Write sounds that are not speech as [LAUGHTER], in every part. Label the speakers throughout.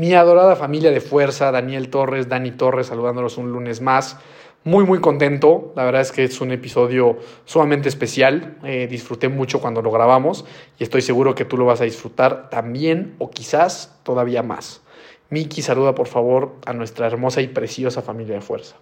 Speaker 1: Mi adorada familia de fuerza, Daniel Torres, Dani Torres, saludándolos un lunes más. Muy, muy contento. La verdad es que es un episodio sumamente especial. Eh, disfruté mucho cuando lo grabamos y estoy seguro que tú lo vas a disfrutar también o quizás todavía más. Miki, saluda por favor a nuestra hermosa y preciosa familia de fuerza.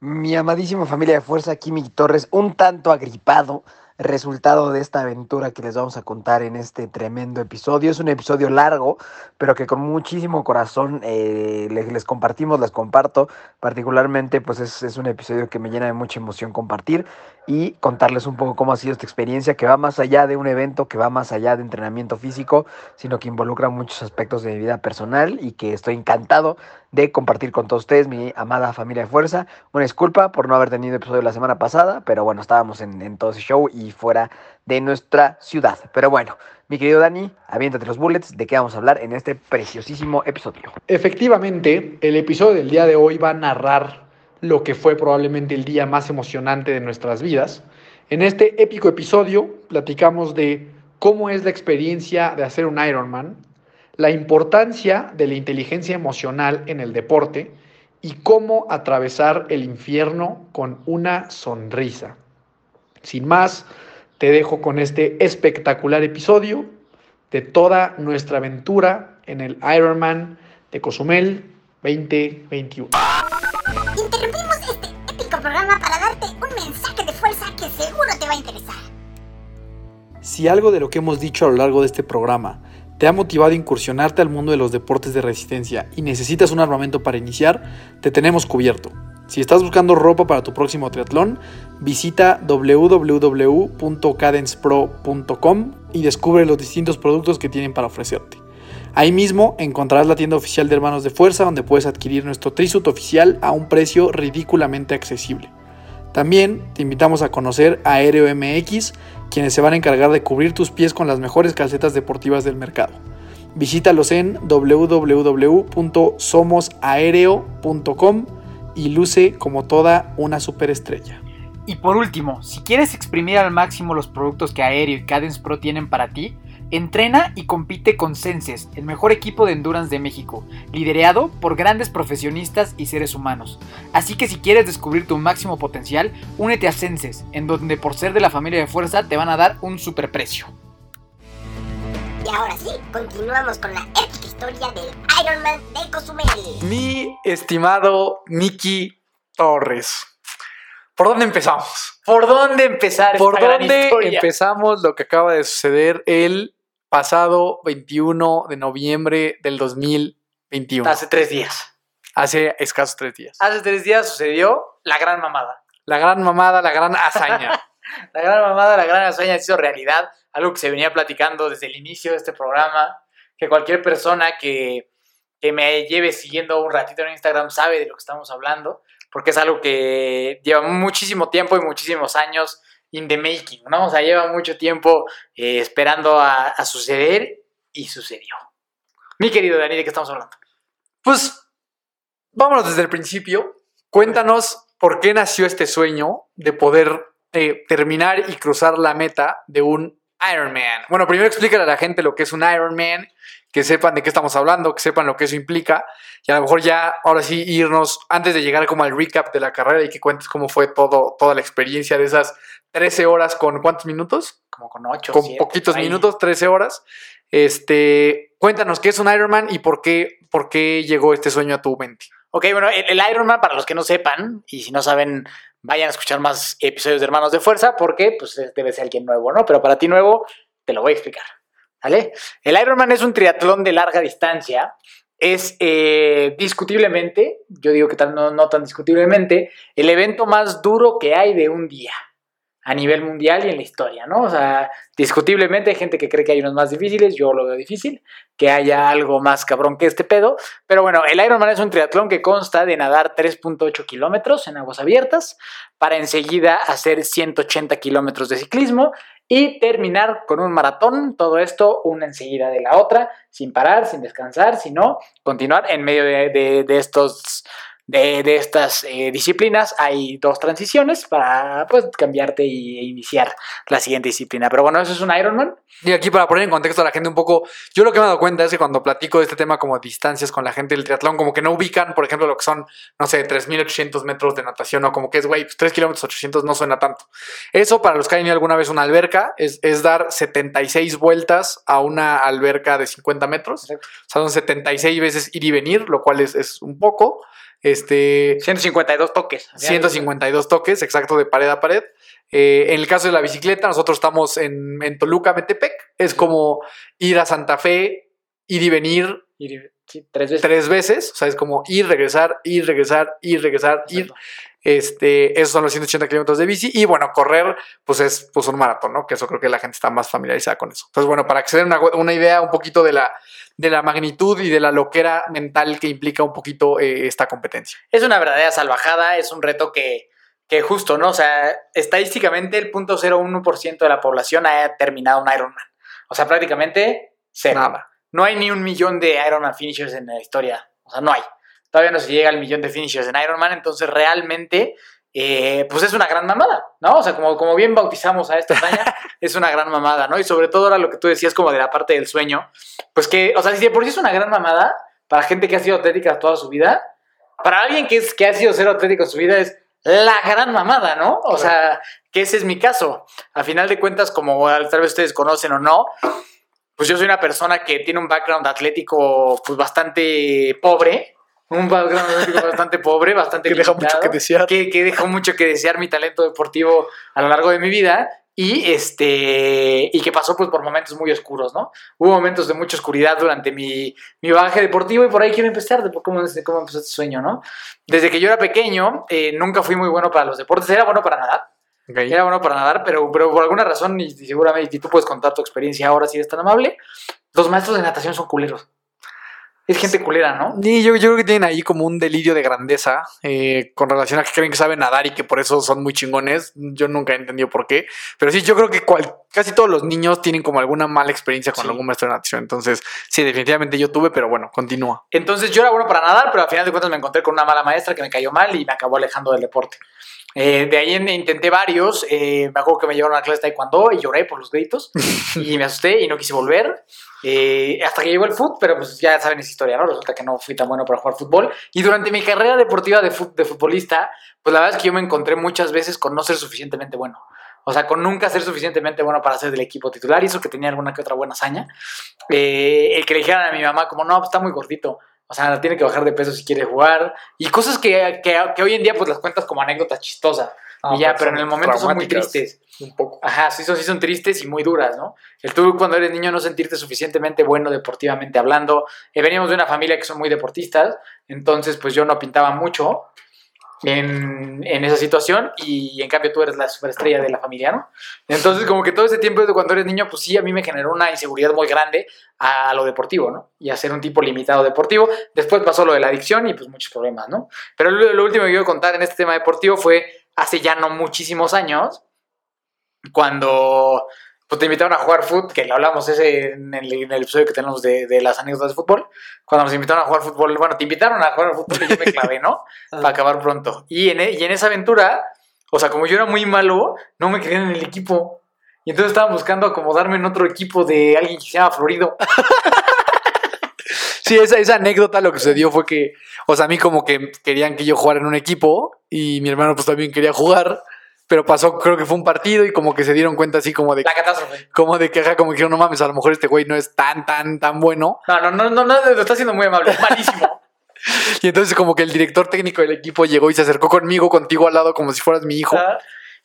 Speaker 2: Mi amadísima familia de fuerza, aquí Miki Torres, un tanto agripado, resultado de esta aventura que les vamos a contar en este tremendo episodio. Es un episodio largo, pero que con muchísimo corazón eh, les, les compartimos, les comparto. Particularmente, pues es, es un episodio que me llena de mucha emoción compartir y contarles un poco cómo ha sido esta experiencia, que va más allá de un evento, que va más allá de entrenamiento físico, sino que involucra muchos aspectos de mi vida personal y que estoy encantado de compartir con todos ustedes, mi amada familia de fuerza. Una disculpa por no haber tenido episodio la semana pasada, pero bueno, estábamos en, en todo ese show y fuera de nuestra ciudad. Pero bueno, mi querido Dani, aviéntate los bullets de qué vamos a hablar en este preciosísimo episodio.
Speaker 1: Efectivamente, el episodio del día de hoy va a narrar lo que fue probablemente el día más emocionante de nuestras vidas. En este épico episodio platicamos de cómo es la experiencia de hacer un Ironman, la importancia de la inteligencia emocional en el deporte y cómo atravesar el infierno con una sonrisa. Sin más, te dejo con este espectacular episodio de toda nuestra aventura en el Ironman de Cozumel 2021.
Speaker 3: Interrumpimos este épico programa para darte un mensaje de fuerza que seguro te va a interesar.
Speaker 1: Si algo de lo que hemos dicho a lo largo de este programa te ha motivado a incursionarte al mundo de los deportes de resistencia y necesitas un armamento para iniciar, te tenemos cubierto. Si estás buscando ropa para tu próximo triatlón, visita www.cadencepro.com y descubre los distintos productos que tienen para ofrecerte. Ahí mismo encontrarás la tienda oficial de Hermanos de Fuerza donde puedes adquirir nuestro trisuit oficial a un precio ridículamente accesible. También te invitamos a conocer a Aéreo MX, quienes se van a encargar de cubrir tus pies con las mejores calcetas deportivas del mercado. Visítalos en www.somosaereo.com y luce como toda una superestrella.
Speaker 4: Y por último, si quieres exprimir al máximo los productos que Aéreo y Cadence Pro tienen para ti, entrena y compite con Senses, el mejor equipo de endurance de México, liderado por grandes profesionistas y seres humanos. Así que si quieres descubrir tu máximo potencial, únete a Senses, en donde por ser de la familia de fuerza te van a dar un superprecio.
Speaker 3: Y ahora sí, continuamos con la épica historia del Ironman de Cozumel.
Speaker 1: Mi estimado Miki Torres. ¿Por dónde empezamos?
Speaker 4: ¿Por dónde empezar
Speaker 1: ¿Por
Speaker 4: esta gran
Speaker 1: dónde
Speaker 4: historia?
Speaker 1: empezamos lo que acaba de suceder el pasado 21 de noviembre del 2021?
Speaker 4: Hace tres días.
Speaker 1: Hace escasos tres días.
Speaker 4: Hace tres días sucedió la gran mamada.
Speaker 1: La gran mamada, la gran hazaña. [LAUGHS]
Speaker 4: La gran mamada, la gran hazaña se hizo realidad. Algo que se venía platicando desde el inicio de este programa. Que cualquier persona que, que me lleve siguiendo un ratito en Instagram sabe de lo que estamos hablando. Porque es algo que lleva muchísimo tiempo y muchísimos años in the making, ¿no? O sea, lleva mucho tiempo eh, esperando a, suceder y sucedió. Mi querido Dani, ¿de qué estamos hablando?
Speaker 1: Pues vámonos desde el principio. Cuéntanos por qué nació este sueño de poder eh, terminar y cruzar la meta de un Ironman. Bueno, primero explícale a la gente lo que es un Ironman, que sepan de qué estamos hablando, que sepan lo que eso implica. Y a lo mejor ya, ahora sí, irnos, antes de llegar como al recap de la carrera y que cuentes cómo fue todo, toda la experiencia de esas 13 horas con cuántos minutos?
Speaker 4: Como con ocho,
Speaker 1: con
Speaker 4: siete,
Speaker 1: poquitos
Speaker 4: ahí.
Speaker 1: minutos, 13 horas. Este, cuéntanos qué es un Ironman y por qué, por qué llegó este sueño a tu mente.
Speaker 4: Ok, bueno, el, el Ironman, para los que no sepan, y si no saben, vayan a escuchar más episodios de Hermanos de Fuerza, porque pues debe ser alguien nuevo, ¿no? Pero para ti nuevo, te lo voy a explicar. ¿Vale? El Ironman es un triatlón de larga distancia es eh, discutiblemente, yo digo que no, no tan discutiblemente, el evento más duro que hay de un día a nivel mundial y en la historia, ¿no? O sea, discutiblemente hay gente que cree que hay unos más difíciles, yo lo veo difícil, que haya algo más cabrón que este pedo, pero bueno, el Ironman es un triatlón que consta de nadar 3.8 kilómetros en aguas abiertas para enseguida hacer 180 kilómetros de ciclismo y terminar con un maratón, todo esto una enseguida de la otra, sin parar, sin descansar, sino continuar en medio de, de- estos... De, de estas eh, disciplinas hay dos transiciones para pues, cambiarte y- e iniciar la siguiente disciplina. Pero bueno, eso es un Ironman.
Speaker 1: Y aquí para poner en contexto a la gente un poco, yo lo que me he dado cuenta es que cuando platico de este tema como distancias con la gente del triatlón, como que no ubican, por ejemplo, lo que son, no sé, 3.800 metros de natación o como que es, güey, pues 3 kilómetros 800 no suena tanto. Eso para los que han ido alguna vez a una alberca es, es dar 76 vueltas a una alberca de 50 metros. O
Speaker 4: Exacto.
Speaker 1: sea, son 76 veces ir y venir, lo cual es, es un poco. Este,
Speaker 4: 152 toques.
Speaker 1: 152 toques, exacto, de pared a pared. Eh, en el caso de la bicicleta, nosotros estamos en, en Toluca, Metepec. Es como ir a Santa Fe, ir y venir
Speaker 4: Y- sí, tres veces.
Speaker 1: tres veces. O sea, es como ir, regresar, ir, regresar, ir, regresar, ir. Este, esos son los 180 kilómetros de bici. Y bueno, correr, pues es pues, un maratón, ¿no? Que eso creo que la gente está más familiarizada con eso. Entonces, bueno, para que se den una, una idea un poquito de la, de la magnitud y de la loquera mental que implica un poquito eh, esta competencia.
Speaker 4: Es una verdadera salvajada, es un reto que, que justo, ¿no? O sea, estadísticamente el 0.01% de la población ha terminado un Ironman. O sea, prácticamente cero.
Speaker 1: Nada.
Speaker 4: No hay ni un millón de Ironman finishers en la historia. O sea, no hay. Todavía no se llega al millón de finishers en Ironman, entonces realmente, eh, pues es una gran mamada, ¿no? O sea, como, como bien bautizamos a esta hazaña, [LAUGHS] es una gran mamada, ¿no? Y sobre todo ahora lo que tú decías como de la parte del sueño, pues que, o sea, si de por sí es una gran mamada para gente que ha sido atlética toda su vida, para alguien que, es, que ha sido cero atlético en su vida es la gran mamada, ¿no? O sea, que ese es mi caso. A final de cuentas, como tal vez ustedes conocen o no, pues yo soy una persona que tiene un background atlético pues bastante pobre, un background atlético bastante pobre, bastante
Speaker 1: Que deja mucho
Speaker 4: limitado,
Speaker 1: que desear.
Speaker 4: que, que dejó mucho que desear mi talento deportivo a lo largo de mi vida y este y que pasó pues por momentos muy oscuros, ¿no? Hubo momentos de mucha oscuridad durante mi, mi bagaje deportivo y por ahí quiero empezar de cómo, cómo empezó este sueño, ¿no? Desde que yo era pequeño eh, nunca fui muy bueno para los deportes, era bueno para nadar,
Speaker 1: Ok.
Speaker 4: era bueno para nadar, pero, pero por alguna razón, y, y seguramente y tú puedes contar tu experiencia ahora si eres tan amable, los maestros de natación son culeros. Es gente culera, ¿no?
Speaker 1: Sí, yo, yo creo que tienen ahí como un delirio de grandeza eh, con relación a que creen que saben nadar y que por eso son muy chingones. Yo nunca he entendido por qué. Pero sí, yo creo que cual- casi todos los niños tienen como alguna mala experiencia con
Speaker 4: Sí.
Speaker 1: algún maestro de natación. Entonces, sí, definitivamente yo tuve, pero bueno, continúa.
Speaker 4: Entonces yo era bueno para nadar, pero al final de cuentas me encontré con una mala maestra que me cayó mal y me acabó alejando del deporte. Eh, de ahí en- intenté varios, eh, me acuerdo que me llevaron a la clase de taekwondo y lloré por los gritos [LAUGHS] y me asusté y no quise volver. Eh, hasta que llegó el fútbol, pero pues ya saben esa historia, ¿no? Resulta que no fui tan bueno para jugar fútbol. Y durante mi carrera deportiva de, fut- de futbolista, pues la verdad es que yo me encontré muchas veces con no ser suficientemente bueno. O sea, con nunca ser suficientemente bueno para ser del equipo titular y eso que tenía alguna que otra buena hazaña. Eh, el que le dijeran a mi mamá como, no, pues está muy gordito. O sea, tiene que bajar de peso si quiere jugar. Y cosas que, que, que hoy en día pues las cuentas como anécdotas chistosas. y ya, pero en el momento son muy tristes.
Speaker 1: Un poco.
Speaker 4: Ajá, sí son, sí son tristes y muy duras, ¿no? El tú cuando eres niño no sentirte suficientemente bueno deportivamente hablando. Eh, veníamos de una familia que son muy deportistas, entonces pues yo no pintaba mucho en, en esa situación y en cambio tú eres la superestrella de la familia, ¿no? Entonces como que todo ese tiempo de cuando eres niño pues sí a mí me generó una inseguridad muy grande a lo deportivo, ¿no? Y a ser un tipo limitado deportivo. Después pasó lo de la adicción y pues muchos problemas, ¿no? Pero lo, lo último que quiero contar en este tema deportivo fue hace ya no muchísimos años cuando pues, te invitaron a jugar fútbol, que lo hablamos ese en el, en el episodio que tenemos de, de las anécdotas de fútbol, cuando nos invitaron a jugar fútbol, bueno, te invitaron a jugar fútbol y yo me clavé, ¿no? [LAUGHS] Para acabar pronto. Y en, e- y en esa aventura, o sea, como yo era muy malo, no me querían en el equipo. Y entonces estaban buscando acomodarme en otro equipo de alguien que se llama Florido. [LAUGHS]
Speaker 1: Sí, esa, esa anécdota lo que sucedió fue que, o sea, a mí como que querían que yo jugara en un equipo y mi hermano pues también quería jugar, pero pasó, creo que fue un partido y como que se dieron cuenta así como de,
Speaker 4: La catástrofe.
Speaker 1: como de que, ajá, como que dijeron, no mames, a lo mejor este güey no es tan, tan, tan bueno.
Speaker 4: No, no, no, no, no, lo está haciendo muy amable, es malísimo. [LAUGHS]
Speaker 1: Y entonces como que el director técnico del equipo llegó y se acercó conmigo, contigo al lado, como si fueras mi hijo.
Speaker 4: Ah,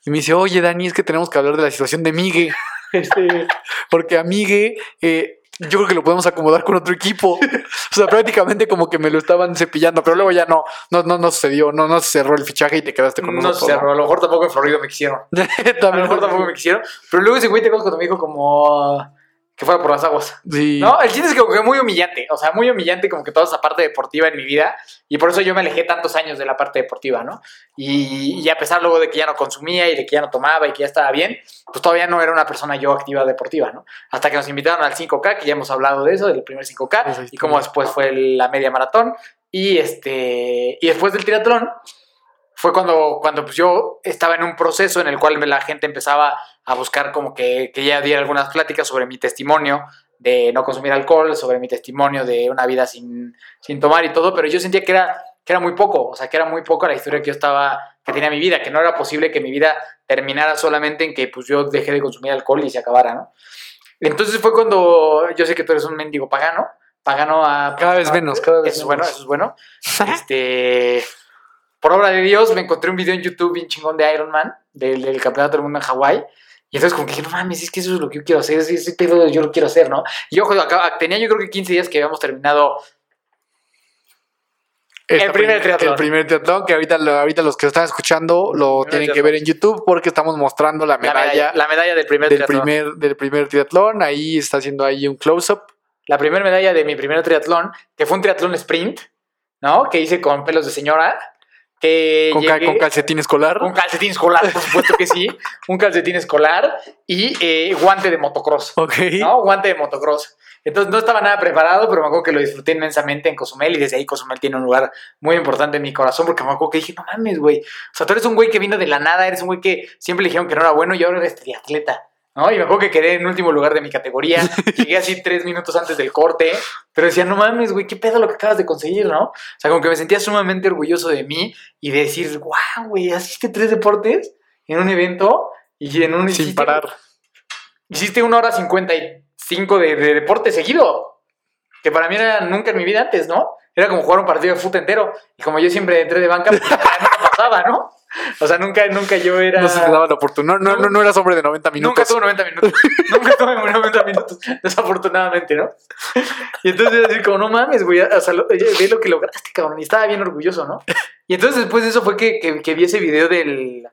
Speaker 1: Y me dice, oye, Dani, es que tenemos que hablar de la situación de Migue. [LAUGHS]
Speaker 4: este, [LAUGHS]
Speaker 1: Porque a Migue, eh, yo creo que lo podemos acomodar con otro equipo. [LAUGHS] O sea, prácticamente como que me lo estaban cepillando, pero luego ya no, no, no, no sucedió, no, no se cerró el fichaje y te quedaste con
Speaker 4: No
Speaker 1: nosotros.
Speaker 4: se cerró, a lo mejor tampoco en Florida me quisieron. [LAUGHS] A lo mejor tampoco me quisieron. Pero luego ese güey te acuerdas cuando me dijo como que fuera por las aguas.
Speaker 1: Sí.
Speaker 4: No, el chiste es que que muy humillante, o sea, muy humillante como que toda esa parte deportiva en mi vida y por eso yo me alejé tantos años de la parte deportiva, ¿no? Y, y a pesar luego de que ya no consumía y de que ya no tomaba y que ya estaba bien, pues todavía no era una persona yo activa deportiva, ¿no? Hasta que nos invitaron al 5K, que ya hemos hablado de eso, del primer 5K,
Speaker 1: Esa
Speaker 4: y cómo después fue la media maratón y este y después del triatlón fue cuando, cuando pues yo estaba en un proceso en el cual la gente empezaba a buscar como que, que ya diera algunas pláticas sobre mi testimonio de no consumir alcohol, sobre mi testimonio de una vida sin, sin tomar y todo, pero yo sentía que era, que era muy poco, o sea, que era muy poco la historia que yo estaba, que tenía mi vida, que no era posible que mi vida terminara solamente en que pues yo dejé de consumir alcohol y se acabara, ¿no? Entonces fue cuando yo sé que tú eres un mendigo pagano, pagano a...
Speaker 1: Cada vez menos, cada vez
Speaker 4: Eso es bueno,
Speaker 1: menos.
Speaker 4: eso es bueno. [LAUGHS] Este, por obra de Dios, me encontré un video en YouTube bien chingón de Iron Man, del, del campeonato del mundo en Hawái. Y entonces como que dije, no mames, es que eso es lo que yo quiero hacer, ese, ese pedo yo lo quiero hacer, ¿no? Y ojo, acá- tenía yo creo que 15 días que habíamos terminado el primer
Speaker 1: prim-
Speaker 4: triatlón.
Speaker 1: El primer triatlón, que ahorita, lo- ahorita los que lo están escuchando lo tienen que ver en YouTube porque estamos mostrando la
Speaker 4: la
Speaker 1: medalla,
Speaker 4: medalla, la medalla del primer
Speaker 1: del,
Speaker 4: triatlón.
Speaker 1: primer, del primer triatlón. Ahí está haciendo ahí un close-up.
Speaker 4: La primera medalla de mi primer triatlón, que fue un triatlón sprint, ¿no? Que hice con pelos de señora. Que
Speaker 1: Con,
Speaker 4: llegué-
Speaker 1: con calcetín escolar.
Speaker 4: Un calcetín escolar, por supuesto que sí. [LAUGHS] Un calcetín escolar y eh, guante de motocross.
Speaker 1: Ok.
Speaker 4: ¿no? Guante de motocross. Entonces no estaba nada preparado, pero me acuerdo que lo disfruté inmensamente en Cozumel y desde ahí Cozumel tiene un lugar muy importante en mi corazón porque me acuerdo que dije, no mames, güey. O sea, tú eres un güey que vino de la nada, eres un güey que siempre le dijeron que no era bueno y ahora eres triatleta. ¿No? Y me acuerdo que quedé en último lugar de mi categoría. [LAUGHS] Llegué así tres minutos antes del corte, pero decía, no mames, güey, qué pedo lo que acabas de conseguir, ¿no? O sea, como que me sentía sumamente orgulloso de mí y de decir, wow, güey, hiciste tres deportes en un evento y en un...
Speaker 1: Sin
Speaker 4: hiciste-
Speaker 1: parar.
Speaker 4: hiciste una hora 55 de, de deporte seguido. Que para mí era nunca en mi vida antes, ¿no? Era como jugar un partido de fútbol entero. Y como yo siempre entré de banca, pues [LAUGHS] nunca pasaba, ¿no? O sea, nunca, nunca yo era.
Speaker 1: No se te daba la oportunidad. No, no, no eras hombre de 90 minutos.
Speaker 4: Nunca tuve 90 minutos. nunca tuve 90 minutos, desafortunadamente, ¿no? Y entonces así como, no mames, güey, o sea, ve lo que lograste, cabrón. Y estaba bien orgulloso, ¿no? Y entonces después de eso fue que, que, que vi ese video del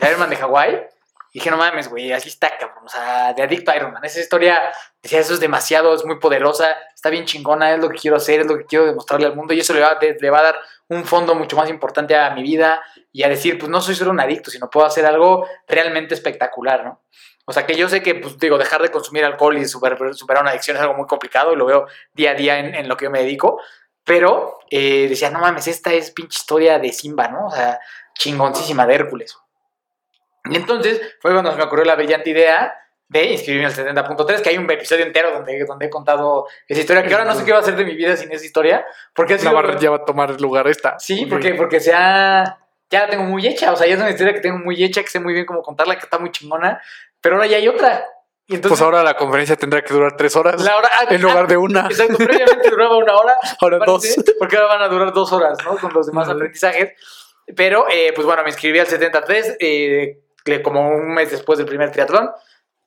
Speaker 4: de Iron Man de Hawái. Y dije, no mames, güey, así está, cabrón. O sea, de adicto a Iron Man. Esa historia, decía, eso es demasiado, es muy poderosa, está bien chingona, es lo que quiero hacer, es lo que quiero demostrarle al mundo. Y eso le va, le va a dar un fondo mucho más importante a mi vida y a decir, pues no soy solo un adicto, sino puedo hacer algo realmente espectacular, ¿no? O sea, que yo sé que, pues digo, dejar de consumir alcohol y super- superar una adicción es algo muy complicado y lo veo día a día en, en lo que yo me dedico. Pero eh, decía, no mames, esta es pinche historia de Simba, ¿no? O sea, chingoncísima de Hércules. Y entonces fue cuando se me ocurrió la brillante idea de inscribirme al 70.3, que hay un episodio entero donde, donde he contado esa historia, que ahora no sé qué va a hacer de mi vida sin esa historia, porque sido...
Speaker 1: va, ya va a tomar lugar esta.
Speaker 4: Sí, porque, porque se ha... Ya la tengo muy hecha, o sea, ya es una historia que tengo muy hecha, que sé muy bien cómo contarla, que está muy chingona, pero ahora ya hay otra. Y entonces,
Speaker 1: Pues ahora la conferencia tendrá que durar tres horas
Speaker 4: la hora,
Speaker 1: en lugar de una.
Speaker 4: Exacto, previamente duraba una hora, [LAUGHS]
Speaker 1: Ahora
Speaker 4: parece,
Speaker 1: dos.
Speaker 4: porque ahora van a durar dos horas, ¿no? Con los demás aprendizajes. Pero, eh, pues bueno, me inscribí al 73, eh, como un mes después del primer triatlón.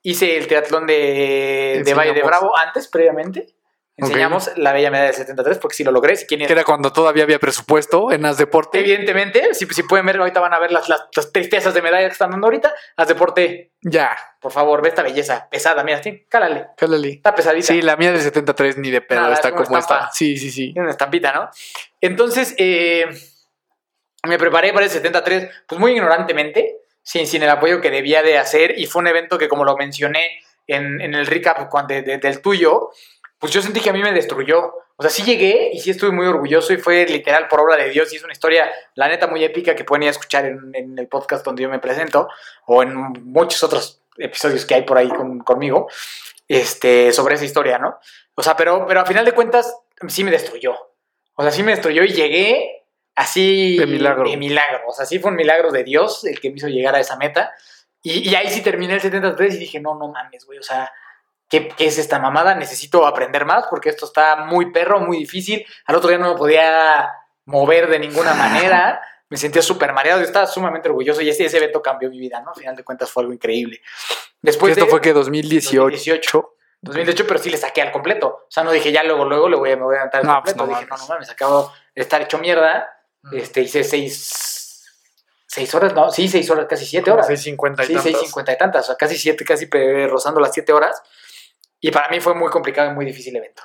Speaker 4: Hice el triatlón de, de Valle de. Bravo antes, previamente. Enseñamos la bella medalla del 73, porque sí lo logré. Si quieren
Speaker 1: Que era cuando todavía había presupuesto en As Deporte.
Speaker 4: Evidentemente, si, si pueden ver, ahorita van a ver las, las, las tristezas de medalla que están dando ahorita. Haz deporte,
Speaker 1: Ya,
Speaker 4: por favor, ve esta belleza pesada. Mira, sí, cálale.
Speaker 1: cálale.
Speaker 4: Está pesadita.
Speaker 1: Sí, la mía del 73 ni de pedo
Speaker 4: Nada,
Speaker 1: está
Speaker 4: es
Speaker 1: como está. Sí, sí, sí.
Speaker 4: Tiene una estampita, ¿no? Entonces, eh, me preparé para el 73, pues muy ignorantemente, sin, sin el apoyo que debía de hacer. Y fue un evento que, como lo mencioné en, en el recap de- de- del tuyo, pues yo sentí que a mí me destruyó. O sea, sí llegué y sí estuve muy orgulloso y fue literal por obra de Dios y es una historia, la neta, muy épica que pueden ir a escuchar en, en el podcast donde yo me presento o en muchos otros episodios que hay por ahí con- conmigo este, sobre esa historia, ¿no? O sea, pero, pero a final de cuentas sí me destruyó. O sea, sí me destruyó y llegué así...
Speaker 1: De milagro.
Speaker 4: De milagro. O sea, sí fue un milagro de Dios el que me hizo llegar a esa meta. Y, y ahí sí terminé el 73 y dije, no, no mames, güey. O sea, ¿qué, qué es esta mamada? Necesito aprender más porque esto está muy perro, muy difícil. Al otro día no me podía mover de ninguna [LAUGHS] manera. Me sentía súper mareado. Yo estaba sumamente orgulloso y ese, ese evento cambió mi vida, ¿no? Al final de cuentas fue algo increíble. Después
Speaker 1: esto
Speaker 4: de-
Speaker 1: fue que 2018.
Speaker 4: 2008, pero sí le saqué al completo. O sea, no dije ya luego, luego le voy a, me voy a aventar al
Speaker 1: No, pues
Speaker 4: completo.
Speaker 1: no
Speaker 4: dije, no, no mames, acabo de estar hecho mierda. Este, hice seis, seis horas, no, sí, seis horas, casi siete
Speaker 1: Como
Speaker 4: horas.
Speaker 1: 650 y
Speaker 4: Sí,
Speaker 1: tantas.
Speaker 4: seis cincuenta y tantas, o sea, casi siete, casi rozando las siete horas. Y para mí fue muy complicado y muy difícil evento.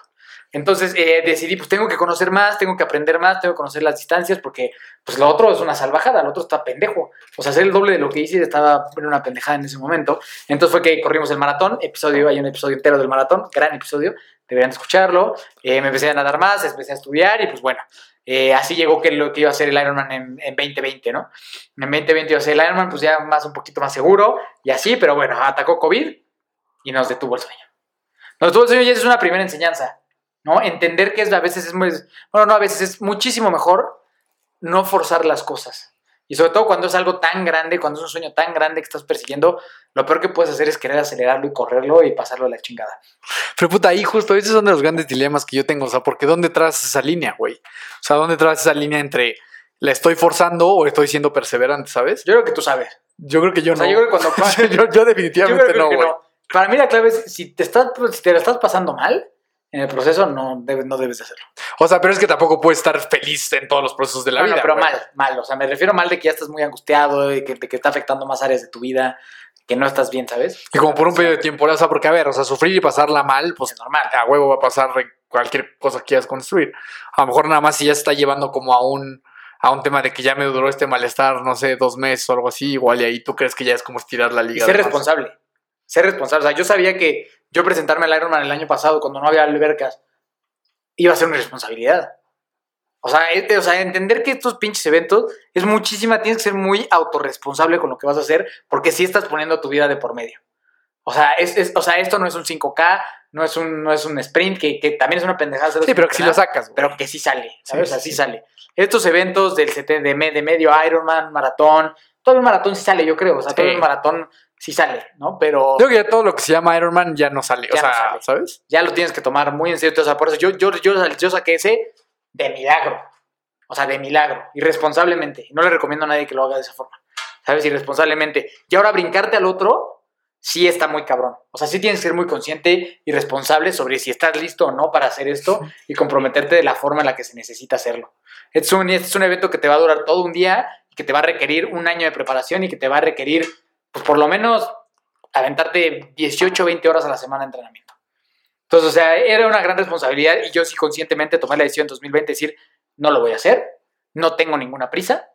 Speaker 4: Entonces eh, decidí, pues tengo que conocer más, tengo que aprender más, tengo que conocer las distancias, porque pues lo otro es una salvajada, lo otro está pendejo. O sea, hacer el doble de lo que hice estaba en una pendejada en ese momento. Entonces fue que corrimos el maratón, episodio, hay un episodio entero del maratón, gran episodio, deberían escucharlo. Eh, me empecé a nadar más, empecé a estudiar y pues bueno, eh, así llegó que lo que iba a hacer el Ironman en, en 2020, ¿no? En 2020 iba a ser el Ironman, pues ya más un poquito más seguro y así, pero bueno, atacó COVID y nos detuvo el sueño. Nos detuvo el sueño y esa es una primera enseñanza, ¿no? Entender que es, a veces es muy, bueno, no, a veces es muchísimo mejor no forzar las cosas. Y sobre todo cuando es algo tan grande, cuando es un sueño tan grande que estás persiguiendo, lo peor que puedes hacer es querer acelerarlo y correrlo y pasarlo a la chingada.
Speaker 1: Pero puta, ahí justo esos son de los grandes dilemas que yo tengo. O sea, porque ¿dónde traes esa línea, güey? O sea, ¿dónde traes esa línea entre la estoy forzando o estoy siendo perseverante, ¿sabes?
Speaker 4: Yo creo que tú sabes.
Speaker 1: Yo creo que yo
Speaker 4: O sea,
Speaker 1: no.
Speaker 4: yo creo que cuando- [LAUGHS]
Speaker 1: yo, yo
Speaker 4: Yo
Speaker 1: definitivamente no, güey.
Speaker 4: no. Para mí la clave es, si te, estás, si te la estás pasando mal en el proceso, no debes, no debes de hacerlo.
Speaker 1: O sea, pero es que tampoco puedes estar feliz en todos los procesos de la
Speaker 4: Bueno,
Speaker 1: vida.
Speaker 4: pero mal, mal. O sea, me refiero mal de que ya estás muy angustiado, de que, de que está afectando más áreas de tu vida, que no estás bien, ¿sabes?
Speaker 1: Y como por un periodo de tiempo, o sea, porque a ver, o sea, sufrir y pasarla mal, pues
Speaker 4: Es normal.
Speaker 1: a huevo va a pasar cualquier cosa que quieras construir. A lo mejor nada más si ya se está llevando como a un, a un tema de que ya me duró este malestar, no sé, dos meses o algo así, igual y ahí tú crees que ya es como estirar la
Speaker 4: Y
Speaker 1: liga.
Speaker 4: ser
Speaker 1: de más.
Speaker 4: responsable. Ser responsable. O sea, yo sabía que yo presentarme al Ironman el año pasado, cuando no había albercas, iba a ser una responsabilidad. O sea, es- o sea, entender que estos pinches eventos es muchísima, tienes que ser muy autorresponsable con lo que vas a hacer, porque sí estás poniendo tu vida de por medio. O sea, es, es- o sea esto no es un 5K, no es un, no es un sprint, que, que también es una pendejada.
Speaker 1: Sí, pero que si lo sacas, güey.
Speaker 4: pero que sí sale, ¿sabes?
Speaker 1: Sí,
Speaker 4: Así
Speaker 1: sí.
Speaker 4: sale. Estos eventos del CT de, me- de medio Ironman, maratón, todo el maratón sí sale, yo creo. O sea, todo
Speaker 1: Sí.
Speaker 4: el maratón sí sale, ¿no? Pero
Speaker 1: Creo que ya todo lo que se llama Ironman ya no sale. o
Speaker 4: no
Speaker 1: sea,
Speaker 4: sale.
Speaker 1: ¿sabes?
Speaker 4: ya lo tienes que tomar muy en serio. O sea, por eso yo, yo, yo, yo saqué ese de milagro. O sea, de milagro. Irresponsablemente. Y no le recomiendo a nadie que lo haga de esa forma. ¿Sabes? Irresponsablemente. Y ahora brincarte al otro, sí está muy cabrón. O sea, sí tienes que ser muy consciente y responsable sobre si estás listo o no para hacer esto y comprometerte de la forma en la que se necesita hacerlo. Es un, este es un evento que te va a durar todo un día que te va a requerir un año de preparación y que te va a requerir, pues por lo menos, aventarte 18 o 20 horas a la semana de entrenamiento. Entonces, o sea, era una gran responsabilidad y yo sí conscientemente tomé la decisión en 2020 de decir, no lo voy a hacer, no tengo ninguna prisa.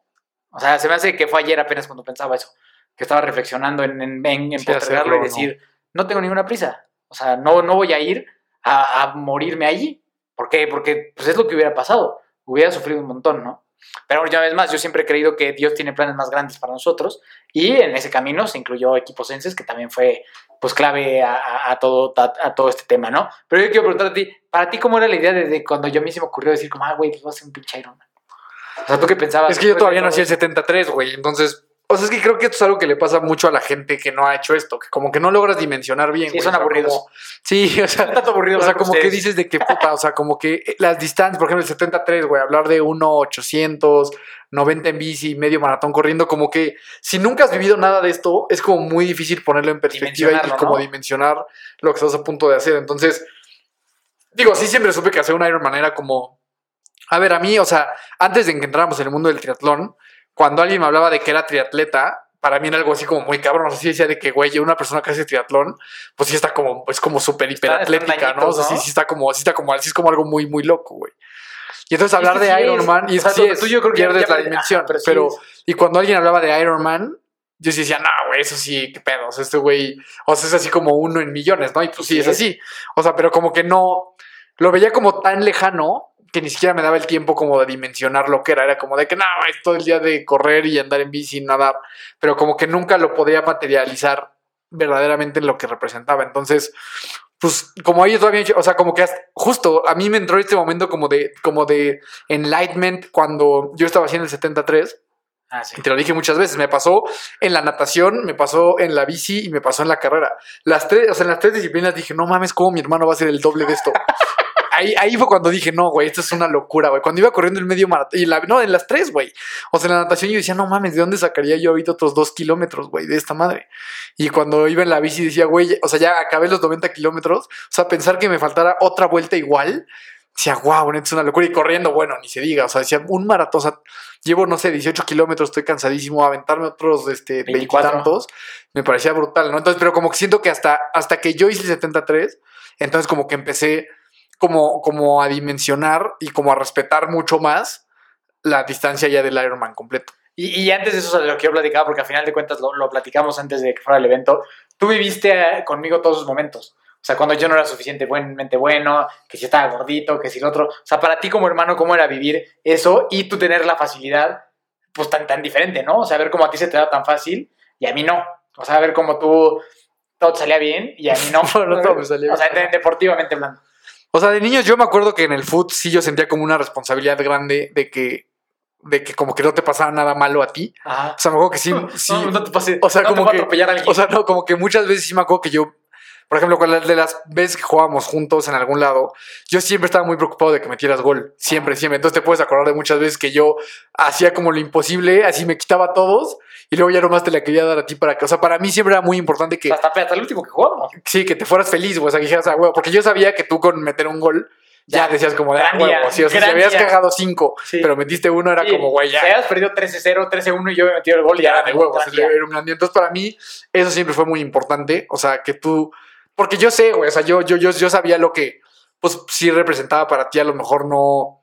Speaker 4: O sea, se me hace que fue ayer apenas cuando pensaba eso, que estaba reflexionando en, en, en, en
Speaker 1: Sí, hacerlo,
Speaker 4: y
Speaker 1: ¿no?
Speaker 4: decir, no. tengo ninguna prisa. O sea, no, no voy a ir a, a morirme allí. ¿Por qué? Porque pues, es lo que hubiera pasado. Hubiera sufrido un montón, ¿no? Pero una vez más, yo siempre he creído que Dios tiene planes más grandes para nosotros y en ese camino se incluyó Equipos Senses, que también fue pues clave a, a- todo, a, a todo este tema, ¿no? Pero yo quiero preguntarte a ti, ¿para ti cómo era la idea desde cuando yo a mí se me ocurrió decir como, ah, güey, voy a hacer un pinche Ironman? O sea, ¿tú qué pensabas?
Speaker 1: Es que yo todavía no hacía el
Speaker 4: eso?
Speaker 1: 73, güey. Entonces, o sea, es que creo que esto es algo que le pasa mucho a la gente que no ha hecho esto, que como que no logras dimensionar bien.
Speaker 4: Sí,
Speaker 1: güey.
Speaker 4: son aburridos.
Speaker 1: como- sí, o sea,
Speaker 4: tanto aburrido
Speaker 1: o sea, como [LAUGHS] que dices de que puta, o sea, como que las distancias, por ejemplo, el 73, güey, hablar de 1.800, 90 en bici, medio maratón corriendo, como que si nunca has vivido nada de esto, es como muy difícil ponerlo en perspectiva y como
Speaker 4: ¿no?
Speaker 1: dimensionar lo que estás a punto de hacer. Entonces, digo, sí siempre supe que hacer un Ironman era como, a ver, a mí, o sea, antes de que entráramos en el mundo del triatlón, cuando alguien me hablaba de que era triatleta, para mí era algo así como muy cabrón. O sea, sí decía de que, güey, una persona que hace triatlón, pues sí está como, es como súper hiperatlética, ¿no? O sea, sí, sí está como, sí está como, sí es como algo muy, muy loco, güey. Y entonces hablar de
Speaker 4: sí es.
Speaker 1: Ironman, y
Speaker 4: O sea,
Speaker 1: sí
Speaker 4: tú-
Speaker 1: es,
Speaker 4: tú yo creo que
Speaker 1: pierdes
Speaker 4: ya-
Speaker 1: la dimensión,
Speaker 4: ajá, pero
Speaker 1: pero,
Speaker 4: sí es.
Speaker 1: y cuando alguien hablaba de Ironman, yo sí decía, no, güey, eso sí, qué pedo, o sea, este güey, o sea, es así como uno en millones, ¿no? Y pues sí, es. así. O sea, pero como que no, lo veía como tan lejano que ni siquiera me daba el tiempo como de dimensionar lo que era. Era como de que no, es todo el día de correr y andar en bici y nadar, pero como que nunca lo podía materializar verdaderamente en lo que representaba. Entonces, pues como ellos todavía, o sea, como que hasta- justo a mí me entró este momento como de, como de enlightenment cuando yo estaba haciendo el 73
Speaker 4: Ah, sí.
Speaker 1: y te lo dije muchas veces, me pasó en la natación, me pasó en la bici y me pasó en la carrera. Las tres, o sea, en las tres disciplinas dije, no mames, ¿cómo mi hermano va a ser el doble de esto? Ahí, ahí fue cuando dije, no, güey, esto es una locura, güey. Cuando iba corriendo el medio maratón, y la, no, en las tres, güey. O sea, en la natación yo decía, no mames, ¿de dónde sacaría yo ahorita otros dos kilómetros, güey, de esta madre? Y cuando iba en la bici decía, güey, o sea, ya acabé los 90 kilómetros. O sea, pensar que me faltara otra vuelta igual, decía, wow, neta, es una locura. Y corriendo, bueno, ni se diga. O sea, decía, un maratón, o sea, llevo, no sé, 18 kilómetros, estoy cansadísimo, aventarme otros, este,
Speaker 4: 24.
Speaker 1: veintitantos, me parecía brutal, ¿no? Entonces, pero como que siento que hasta, hasta que yo hice el 73, entonces como que empecé como, como a dimensionar y como a respetar mucho más la distancia ya del Ironman completo.
Speaker 4: Y, y antes de eso, de lo que yo platicaba, porque al final de cuentas lo, lo platicamos antes de que fuera el evento, tú viviste eh, conmigo todos esos momentos. O sea, cuando yo no era suficientemente bueno, que si estaba gordito, que si el otro. O sea, para ti como hermano, ¿cómo era vivir eso y tú tener la facilidad, pues tan, tan diferente, ¿no? O sea, ver cómo a ti se te da tan fácil y a mí no. O sea, ver cómo tú todo te salía bien y a mí no. [LAUGHS]
Speaker 1: Todo me salía
Speaker 4: O sea, deportivamente hablando.
Speaker 1: O sea, de niños yo me acuerdo que en el foot sí yo sentía como una responsabilidad grande de que, de que como que no te pasara nada malo a ti.
Speaker 4: Ajá.
Speaker 1: O sea, me acuerdo que sí, [LAUGHS] sí
Speaker 4: No, no te pases.
Speaker 1: o sea,
Speaker 4: no te
Speaker 1: como
Speaker 4: a
Speaker 1: que-
Speaker 4: atropellar a alguien.
Speaker 1: O sea, no, como que muchas veces sí me acuerdo que yo, por ejemplo, con las de las veces que jugábamos juntos en algún lado, yo siempre estaba muy preocupado de que metieras gol. Siempre, siempre. Entonces te puedes acordar de muchas veces que yo hacía como lo imposible, así me quitaba a todos y luego ya nomás te la quería dar a ti para que. O sea, para mí siempre era muy importante que,
Speaker 4: O sea, hasta, hasta el último que jugamos.
Speaker 1: sí, que te fueras feliz, güey. O sea, que dijeras, ah, güey, porque yo sabía que tú con meter un gol. Ya
Speaker 4: Ya.
Speaker 1: decías como de, ah, huevo, sí, o sea, si habías
Speaker 4: día.
Speaker 1: cagado cinco,
Speaker 4: Sí.
Speaker 1: pero metiste uno, era
Speaker 4: Sí,
Speaker 1: como, güey, ya.
Speaker 4: Si habías perdido 13-0, 13-1 y yo me metí el gol y
Speaker 1: ya
Speaker 4: ya
Speaker 1: era de huevos,
Speaker 4: gran día.
Speaker 1: era un gran día. Entonces, para mí, eso siempre fue muy importante. O sea, que tú. Porque yo sé, güey. O sea, yo, yo, yo, yo sabía lo que, pues, sí representaba para ti, a lo mejor no.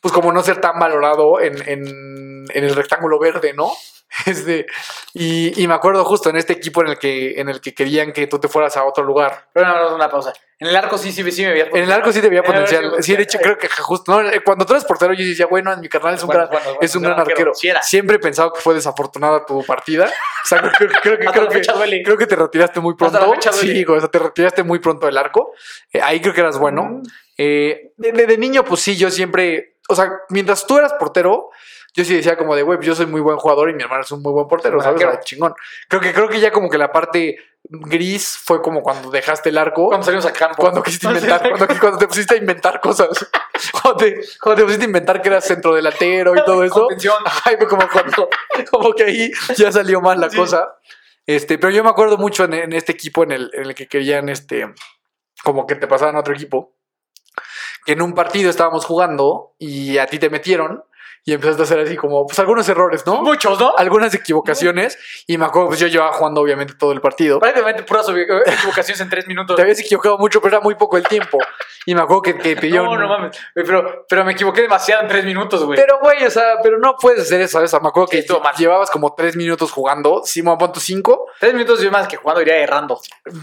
Speaker 1: Pues, como no ser tan valorado en, en, en el rectángulo verde, ¿no? [LAUGHS] Este, y, y me acuerdo justo en este equipo en el que, en el que querían que tú te fueras a otro lugar.
Speaker 4: Pero no, no, una pausa. En el arco sí, sí, sí me veías
Speaker 1: En el arco sí te veía
Speaker 4: En
Speaker 1: potencial. Sí, de hecho, creo que justo. No, eh, cuando tú eres portero, yo decía, bueno, mi carnal es un
Speaker 4: Bueno,
Speaker 1: gran,
Speaker 4: bueno,
Speaker 1: es un gran arquero.
Speaker 4: Sí.
Speaker 1: Siempre he pensado que fue desafortunada tu partida. [LAUGHS] O sea, creo, que, creo, que, creo que te retiraste muy pronto. Sí, o sea, te retiraste muy pronto del arco. Eh, ahí creo que eras bueno.
Speaker 4: Mm.
Speaker 1: Eh, de, de- de niño, pues sí, yo siempre. O sea, mientras tú eras portero, yo sí decía como de, güey, pues yo soy muy buen jugador y mi hermano es un muy buen portero, ¿sabes? O sea, chingón. Creo que, creo que ya como que la parte gris fue como cuando dejaste el arco.
Speaker 4: Cuando salimos a campo.
Speaker 1: Cuando quisiste [LAUGHS] inventar, cuando, cuando te pusiste a inventar cosas. [LAUGHS] Cuando te, cuando te pusiste a inventar que eras centrodelantero y todo eso. Ay, como cuando, como que ahí ya salió mal la
Speaker 4: Sí.
Speaker 1: cosa. Este, pero yo me acuerdo mucho en, en este equipo en el, en el que querían, este, como que te pasaran a otro equipo. Que en un partido estábamos jugando y a ti te metieron y empezaste a hacer así como, pues algunos errores, ¿no?
Speaker 4: Muchos, ¿no?
Speaker 1: Algunas equivocaciones. Y me acuerdo, pues yo llevaba jugando obviamente todo el partido.
Speaker 4: Prácticamente puras equivocaciones en tres minutos.
Speaker 1: Te habías equivocado mucho, pero era muy poco el tiempo. Y me acuerdo que, que pidió.
Speaker 4: No,
Speaker 1: un-
Speaker 4: no mames. Pero, pero me equivoqué demasiado en tres minutos, güey.
Speaker 1: Pero, güey, o sea, pero no puedes hacer eso, ¿sabes? Me acuerdo
Speaker 4: Sí,
Speaker 1: que llevabas como tres minutos jugando. Sí, me apunto cinco.
Speaker 4: Tres minutos yo más que jugando iría errando.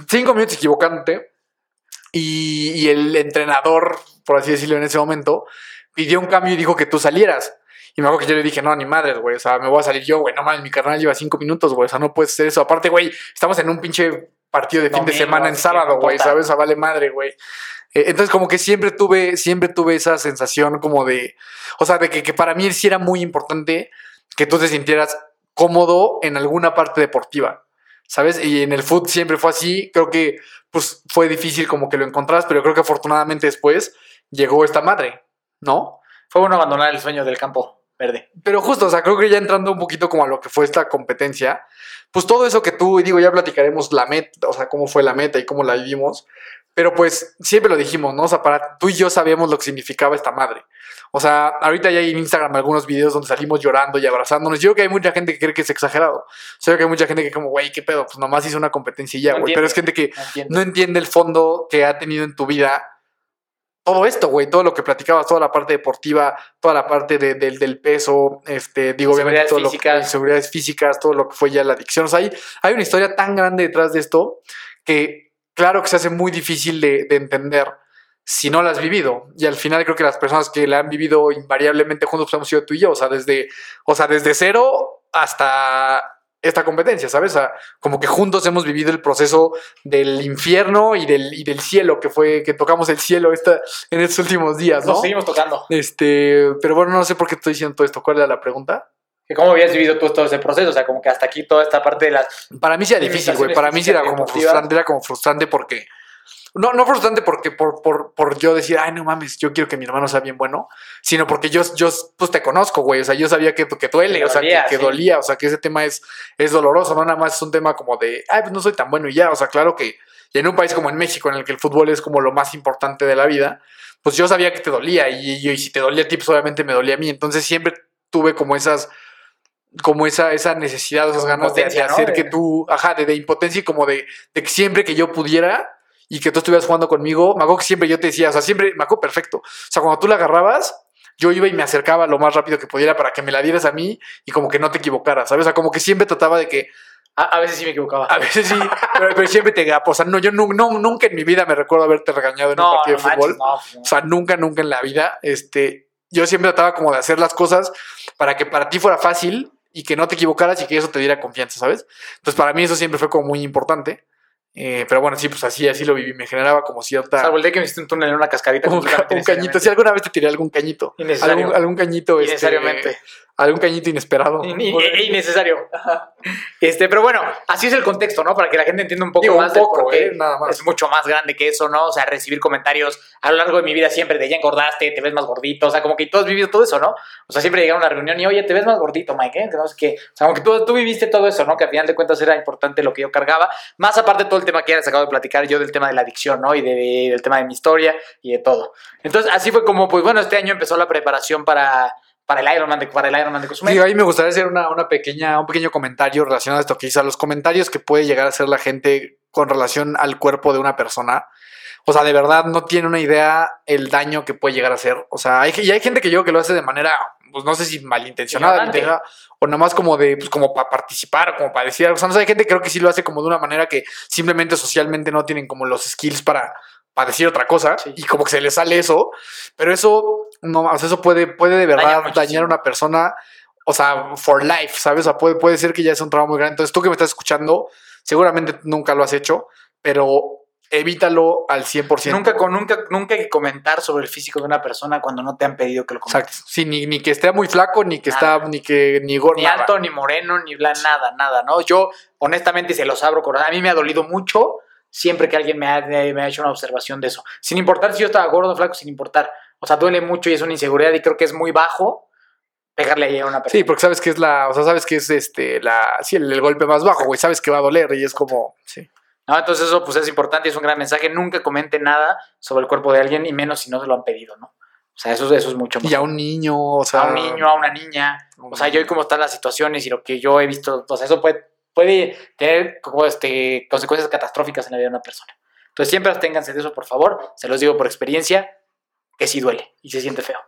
Speaker 1: Cinco minutos equivocándote. Y, y el entrenador, por así decirlo en ese momento, pidió un cambio y dijo que tú salieras. Y me acuerdo que yo le dije, no, ni madres, güey. O sea, me voy a salir yo, güey. No mames, mi carnal lleva cinco minutos, güey. O sea, no puedes hacer eso. Aparte, güey, estamos en un pinche partido de fin de semana en sábado, güey. ¿Sabes? O sea, vale madre, güey. Eh, Entonces, como que siempre tuve, siempre tuve esa sensación como de, o sea, de que, que para mí sí era muy importante que tú te sintieras cómodo en alguna parte deportiva, ¿sabes? Y en el fútbol siempre fue así. Creo que, pues, fue difícil como que lo encontraras, pero creo que afortunadamente después llegó esta madre, ¿no?
Speaker 4: Fue bueno abandonar el sueño del campo verde.
Speaker 1: Pero justo, o sea, creo que ya entrando un poquito como a lo que fue esta competencia, pues todo eso que tú, y digo, ya platicaremos la meta, o sea, cómo fue la meta y cómo la vivimos, pero pues siempre lo dijimos, ¿no? O sea, para tú y yo sabíamos lo que significaba esta madre. O sea, ahorita ya hay en Instagram algunos videos donde salimos llorando y abrazándonos. Yo creo que hay mucha gente que cree que es exagerado. O sea, yo creo que hay mucha gente que como, güey, ¿qué pedo? Pues nomás hizo una competencia y ya,
Speaker 4: No
Speaker 1: güey. Pero es gente que
Speaker 4: No
Speaker 1: entiende el fondo que ha tenido en tu vida todo esto, güey, todo lo que platicabas, toda la parte deportiva, toda la parte de- del- del peso, este, digo, obviamente todo lo
Speaker 4: físicas.
Speaker 1: que inseguridades físicas, todo lo que fue ya la adicción. O sea, hay, hay una historia tan grande detrás de esto que claro que se hace muy difícil de, de entender si no la has vivido. Y al final creo que las personas que la han vivido invariablemente juntos pues, hemos sido tú y yo. O sea, desde, o sea, desde cero hasta esta competencia, ¿sabes? O sea, como que juntos hemos vivido el proceso del infierno y del, y del cielo, que fue que tocamos el cielo esta, en estos últimos días, ¿no?
Speaker 4: Nos seguimos tocando.
Speaker 1: Este, pero bueno, no sé por qué estoy diciendo todo esto. ¿Cuál era la pregunta?
Speaker 4: Que ¿Cómo habías vivido tú todo ese proceso? O sea, como que hasta aquí toda esta parte de las...
Speaker 1: Para mí sí era difícil, güey. Para mí sí era como frustrante, era como frustrante porque, no, no frustrante porque por, por, por yo decir, ay, no mames, yo quiero que mi hermano sea bien bueno, sino porque yo, yo pues te conozco, güey. O sea, yo sabía que, que duele,
Speaker 4: Que
Speaker 1: o sea, que,
Speaker 4: dolía,
Speaker 1: que
Speaker 4: sí.
Speaker 1: dolía, o sea, que ese tema es, es doloroso, no nada más es un tema como de, ay, pues no soy tan bueno y ya. O sea, claro que y en un país como en México, en el que el fútbol es como lo más importante de la vida, pues yo sabía que te dolía y, y, y si te dolía a ti, pues obviamente me dolía a mí. Entonces siempre tuve como esas como esa, esa necesidad, esas
Speaker 4: Como
Speaker 1: ganas de, de
Speaker 4: impotencia, ¿no?
Speaker 1: hacer que tú, ajá, de, de impotencia y como de, de que siempre que yo pudiera y que tú estuvieras jugando conmigo, me acuerdo que siempre yo te decía, o sea, siempre, me acuerdo perfecto. O sea, cuando tú la agarrabas, yo iba y me acercaba lo más rápido que pudiera para que me la dieras a mí y como que no te equivocaras, ¿sabes? O sea, como que siempre trataba de que,
Speaker 4: A, a veces sí me equivocaba.
Speaker 1: a veces sí, pero, pero siempre te gapo. O sea, no, yo nu- no, nunca en mi vida me recuerdo haberte regañado en un
Speaker 4: no,
Speaker 1: partido
Speaker 4: no
Speaker 1: de fútbol.
Speaker 4: manches, no, no.
Speaker 1: O sea, nunca, nunca en la vida. Este, yo siempre trataba como de hacer las cosas para que para ti fuera fácil y que no te equivocaras y que eso te diera confianza, ¿sabes? Entonces, para mí eso siempre fue como muy importante. Eh, pero bueno, sí, pues así, así lo viví. Me generaba como cierta.
Speaker 4: Salvo el que me hiciste un túnel en una cascadita. [LAUGHS]
Speaker 1: un, un cañito. Si alguna vez te tiré algún cañito. Algún, algún cañito. este. Algún cañito inesperado.
Speaker 4: In- in- e- innecesario. Este, pero bueno, así es el contexto, ¿no? Para que la gente entienda un poco
Speaker 1: Digo, un
Speaker 4: más
Speaker 1: poco,
Speaker 4: qué
Speaker 1: eh, nada más.
Speaker 4: Es mucho más grande que eso, ¿no? O sea, recibir comentarios a lo largo de mi vida siempre de ya engordaste, te ves más gordito. O sea, como que tú has vivido todo eso, ¿no? O sea, siempre llegar a una reunión y oye, te ves más gordito, Mike, ¿eh? Que no sé qué. O sea, como que tú, tú viviste todo eso, ¿no? Que al final de cuentas era importante lo que yo cargaba. Más aparte todo el tema que ya les acabo de platicar yo del tema de la adicción, ¿no? Y de- del tema de mi historia y de todo. Entonces, así fue como, pues bueno, este año empezó la preparación para, para el Ironman de, para el Ironman de Cozumel.
Speaker 1: Sí, ahí me gustaría hacer una, una pequeña, un pequeño comentario relacionado a esto que dice, los comentarios que puede llegar a hacer la gente con relación al cuerpo de una persona. O sea, de verdad no tiene una idea el daño que puede llegar a hacer. O sea, hay, y hay gente que yo que lo hace de manera, pues no sé si malintencionada, o nada más como de, pues como para participar, o como para decir algo. O sea, no sé, hay gente que creo que sí lo hace como de una manera que simplemente socialmente no tienen como los skills para, para decir otra cosa
Speaker 4: Sí.
Speaker 1: y como que se les sale eso. Pero eso, no, o sea, eso puede, puede de
Speaker 4: Daña
Speaker 1: verdad
Speaker 4: muchísimo.
Speaker 1: dañar a una persona o sea, for life, ¿sabes? O sea, puede, puede ser que ya sea un trabajo muy grande. Entonces, tú que me estás escuchando, seguramente nunca lo has hecho, pero evítalo al 100%.
Speaker 4: Nunca, con, nunca, nunca hay que comentar sobre el físico de una persona cuando no te han pedido que lo comentes.
Speaker 1: Exacto. Sí, ni, ni que esté muy flaco, ni que
Speaker 4: Nada.
Speaker 1: está, ni que, ni gordo.
Speaker 4: Ni alto, ni moreno, ni blanco, nada, nada, ¿no? Yo, honestamente, se los abro corazón. A mí me ha dolido mucho siempre que alguien me ha, me ha hecho una observación de eso. Sin importar si yo estaba gordo o flaco, sin importar. O sea, duele mucho y es una inseguridad y creo que es muy bajo pegarle ahí a una persona.
Speaker 1: Sí, porque sabes que es la, o sea, sabes que es este, la, sí, el, el golpe más bajo, güey, sabes que va a doler y es como, sí.
Speaker 4: ¿no? Entonces eso pues es importante y es un gran mensaje. Nunca comente nada sobre el cuerpo de alguien y menos si no se lo han pedido, ¿no? O sea, eso, eso es mucho más.
Speaker 1: Y a un niño, o sea.
Speaker 4: a un niño, a una niña. O sea, yo y cómo están las situaciones y lo que yo he visto, o sea, eso puede, puede tener como este, consecuencias catastróficas en la vida de una persona. Entonces siempre absténganse de eso, por favor. Se los digo por experiencia, que sí duele y se siente feo.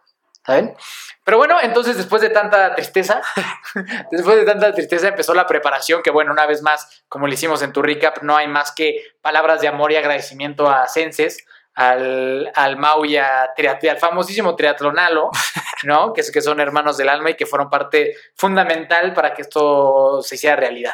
Speaker 4: ¿Saben? Pero bueno, entonces después de tanta tristeza, [LAUGHS] después de tanta tristeza empezó la preparación, que bueno, una vez más, como le hicimos en tu recap, no hay más que palabras de amor y agradecimiento a Senses, al, al Mau y a al famosísimo Triatlonalo, [LAUGHS] ¿no? Que, que son hermanos del alma y que fueron parte fundamental para que esto se hiciera realidad.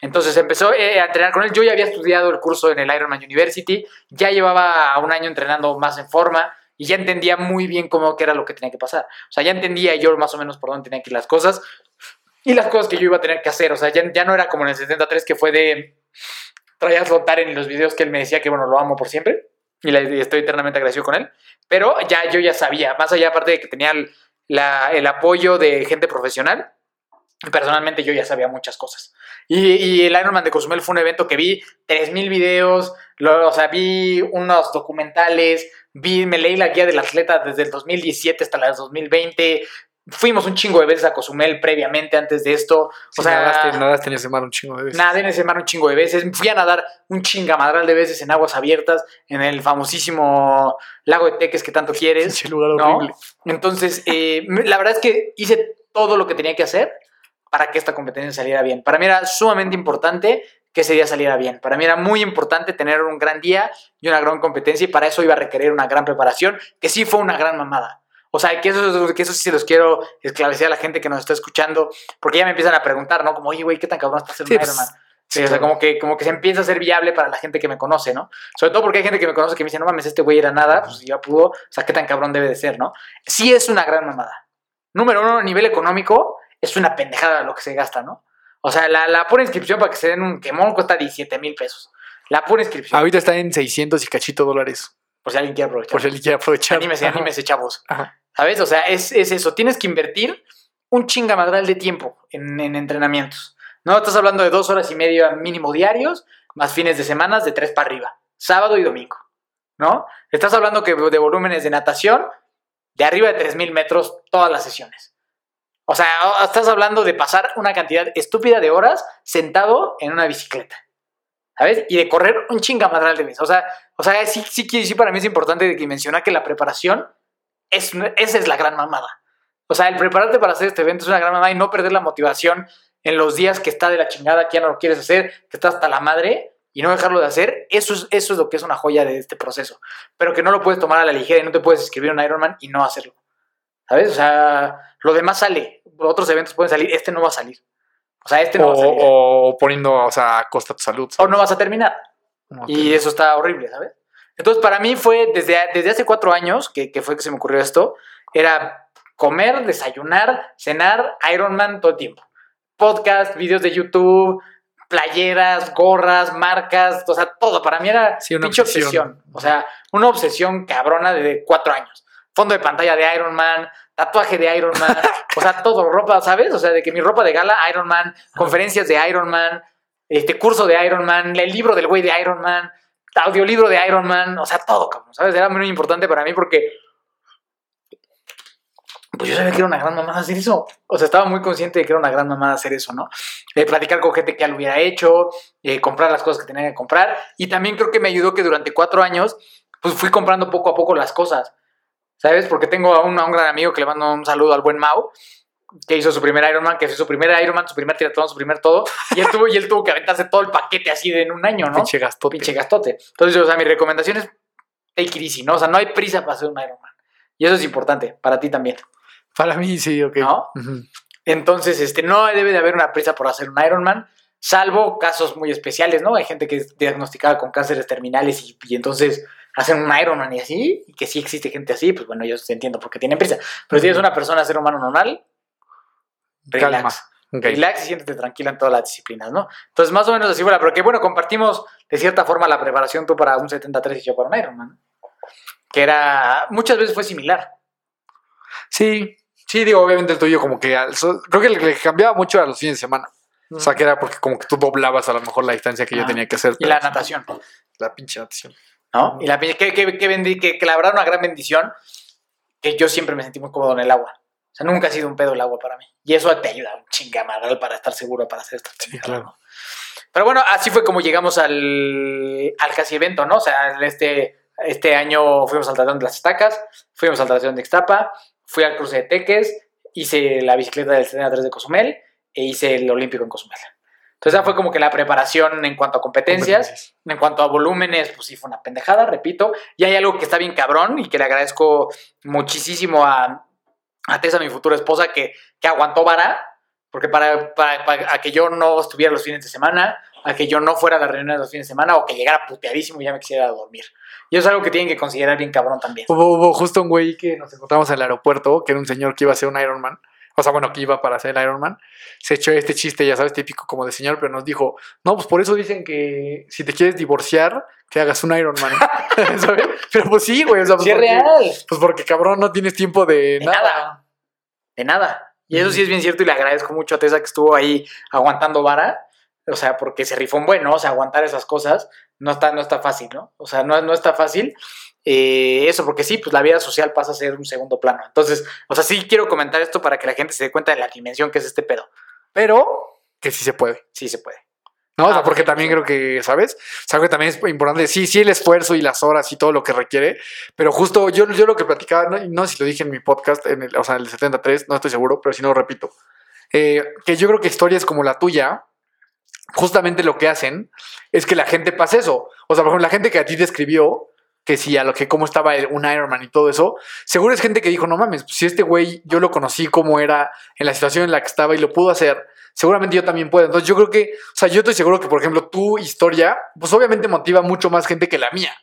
Speaker 4: Entonces empezó eh, a entrenar con él. Yo ya había estudiado el curso en el Ironman University, ya llevaba un año entrenando más en forma y ya entendía muy bien cómo era lo que tenía que pasar. O sea, ya entendía yo más o menos por dónde tenían que ir las cosas y las cosas que yo iba a tener que hacer. O sea, ya, ya no era como en el 73 que fue de flotar en los videos que él me decía que, bueno, lo amo por siempre y, le- y estoy eternamente agradecido con él. Pero ya yo ya sabía, más allá aparte de que tenía el, la- el apoyo de gente profesional, personalmente yo ya sabía muchas cosas. Y, y el Ironman de Cozumel fue un evento que vi 3.000 videos, lo- o sea, vi unos documentales, vi, me leí la guía del atleta desde el 2017 hasta el 2020. Fuimos un chingo de veces a Cozumel previamente antes de esto.
Speaker 1: Sí,
Speaker 4: o sea,
Speaker 1: nadaste, nadaste en ese mar un chingo de veces.
Speaker 4: Nadé en ese mar un chingo de veces. Fui a nadar un chingamadral de veces en aguas abiertas, en el famosísimo lago de Teques que tanto quieres.
Speaker 1: Lugar
Speaker 4: ¿no?
Speaker 1: horrible.
Speaker 4: Entonces, eh, la verdad es que hice todo lo que tenía que hacer para que esta competencia saliera bien. Para mí era sumamente importante que ese día saliera bien. Para mí era muy importante tener un gran día y una gran competencia y para eso iba a requerir una gran preparación, que sí fue una gran mamada. O sea, que eso, que eso sí se los quiero esclarecer a la gente que nos está escuchando, porque ya me empiezan a preguntar, ¿no? Como, oye, güey, ¿qué tan cabrón está un
Speaker 1: pues,
Speaker 4: Ironman?
Speaker 1: sí,
Speaker 4: o sea, como que, como que se empieza a ser viable para la gente que me conoce, ¿no? Sobre todo porque hay gente que me conoce que me dice, no mames, este güey era nada, pues ya pudo, o sea, qué tan cabrón debe de ser, ¿no? Sí es una gran mamada. Número uno, a nivel económico, es una pendejada lo que se gasta, ¿no? O sea, la, la pura inscripción para que se den un quemón cuesta 17 mil pesos. La pura inscripción.
Speaker 1: Ahorita está en 600 y cachito dólares.
Speaker 4: Por si alguien quiere aprovechar.
Speaker 1: Por si alguien quiere aprovechar.
Speaker 4: Anímese,
Speaker 1: Ajá.
Speaker 4: anímese, chavos.
Speaker 1: Ajá.
Speaker 4: ¿Sabes? O sea, es, es eso. Tienes que invertir un chingamadral de tiempo en, en entrenamientos. No estás hablando de dos horas y media mínimo diarios, más fines de semana de tres para arriba. Sábado y domingo. ¿No? Estás hablando que de volúmenes de natación de arriba de 3.000 metros todas las sesiones. O sea, estás hablando de pasar una cantidad estúpida de horas sentado en una bicicleta. ¿Sabes? Y de correr un chingamadral de veces. O sea, o sea sí, sí, sí, para mí es importante de que mencionar que la preparación es, esa es la gran mamada. O sea, el prepararte para hacer este evento es una gran mamada y no perder la motivación en los días que está de la chingada, que ya no lo quieres hacer, que estás hasta la madre y no dejarlo de hacer, eso es, eso es lo que es una joya de este proceso. Pero que no lo puedes tomar a la ligera y no te puedes escribir un Ironman y no hacerlo. ¿Sabes? O sea, lo demás sale. Otros eventos pueden salir, este no va a salir. O sea, este no
Speaker 1: o,
Speaker 4: va a salir.
Speaker 1: o poniendo, o sea, a costa tu salud.
Speaker 4: O no vas a terminar. Y eso está horrible, ¿sabes? Entonces, para mí fue desde, desde hace cuatro años que, que fue que se me ocurrió esto. Era comer, desayunar, cenar, Ironman todo el tiempo. Podcast, videos de YouTube, playeras, gorras, marcas, o sea, todo. Para mí era
Speaker 1: Sí, una obsesión.
Speaker 4: obsesión. O sea, una obsesión cabrona de cuatro años. Fondo de pantalla de Iron Man, tatuaje de Iron Man, o sea, todo, ropa, ¿sabes? O sea, de que mi ropa de gala, Iron Man, conferencias de Iron Man, este curso de Iron Man, el libro del güey de Iron Man, audiolibro de Iron Man, o sea, todo, cabrón, ¿sabes? Era muy importante para mí porque pues yo sabía que era una gran mamada hacer eso. O sea, estaba muy consciente de que era una gran mamada hacer eso, ¿no? De platicar con gente que ya lo hubiera hecho, eh, comprar las cosas que tenía que comprar. Y también creo que me ayudó que durante cuatro años, pues fui comprando poco a poco las cosas. ¿Sabes? Porque tengo a un, a un gran amigo que le mando un saludo al buen Mau, que hizo su primer Ironman, que hizo su primer Ironman, su primer triatlón, su primer todo. Y él tuvo, y él tuvo que aventarse todo el paquete así de en un año, ¿no?
Speaker 1: Pinche gastote.
Speaker 4: pinche gastote. Entonces, o sea, mi recomendación es take it easy, ¿no? O sea, no hay prisa para hacer un Ironman. Y eso es importante, para ti también,
Speaker 1: Para mí sí, ok.
Speaker 4: ¿no? Entonces, este, no debe de haber una prisa por hacer un Ironman, salvo casos muy especiales, ¿no? Hay gente que es diagnosticada con cánceres terminales y, y entonces hacen un Ironman y así, y que sí existe gente así, pues bueno, yo entiendo por qué tienen prisa. Pero si eres una persona, ser humano normal, relax.
Speaker 1: Calma. Ok.
Speaker 4: Relax y siéntete tranquila en todas las disciplinas, ¿no? Entonces, más o menos así fuera, pero que bueno, compartimos de cierta forma la preparación tú para un 73 y yo para un Ironman. Que era, muchas veces fue similar.
Speaker 1: Sí, sí, digo, obviamente el tuyo como que... creo que le, cambiaba mucho a los fines de semana. O sea, que era porque como que tú doblabas a lo mejor la distancia que yo
Speaker 4: Ah.
Speaker 1: tenía que hacer.
Speaker 4: Y la natación,
Speaker 1: La pinche natación.
Speaker 4: ¿No? Y la, que, que, que, bendi- que, que la verdad una gran bendición, que yo siempre me sentí muy cómodo en el agua. O sea, nunca ha sido un pedo el agua para mí. Y eso te ayuda un chingamadral para estar seguro para hacer esto.
Speaker 1: Sí, claro.
Speaker 4: Pero bueno, así fue como llegamos al, al casi evento, ¿no? O sea, este, este año fuimos al Tratón de las Estacas, fuimos al Tratón de Ixtapa, fui al cruce de Teques, hice la bicicleta del 73 de Cozumel e hice el Olímpico en Cozumel. Entonces, esa fue como que la preparación en cuanto a competencias. En cuanto a volúmenes, pues sí fue una pendejada, repito. Y hay algo que está bien cabrón y que le agradezco muchísimo a, a Tessa, mi futura esposa, que, que aguantó vara, porque para, para, para- a que yo no estuviera los fines de semana, a que yo no fuera a las reuniones los fines de semana o que llegara puteadísimo y ya me quisiera dormir. Y eso es algo que tienen que considerar bien cabrón también.
Speaker 1: Hubo, hubo justo un güey que nos encontramos en el aeropuerto, que era un señor que iba a hacer un Ironman. O sea, bueno, que iba para hacer el Ironman. Se echó este chiste, ya sabes, típico como de señor, pero nos dijo, no, pues por eso dicen que si te quieres divorciar, que hagas un Ironman. [LAUGHS] [LAUGHS] ¿Sabes? Pero pues sí, güey. O sea, pues,
Speaker 4: Sí, es
Speaker 1: porque,
Speaker 4: real.
Speaker 1: pues porque cabrón no tienes tiempo de,
Speaker 4: De nada. De nada. Y eso sí es bien cierto y le agradezco mucho a Tessa que estuvo ahí aguantando vara. O sea, porque se rifó un buen, ¿no? O sea, aguantar esas cosas no está, no está fácil, ¿no? O sea, no, no está fácil. Eh, eso, porque sí, pues la vida social pasa a ser un segundo plano. Entonces, o sea, sí quiero comentar esto para que la gente se dé cuenta de la dimensión que es este pedo.
Speaker 1: Pero que sí se puede.
Speaker 4: Sí se puede.
Speaker 1: ¿No? O
Speaker 4: Ah,
Speaker 1: sea, porque
Speaker 4: perfecto.
Speaker 1: también creo que, ¿sabes? O sea, que también es importante, sí, sí, el esfuerzo y las horas y todo lo que requiere, pero justo yo, yo lo que platicaba, no, no sé si lo dije en mi podcast, en el, o sea, en el 73, no estoy seguro, pero si no lo repito, eh, que yo creo que historias como la tuya, justamente lo que hacen es que la gente pase eso. O sea, por ejemplo, la gente que a ti te escribió, que si a lo que cómo estaba el- un Ironman y todo eso, seguro es gente que dijo, no mames, pues si este güey yo lo conocí como era en la situación en la que estaba y lo pudo hacer, seguramente yo también puedo. Entonces yo creo que, o sea, yo estoy seguro que, por ejemplo, tu historia, pues obviamente motiva mucho más gente que la mía.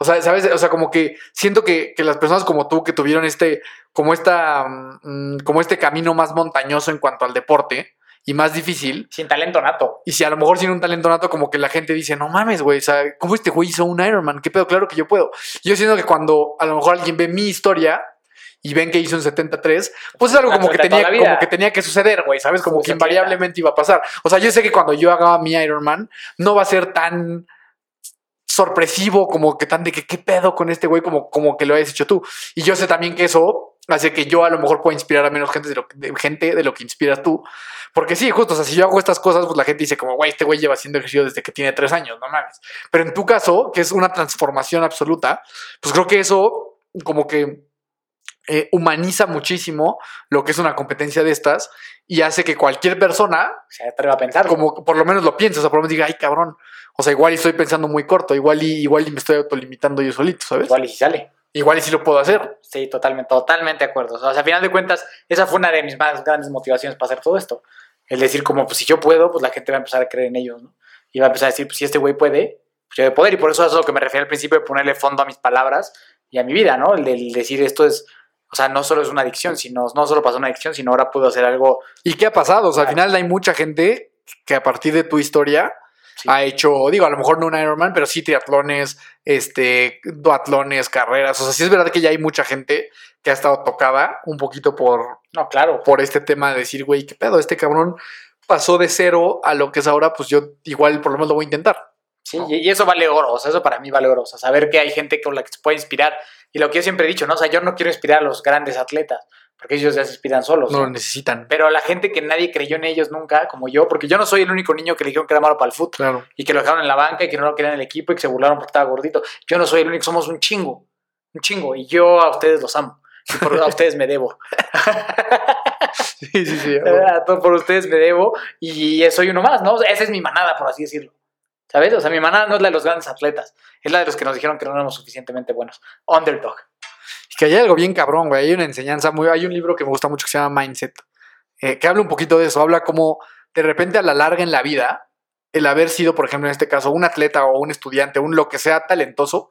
Speaker 1: O sea, ¿sabes? O sea, como que siento que, que las personas como tú que tuvieron este, como esta, mm, como este camino más montañoso en cuanto al deporte y más difícil.
Speaker 4: Sin talento nato.
Speaker 1: Y si a lo mejor sin un talento nato, como que la gente dice, no mames, güey, o sea, ¿cómo este güey hizo un Ironman? ¿Qué pedo? Claro que yo puedo. Yo siento que cuando a lo mejor alguien ve mi historia y ven que hizo un 73, pues es algo como que, tenía, como que tenía que suceder, güey, ¿sabes? Como que invariablemente iba a pasar. O sea, yo sé que cuando yo haga mi Ironman, no va a ser tan sorpresivo como que tan de que qué pedo con este güey como, como que lo hayas hecho tú. Y yo sé también que eso hace que yo a lo mejor pueda inspirar a menos gente de lo, de gente de lo que inspiras tú. Porque sí, justo, o sea, si yo hago estas cosas, pues la gente dice como, güey, este güey lleva haciendo ejercicio desde que tiene tres años, no mames. Pero en tu caso, que es una transformación absoluta, pues creo que eso como que eh, humaniza muchísimo lo que es una competencia de estas y hace que cualquier persona,
Speaker 4: Se atreve a pensar.
Speaker 1: como por lo menos lo piense, o sea, por lo menos diga, ay, cabrón, o sea, igual y estoy pensando muy corto, igual y, igual y me estoy autolimitando yo solito, ¿sabes? Igual
Speaker 4: y si sale.
Speaker 1: Y sí lo puedo hacer.
Speaker 4: Sí, totalmente, totalmente de acuerdo. O sea, a final de cuentas, esa fue una de mis más grandes motivaciones para hacer todo esto. El decir, como, pues si yo puedo, pues la gente va a empezar a creer en ellos, ¿no? Y va a empezar a decir, pues si este güey puede, pues yo de poder. Y por eso es a lo que me refiero al principio de ponerle fondo a mis palabras y a mi vida, ¿no? El de decir esto es, o sea, no solo es una adicción, sino, no solo pasó una adicción, sino ahora puedo hacer algo.
Speaker 1: ¿Y qué ha pasado? O sea, al final hay mucha gente que a partir de tu historia
Speaker 4: Sí.
Speaker 1: ha hecho, digo, a lo mejor no un Ironman, pero sí triatlones, este, duatlones, carreras. O sea, sí es verdad que ya hay mucha gente que ha estado tocada un poquito por,
Speaker 4: No, claro.
Speaker 1: por este tema de decir, güey, qué pedo, este cabrón pasó de cero a lo que es ahora, pues yo igual por lo menos lo voy a intentar.
Speaker 4: Sí, y, y eso vale oro, o sea, eso para mí vale oro, o sea, saber que hay gente con la que se puede inspirar. Y lo que yo siempre he dicho, ¿no? O sea, yo no quiero inspirar a los grandes atletas, porque ellos ya se inspiran solos.
Speaker 1: No lo necesitan.
Speaker 4: Pero a la gente que nadie creyó en ellos nunca, como yo, porque yo no soy el único niño que le dijeron que era malo para el fútbol
Speaker 1: Claro.
Speaker 4: y que lo dejaron en la banca y que no lo querían en el equipo y que se burlaron porque estaba gordito. Yo no soy el único, somos un chingo, un chingo. Y yo a ustedes los amo. Y por, a ustedes me debo. [LAUGHS]
Speaker 1: Sí, sí, sí. [LAUGHS]
Speaker 4: A todos por ustedes me debo y soy uno más, ¿no? O sea, esa es mi manada, por así decirlo. ¿Sabes? O sea, mi manada no es la de los grandes atletas, es la de los que nos dijeron que no éramos suficientemente buenos. Underdog.
Speaker 1: Y que hay algo bien cabrón, güey. Hay una enseñanza muy. Hay un libro que me gusta mucho que se llama Mindset, eh, que habla un poquito de eso. Habla como de repente a la larga en la vida, el haber sido, por ejemplo, en este caso, un atleta o un estudiante, un lo que sea talentoso.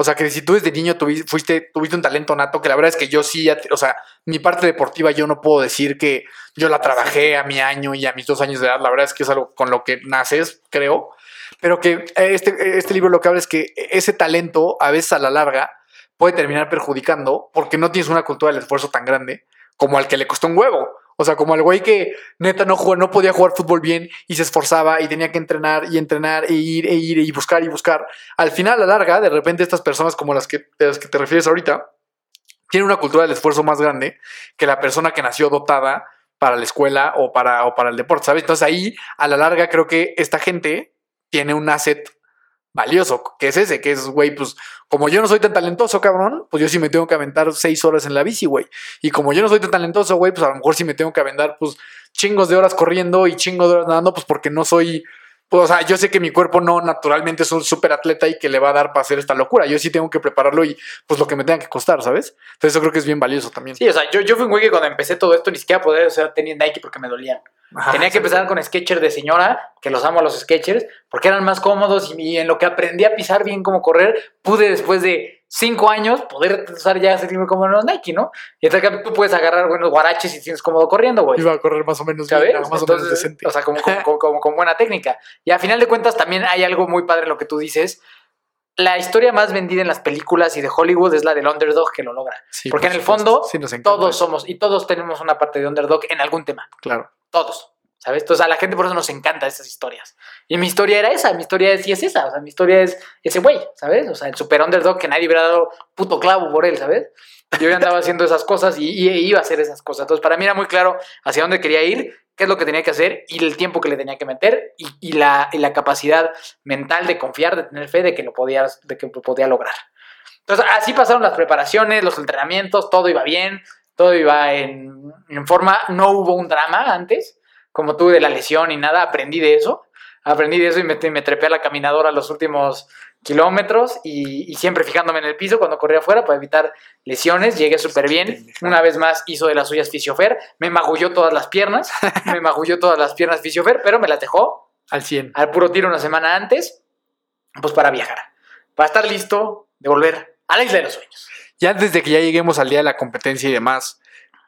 Speaker 1: O sea, que si tú desde niño tuvi- fuiste, tuviste un talento nato, que la verdad es que yo sí, o sea, mi parte deportiva yo no puedo decir que yo la trabajé a mi año y a mis dos años de edad. La verdad es que es algo con lo que naces, creo. Pero que este, este libro lo que habla es que ese talento, a veces a la larga, puede terminar perjudicando porque no tienes una cultura del esfuerzo tan grande como al que le costó un huevo. O sea, como al güey que neta no, jugó, no podía jugar fútbol bien y se esforzaba y tenía que entrenar y entrenar e ir e ir y buscar y buscar. Al final, a la larga, de repente estas personas como las que, las que te refieres ahorita, tienen una cultura del esfuerzo más grande que la persona que nació dotada para la escuela o para, o para el deporte, ¿sabes? Entonces ahí, a la larga, creo que esta gente tiene un asset valioso, que es ese, que es, güey, pues como yo no soy tan talentoso, cabrón, pues yo sí me tengo que aventar seis horas en la bici, güey. Y como yo no soy tan talentoso, güey, pues a lo mejor sí me tengo que aventar, pues, chingos de horas corriendo y chingos de horas nadando, pues porque no soy... Pues, o sea, yo sé que mi cuerpo no naturalmente es un súper atleta y que le va a dar para hacer esta locura. Yo sí tengo que prepararlo y pues lo que me tenga que costar, ¿sabes? Entonces eso creo que es bien valioso también.
Speaker 4: Sí, o sea, yo, yo fui un güey que cuando empecé todo esto ni siquiera podía usar tenis Nike porque me dolían.
Speaker 1: Ajá,
Speaker 4: Tenía que empezar con Skechers de señora, que los amo a los Skechers, porque eran más cómodos y, y en lo que aprendí a pisar bien cómo correr, pude después de cinco años poder usar ya sentirme como en los Nike, ¿no? Y entonces acá tú puedes agarrar buenos guaraches y te sientes cómodo corriendo, güey.
Speaker 1: Iba a correr más o menos bien, más o menos decente.
Speaker 4: O sea, como, como, [LAUGHS] como- como con buena técnica. Y a final de cuentas también hay algo muy padre en lo que tú dices. La historia más vendida en las películas y de Hollywood es la del underdog que lo logra.
Speaker 1: Sí,
Speaker 4: Porque
Speaker 1: por
Speaker 4: en el fondo
Speaker 1: Sí,
Speaker 4: Todos somos y todos tenemos una parte de underdog en algún tema.
Speaker 1: Claro.
Speaker 4: Todos. ¿Sabes? Entonces a la gente por eso nos encanta esas historias. Y mi historia era esa, mi historia es, sí es esa, o sea, mi historia es ese güey, ¿sabes? O sea, el super underdog que nadie hubiera dado puto clavo por él, ¿sabes? Yo ya andaba haciendo esas cosas y, y iba a hacer esas cosas. Entonces para mí era muy claro hacia dónde quería ir, qué es lo que tenía que hacer y el tiempo que le tenía que meter y, y la, y la capacidad mental de confiar, de tener fe de que lo podía, de que lo podía lograr. Entonces así pasaron las preparaciones, los entrenamientos, todo iba bien, todo iba en, en forma, no hubo un drama antes como tuve de la lesión y nada, aprendí de eso. Aprendí de eso y me, me trepé a la caminadora los últimos kilómetros y, y siempre fijándome en el piso cuando corría afuera para evitar lesiones. Llegué súper bien. Una vez más hizo de las suyas Fisiofer. Me magulló todas las piernas. [LAUGHS] me magulló todas las piernas Fisiofer, pero me las dejó
Speaker 1: Al 100.
Speaker 4: al puro tiro una semana antes, pues para viajar. Para estar listo de volver a la isla de los sueños.
Speaker 1: Ya antes de que ya lleguemos al día de la competencia y demás,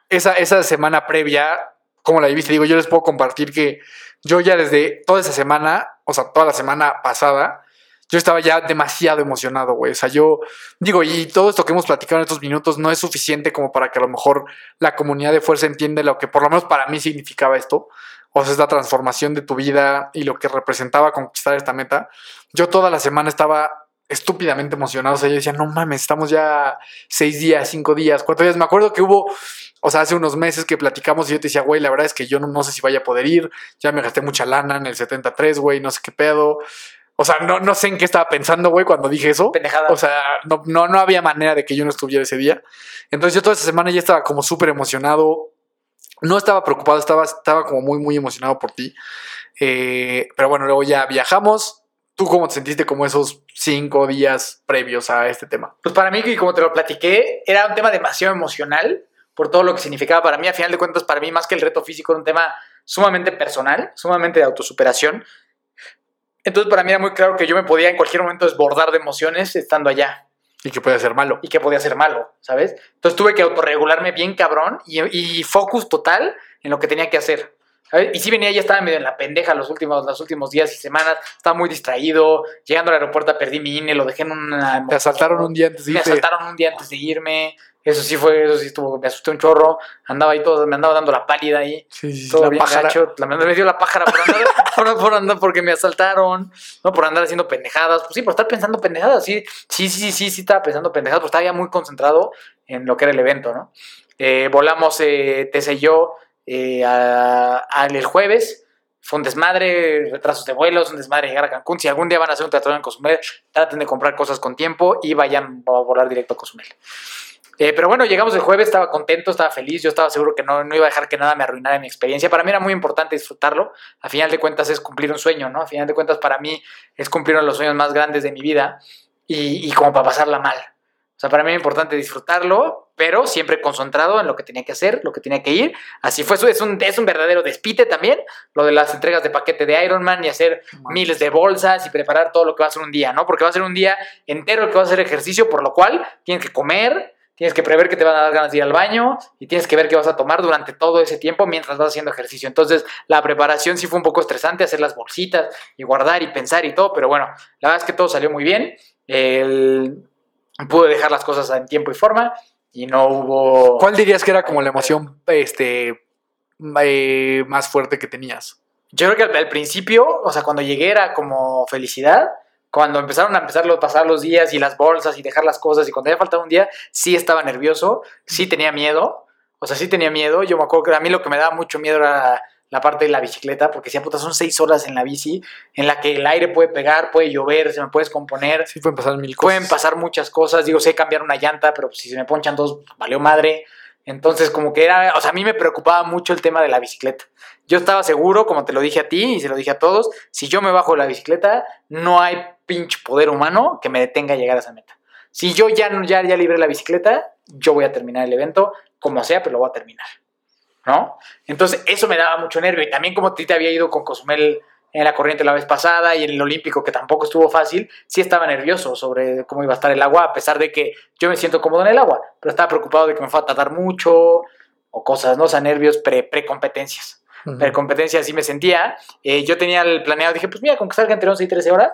Speaker 1: esa, esa semana previa, cómo la viviste. Digo, yo les puedo compartir que yo ya desde toda esa semana, o sea, toda la semana pasada, yo estaba ya demasiado emocionado, güey. O sea, yo digo, y todo esto que hemos platicado en estos minutos no es suficiente como para que a lo mejor la comunidad de fuerza entienda lo que por lo menos para mí significaba esto. O sea, es la transformación de tu vida y lo que representaba conquistar esta meta. Yo toda la semana estaba estúpidamente emocionado. O sea, yo decía, no mames, estamos ya seis días, cinco días, cuatro días. Me acuerdo que hubo, o sea, hace unos meses que platicamos y yo te decía, güey, la verdad es que yo no, no sé si vaya a poder ir. Ya me gasté mucha lana en el 73, güey, no sé qué pedo. O sea, no, no sé en qué estaba pensando, güey, cuando dije eso.
Speaker 4: Pendejada.
Speaker 1: O sea, no, no, no había manera de que yo no estuviera ese día. Entonces yo toda esa semana ya estaba como súper emocionado. No estaba preocupado, estaba, estaba como muy, muy emocionado por ti. Eh, pero bueno, luego ya viajamos. ¿Tú cómo te sentiste como esos cinco días previos a este tema?
Speaker 4: Pues para mí, y como te lo platiqué, era un tema demasiado emocional por todo lo que significaba para mí. A final de cuentas, para mí, más que el reto físico, era un tema sumamente personal, sumamente de autosuperación. Entonces, para mí era muy claro que yo me podía en cualquier momento desbordar de emociones estando allá
Speaker 1: Y que puede ser malo.
Speaker 4: y que podía ser malo, ¿sabes? Entonces tuve que autorregularme bien cabrón y, y focus total en lo que tenía que hacer. ¿sabes? Y sí venía, ya estaba medio en la pendeja los últimos, los últimos días y semanas, estaba muy distraído, llegando al aeropuerto perdí mi INE, lo dejé en una...
Speaker 1: Te asaltaron un día antes de
Speaker 4: Me
Speaker 1: irte.
Speaker 4: asaltaron un día antes de irme, eso sí fue, eso sí estuvo, me asusté un chorro, andaba ahí todo, me andaba dando la pálida ahí,
Speaker 1: Sí, sí,
Speaker 4: todo
Speaker 1: la
Speaker 4: bien
Speaker 1: pájara.
Speaker 4: gacho, la- me dio la pájara por andar, [LAUGHS] por, por andar, porque me asaltaron, no por andar haciendo pendejadas, pues sí, por estar pensando pendejadas, sí, sí, sí, sí, sí, sí estaba pensando pendejadas, pues estaba ya muy concentrado en lo que era el evento, ¿no? Eh, volamos, eh, y yo, eh, al el jueves, fue un desmadre, retrasos de vuelos, un desmadre llegar a Cancún, si algún día van a hacer un teatro en Cozumel, traten de comprar cosas con tiempo y vayan a volar directo a Cozumel. Eh, pero bueno, llegamos el jueves, estaba contento, estaba feliz, yo estaba seguro que no, no iba a dejar que nada me arruinara mi experiencia. Para mí era muy importante disfrutarlo. A final de cuentas es cumplir un sueño, ¿no? A final de cuentas para mí es cumplir uno de los sueños más grandes de mi vida y, y como para pasarla mal. O sea, para mí era importante disfrutarlo, pero siempre concentrado en lo que tenía que hacer, lo que tenía que ir. Así fue, es un, es un verdadero despite también, lo de las entregas de paquete de Ironman y hacer miles de bolsas y preparar todo lo que va a ser un día, ¿no? Porque va a ser un día entero que va a ser ejercicio, por lo cual tienes que comer, tienes que prever que te van a dar ganas de ir al baño y tienes que ver qué vas a tomar durante todo ese tiempo mientras vas haciendo ejercicio. Entonces, la preparación sí fue un poco estresante, hacer las bolsitas y guardar y pensar y todo, pero bueno, la verdad es que todo salió muy bien. El- pude dejar las cosas en tiempo y forma y no hubo...
Speaker 1: ¿Cuál dirías que era como la emoción este, eh, más fuerte que tenías?
Speaker 4: Yo creo que al, al principio, o sea, cuando llegué era como felicidad. Cuando empezaron a empezar los, pasar los días y las bolsas y dejar las cosas y cuando ya faltaba un día, sí estaba nervioso, sí tenía miedo. O sea, sí tenía miedo. Yo me acuerdo que a mí lo que me daba mucho miedo era la parte de la bicicleta, porque decía, puta, son seis horas en la bici en la que el aire puede pegar, puede llover, se me puedes componer.
Speaker 1: Sí, pueden pasar mil cosas.
Speaker 4: Pueden pasar muchas cosas. Digo, sé cambiar una llanta, pero si se me ponchan dos, valió madre. Entonces, como que era, o sea, a mí me preocupaba mucho el tema de la bicicleta. Yo estaba seguro, como te lo dije a ti y se lo dije a todos, si yo me bajo de la bicicleta, no hay pinche poder humano que me detenga a llegar a esa meta. Si yo ya, ya, ya libré la bicicleta, yo voy a terminar el evento, como sea, pero lo voy a terminar. ¿No? Entonces, eso me daba mucho nervio. Y también como a ti te había ido con Cozumel en la corriente la vez pasada y en el Olímpico, que tampoco estuvo fácil, sí estaba nervioso sobre cómo iba a estar el agua, a pesar de que yo me siento cómodo en el agua, pero estaba preocupado de que me fuera a tardar mucho o cosas, ¿no? O sea, nervios pre- pre-competencias.
Speaker 1: Ujú.
Speaker 4: Pre-competencias sí me sentía. Eh, yo tenía el planeado, dije, pues mira, con que salga entre 11 y 13 horas,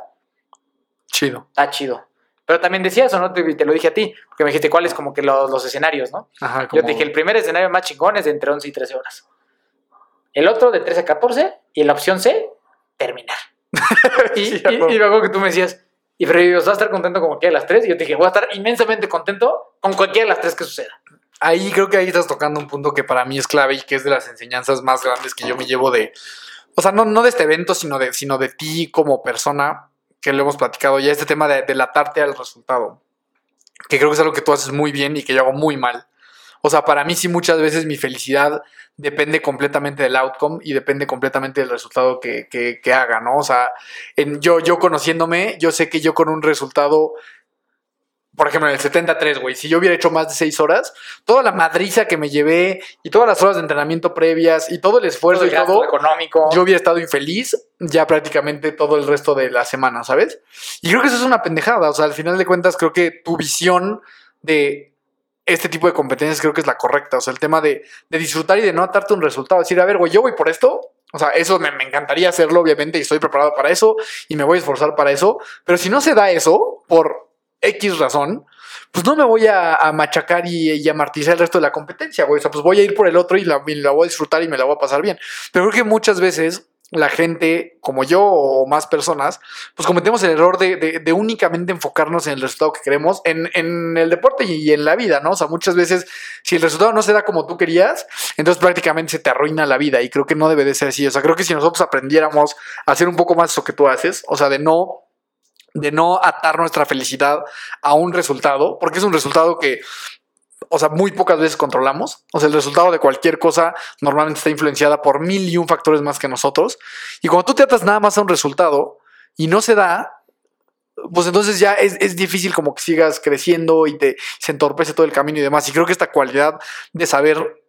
Speaker 1: Chido.
Speaker 4: está chido. Pero también decía eso, ¿no? Te, te lo dije a ti, porque me dijiste cuáles como que los, los escenarios, ¿no?
Speaker 1: Ajá,
Speaker 4: Yo
Speaker 1: como-
Speaker 4: te dije, el primer escenario más chingón es de entre 11 y 13 horas. El otro de 13 a 14 y la opción C, terminar. [LAUGHS] y,
Speaker 1: Sí,
Speaker 4: y, y acuerdo que tú me decías, y Freddy, ¿vas a estar contento con cualquiera de las tres? Y yo te dije, voy a estar inmensamente contento con cualquiera de las tres que suceda.
Speaker 1: Ahí creo que ahí estás tocando un punto que para mí es clave y que es de las enseñanzas más grandes que yo me llevo de, o sea, no, no de este evento, sino de, sino de ti como persona, que lo hemos platicado ya, este tema de delatarte al resultado, que creo que es algo que tú haces muy bien y que yo hago muy mal. O sea, para mí sí muchas veces mi felicidad depende completamente del outcome y depende completamente del resultado que haga, ¿no? O sea, en, yo, yo conociéndome, yo sé que yo con un resultado, por ejemplo, en el 73, güey, si yo hubiera hecho más de seis horas, toda la madriza que me llevé y todas las horas de entrenamiento previas y todo el esfuerzo
Speaker 4: Todo el
Speaker 1: y todo,
Speaker 4: económico.
Speaker 1: yo hubiera estado infeliz ya prácticamente todo el resto de la semana, ¿sabes? Y creo que eso es una pendejada. O sea, al final de cuentas, creo que tu visión de este tipo de competencias creo que es la correcta. O sea, el tema de, de disfrutar y de no atarte un resultado. Decir, a ver, güey, yo voy por esto. O sea, eso me, me encantaría hacerlo, obviamente, y estoy preparado para eso y me voy a esforzar para eso. Pero si no se da eso, por X razón, pues no me voy a, machacar y, y a el resto de la competencia, güey. O sea, pues voy a ir por el otro y la, y la voy a disfrutar y me la voy a pasar bien. Pero creo que muchas veces la gente, como yo o más personas, pues cometemos el error de, de- únicamente enfocarnos en el resultado que queremos en, en el deporte y en la vida, ¿no? O sea, muchas veces, si el resultado no se da como tú querías, entonces prácticamente se te arruina la vida y creo que no debe de ser así. O sea, creo que si nosotros aprendiéramos a hacer un poco más eso que tú haces, o sea, de no de no atar nuestra felicidad a un resultado, porque es un resultado que, o sea, muy pocas veces controlamos. O sea, el resultado de cualquier cosa normalmente está influenciada por mil y un factores más que nosotros. Y cuando tú te atas nada más a un resultado y no se da, pues entonces ya es, es difícil como que sigas creciendo y te se entorpece todo el camino y demás. Y creo que esta cualidad de saber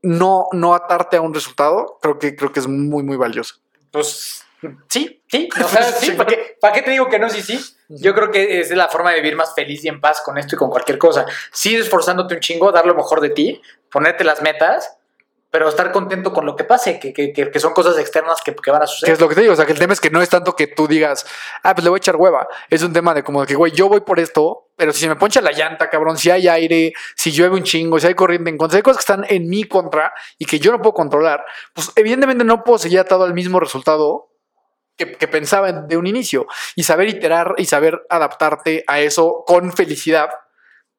Speaker 1: no, no atarte a un resultado, creo que, creo que es muy, muy valiosa.
Speaker 4: Pues sí, sí. [LAUGHS] O sea, sí, ¿para qué, ¿para qué te digo que no? Sí, sí. Yo creo que es la forma de vivir más feliz y en paz con esto y con cualquier cosa. Sí, esforzándote un chingo, dar lo mejor de ti, ponerte las metas, pero estar contento con lo que pase, que, que, que, son cosas externas que, que van a
Speaker 1: Que
Speaker 4: suceder.
Speaker 1: es lo que te digo, o sea, que el tema es que no es tanto que tú digas, ah, pues le voy a echar hueva. Es un tema de como de que, güey, yo voy por esto, pero si se me poncha la llanta, cabrón, si hay aire, si llueve un chingo, si hay corriente en contra, si hay cosas que están en mi contra y que yo no puedo controlar, pues evidentemente no puedo seguir atado al mismo resultado que, que pensaba de un inicio. Y saber iterar y saber adaptarte a eso con felicidad.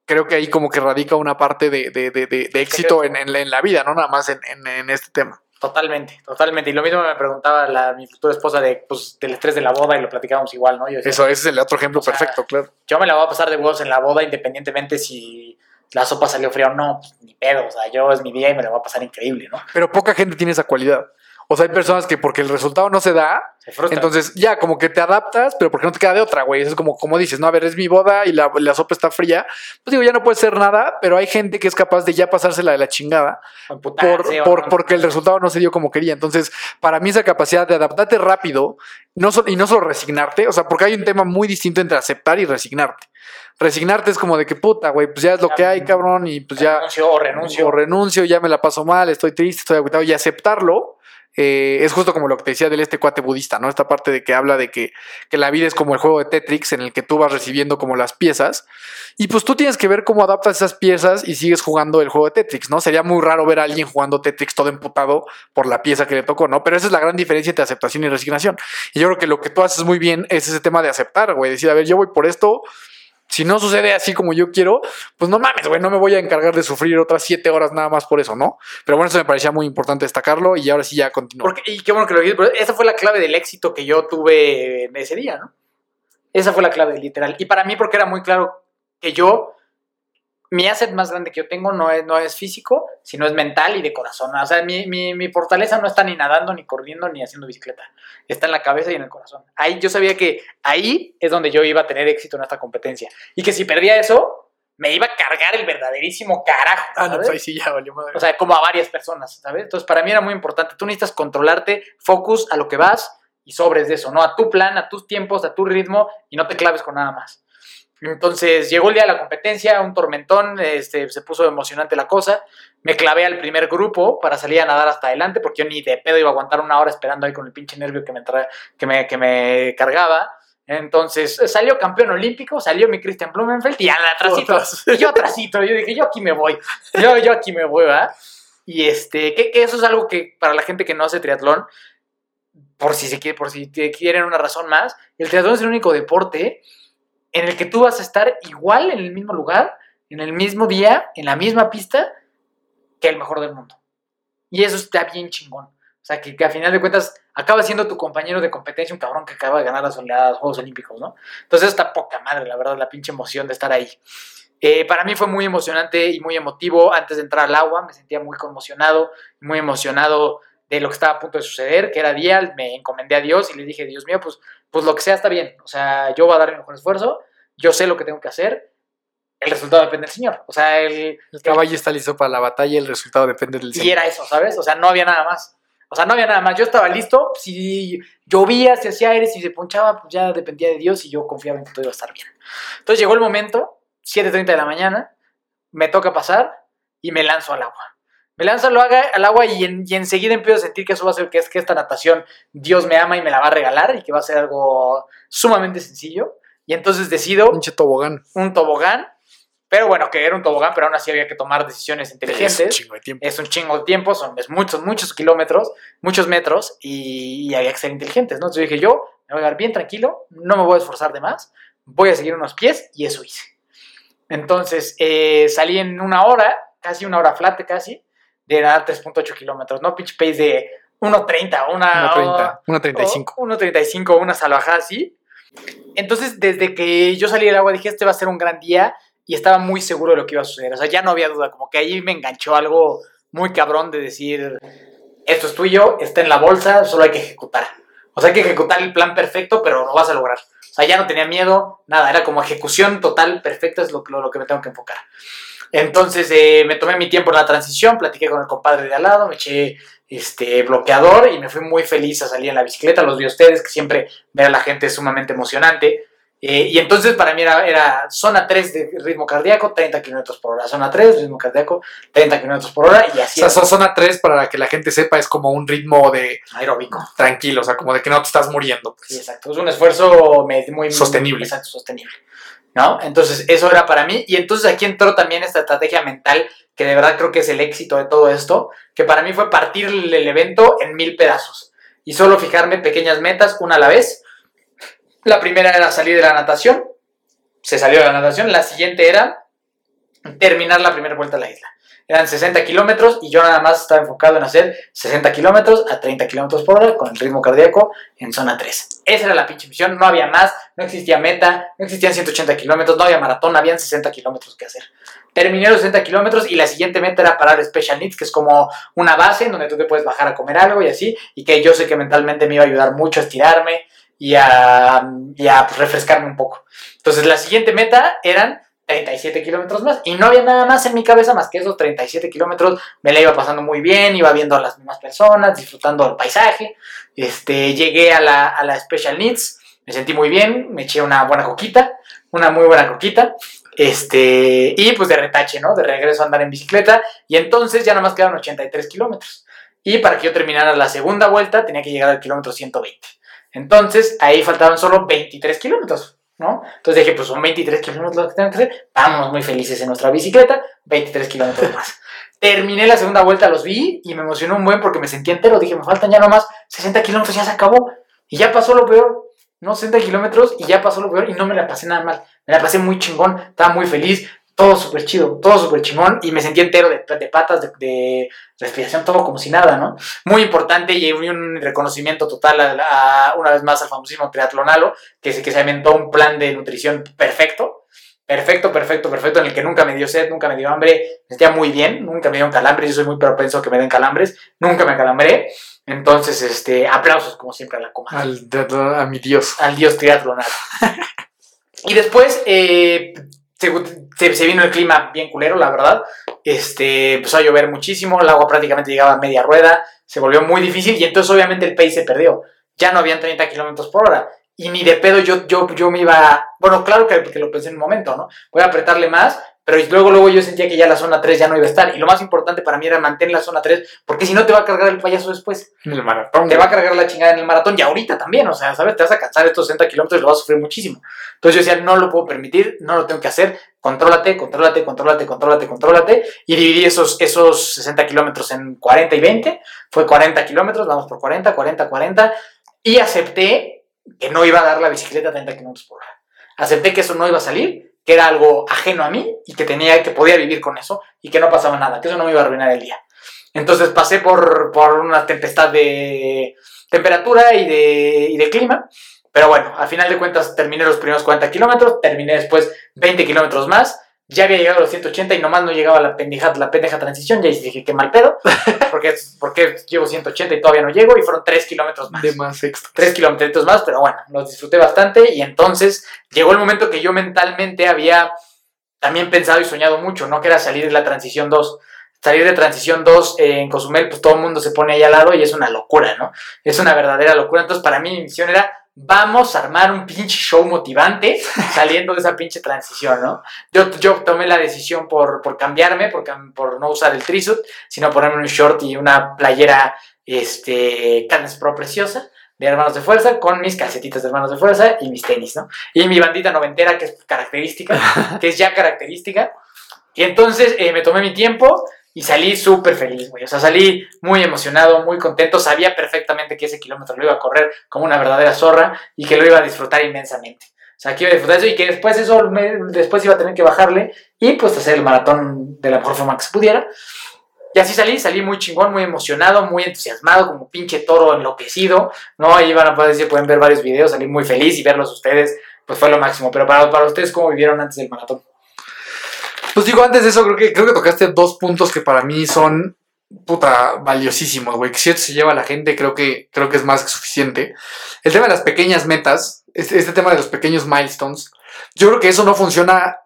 Speaker 1: Creo que ahí como que radica una parte de, de- de- éxito en, en la- en la vida, no nada más en- en- este tema.
Speaker 4: Totalmente, totalmente. Y lo mismo me preguntaba la, mi futura esposa de, pues, del estrés de la boda y lo platicábamos igual, ¿no? Yo decía,
Speaker 1: Eso, ese es el otro ejemplo
Speaker 4: sea,
Speaker 1: perfecto, claro.
Speaker 4: yo me la voy a pasar de huevos en la boda independientemente si la sopa salió fría o no, pues, ni pedo. O sea, yo es mi día y me la voy a pasar increíble, ¿no?
Speaker 1: Pero poca gente tiene esa cualidad. O sea, hay personas que porque el resultado no se da,
Speaker 4: Se
Speaker 1: entonces ya como que te adaptas, pero porque no te queda de otra, güey. Eso es como, como dices, no, a ver, es mi boda y la, la sopa está fría. Pues digo, ya no puede ser nada, pero hay gente que es capaz de ya pasársela de la chingada por, por- porque el resultado no se dio como quería. Entonces, para mí esa capacidad de adaptarte rápido no so- y no solo resignarte, o sea, porque hay un tema muy distinto entre aceptar y resignarte. Resignarte es como de que puta, güey, pues ya es lo que hay, cabrón, y pues ya
Speaker 4: renuncio o renuncio.
Speaker 1: o renuncio, ya me la paso mal, estoy triste, estoy agotado y aceptarlo. Eh, es justo como lo que te decía del este cuate budista, ¿no? Esta parte de que habla de que, que la vida es como el juego de Tetris en el que tú vas recibiendo como las piezas y pues tú tienes que ver cómo adaptas esas piezas y sigues jugando el juego de Tetris, ¿no? Sería muy raro ver a alguien jugando Tetris todo emputado por la pieza que le tocó, ¿no? Pero esa es la gran diferencia entre aceptación y resignación. Y yo creo que lo que tú haces muy bien es ese tema de aceptar, güey, decir, a ver, yo voy por esto, si no sucede así como yo quiero, pues no mames, güey, no me voy a encargar de sufrir otras siete horas nada más por eso, ¿no? Pero bueno, eso me parecía muy importante destacarlo y ahora sí ya continúo.
Speaker 4: Porque, y qué bueno que lo dijiste, esa fue la clave del éxito que yo tuve en ese día, ¿no? Esa fue la clave, literal. Y para mí, porque era muy claro que yo, mi asset más grande que yo tengo no es, no es físico, sino es mental y de corazón. O sea, mi, mi, mi fortaleza no está ni nadando, ni corriendo, ni haciendo bicicleta. Está en la cabeza y en el corazón. Ahí yo sabía que ahí es donde yo iba a tener éxito en esta competencia. Y que si perdía eso, me iba a cargar el verdaderísimo carajo.
Speaker 1: Ah, no,
Speaker 4: ¿sabes?
Speaker 1: pues ahí sí ya valió madre.
Speaker 4: O sea, como a varias personas, ¿sabes? Entonces, para mí era muy importante. Tú necesitas controlarte, focus a lo que vas y sobres de eso, ¿no? A tu plan, a tus tiempos, a tu ritmo y no te claves con nada más. Entonces, llegó el día de la competencia, un tormentón, este, se puso emocionante la cosa. Me clavé al primer grupo para salir a nadar hasta adelante, porque yo ni de pedo iba a aguantar una hora esperando ahí con el pinche nervio que me, que me, que me cargaba. Entonces, salió campeón olímpico, salió mi Christian Blumenfeld y al. Y yo atrásito, yo dije, yo aquí me voy. Yo, yo aquí me voy, ¿verdad? Y este, que, que eso es algo que para la gente que no hace triatlón, por si se quiere, por si te quieren una razón más, el triatlón es el único deporte en el que tú vas a estar igual en el mismo lugar, en el mismo día, en la misma pista, que el mejor del mundo. Y eso está bien chingón. O sea, que, a final de cuentas acaba siendo tu compañero de competencia, un cabrón que acaba de ganar las Olimpiadas, Juegos Olímpicos, ¿no? Entonces está poca madre, la verdad, la pinche emoción de estar ahí. Eh, para mí fue muy emocionante y muy emotivo antes de entrar al agua, me sentía muy conmocionado, muy emocionado de lo que estaba a punto de suceder, que era día, me encomendé a Dios y le dije, Dios mío, pues, pues lo que sea está bien, o sea, yo voy a dar mi mejor esfuerzo, yo sé lo que tengo que hacer, el resultado depende del Señor, o sea, el,
Speaker 1: el caballo está listo para la batalla, el resultado depende del
Speaker 4: y era eso, ¿sabes? O sea, no había nada más. O sea, no había nada más. Yo estaba listo. Si llovía, si hacía aire, si se ponchaba, pues ya dependía de Dios y yo confiaba en que todo iba a estar bien. Entonces llegó el momento, 7.30 de la mañana, me toca pasar y me lanzo al agua. Me lanzo al agua, al agua y, en- y enseguida empiezo a sentir que eso va a ser que es que esta natación Dios me ama y me la va a regalar y que va a ser algo sumamente sencillo. Y entonces decido
Speaker 1: Pinche tobogán.
Speaker 4: un tobogán, pero bueno, que era un tobogán, pero aún así había que tomar decisiones inteligentes.
Speaker 1: Es un chingo de tiempo.
Speaker 4: es un chingo de tiempo, son es muchos, muchos kilómetros, muchos metros, y, y había que ser inteligentes, ¿no? Entonces dije, yo me voy a dar bien tranquilo, no me voy a esforzar de más, voy a seguir unos pies, y eso hice. Entonces eh, salí en una hora, casi una hora flat casi, de nadar 3.8 kilómetros, ¿no? Pitch pace de 1.30, una...
Speaker 1: 1.30, 1.35.
Speaker 4: o 1.35, una salvajada así. Entonces, desde que yo salí del agua, dije, este va a ser un gran día y estaba muy seguro de lo que iba a suceder. O sea, ya no había duda, como que ahí me enganchó algo muy cabrón de decir, esto es tuyo, está en la bolsa, solo hay que ejecutar. O sea, hay que ejecutar el plan perfecto, pero lo vas a lograr. O sea, ya no tenía miedo, nada, era como ejecución total perfecta, es lo, lo, lo que me tengo que enfocar. Entonces eh, me tomé mi tiempo en la transición, platiqué con el compadre de al lado, me eché este bloqueador y me fui muy feliz a salir en la bicicleta. Los vi a ustedes, que siempre ver a la gente es sumamente emocionante. Eh, y entonces para mí era, era zona 3 de ritmo cardíaco, 30 kilómetros por hora. Zona 3, ritmo cardíaco, 30 kilómetros por hora. Y
Speaker 1: O
Speaker 4: así
Speaker 1: sea,
Speaker 4: era,
Speaker 1: esa zona 3, para que la gente sepa, es como un ritmo de
Speaker 4: aeróbico.
Speaker 1: tranquilo, o sea, como de que no te estás muriendo. pues.
Speaker 4: Sí, exacto. Es un esfuerzo muy
Speaker 1: Sostenible.
Speaker 4: Exacto, sostenible. ¿No? Entonces, eso era para mí. Y entonces aquí entró también esta estrategia mental, que de verdad creo que es el éxito de todo esto, que para mí fue partir el evento en mil pedazos. Y solo fijarme pequeñas metas, una a la vez. La primera era salir de la natación. Se salió de la natación. La siguiente era terminar la primera vuelta a la isla. Eran 60 kilómetros y yo nada más estaba enfocado en hacer 60 kilómetros a 30 kilómetros por hora con el ritmo cardíaco en zona 3. Esa era la pinche misión, no había más, no existía meta, no existían 180 kilómetros, no había maratón, habían 60 kilómetros que hacer. Terminé los 60 kilómetros y la siguiente meta era parar Special Needs, que es como una base en donde tú te puedes bajar a comer algo y así, y que yo sé que mentalmente me iba a ayudar mucho a estirarme y a, y a, pues, refrescarme un poco. Entonces la siguiente meta eran 37 kilómetros más y no había nada más en mi cabeza más que esos 37 kilómetros. Me la iba pasando muy bien, iba viendo a las mismas personas, disfrutando del paisaje. Este, llegué a la, a la Special Needs, me sentí muy bien, me eché una buena coquita, una muy buena coquita. Este, y pues de retache, ¿no? De regreso a andar en bicicleta. Y entonces ya nada más quedaban 83 kilómetros. Y para que yo terminara la segunda vuelta tenía que llegar al kilómetro 120. Entonces ahí faltaban solo 23 kilómetros. ¿No? Entonces dije, pues son 23 kilómetros lo que tengo que hacer, vámonos muy felices en nuestra bicicleta, 23 kilómetros más. [LAUGHS] Terminé la segunda vuelta, los vi y me emocionó un buen porque me sentí entero, dije, me faltan ya nomás 60 kilómetros, ya se acabó, y ya pasó lo peor, ¿no? 60 kilómetros y ya pasó lo peor y no me la pasé nada mal, me la pasé muy chingón, estaba muy feliz, todo súper chido, todo súper chingón y me sentí entero de, de patas, de, de, respiración, todo como si nada, ¿no? Muy importante y un reconocimiento total a, a, una vez más al famosísimo triatlonalo, que, se, que se inventó un plan de nutrición perfecto, perfecto, perfecto, perfecto, en el que nunca me dio sed, nunca me dio hambre, me sentía muy bien, nunca me dio calambres, yo soy muy propenso a que me den calambres, nunca me calambré, entonces, este, aplausos como siempre a la coma.
Speaker 1: Al, a mi Dios.
Speaker 4: Al Dios triatlonalo. [LAUGHS] y después, eh, se, se, vino el clima bien culero, la verdad. Este, empezó a llover muchísimo, el agua prácticamente llegaba a media rueda, se volvió muy difícil y entonces obviamente el pace se perdió. Ya no habían 30 kilómetros por hora. Y ni de pedo yo, yo, yo me iba. Bueno, claro que, que lo pensé en un momento, ¿no? Voy a apretarle más, pero luego, luego yo sentía que ya la zona 3 ya no iba a estar. Y lo más importante para mí era mantener la zona 3, porque si no te va a cargar el payaso después.
Speaker 1: En el maratón.
Speaker 4: Te va a cargar la chingada en el maratón y ahorita también, o sea, ¿sabes? Te vas a cansar estos 60 kilómetros y lo vas a sufrir muchísimo. Entonces yo decía, no lo puedo permitir, no lo tengo que hacer, contrólate, contrólate, contrólate, contrólate, contrólate. Y dividí esos, esos 60 kilómetros en 40 y 20. Fue 40 kilómetros, vamos por 40, 40, 40. Y acepté que no iba a dar la bicicleta a 30 kilómetros por hora. Acepté que eso no iba a salir, que era algo ajeno a mí y que tenía que podía vivir con eso y que no pasaba nada, que eso no me iba a arruinar el día. Entonces pasé por, por una tempestad de temperatura y de, y de clima, pero bueno, al final de cuentas terminé los primeros 40 kilómetros, terminé después 20 kilómetros más, ya había llegado a los 180 y nomás no llegaba la pendeja, la pendeja transición, ya dije, qué mal pedo, [LAUGHS] porque, porque llevo 180 y todavía no llego y fueron 3 kilómetros más.
Speaker 1: De más extra.
Speaker 4: 3 kilómetros más, pero bueno, los disfruté bastante y entonces llegó el momento que yo mentalmente había también pensado y soñado mucho, ¿no? Que era salir de la transición 2. Salir de transición 2 eh, en Cozumel, pues todo el mundo se pone ahí al lado y es una locura, ¿no? Es una verdadera locura. Entonces, para mí, mi misión era vamos a armar un pinche show motivante [LAUGHS] saliendo de esa pinche transición, ¿no? Yo, yo tomé la decisión por, por cambiarme, por, por no usar el trisuit, sino ponerme un short y una playera, este, Cadence Pro preciosa de Hermanos de Fuerza con mis calcetitas de Hermanos de Fuerza y mis tenis, ¿no? Y mi bandita noventera que es característica, [LAUGHS] que es ya característica. Y entonces eh, me tomé mi tiempo y salí súper feliz, güey. O sea, salí muy emocionado, muy contento. Sabía perfectamente que ese kilómetro lo iba a correr como una verdadera zorra y que lo iba a disfrutar inmensamente. O sea, que iba a disfrutar eso y que después eso, después iba a tener que bajarle y pues hacer el maratón de la mejor forma que se pudiera. Y así salí, salí muy chingón, muy emocionado, muy entusiasmado, como pinche toro enloquecido, ¿no? Ahí van a poder, si pueden ver varios videos, salí muy feliz y verlos ustedes, pues fue lo máximo. Pero para, para ustedes, ¿cómo vivieron antes del maratón?
Speaker 1: Pues digo, antes de eso, creo que, creo que tocaste dos puntos que para mí son puta valiosísimos, güey. Que si esto se lleva a la gente, creo que, creo que es más que suficiente. El tema de las pequeñas metas, este, este tema de los pequeños milestones, yo creo que eso no funciona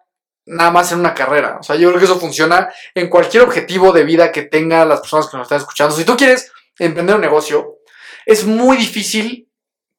Speaker 1: nada más en una carrera. O sea, yo creo que eso funciona en cualquier objetivo de vida que tengan las personas que nos están escuchando. Si tú quieres emprender un negocio, es muy difícil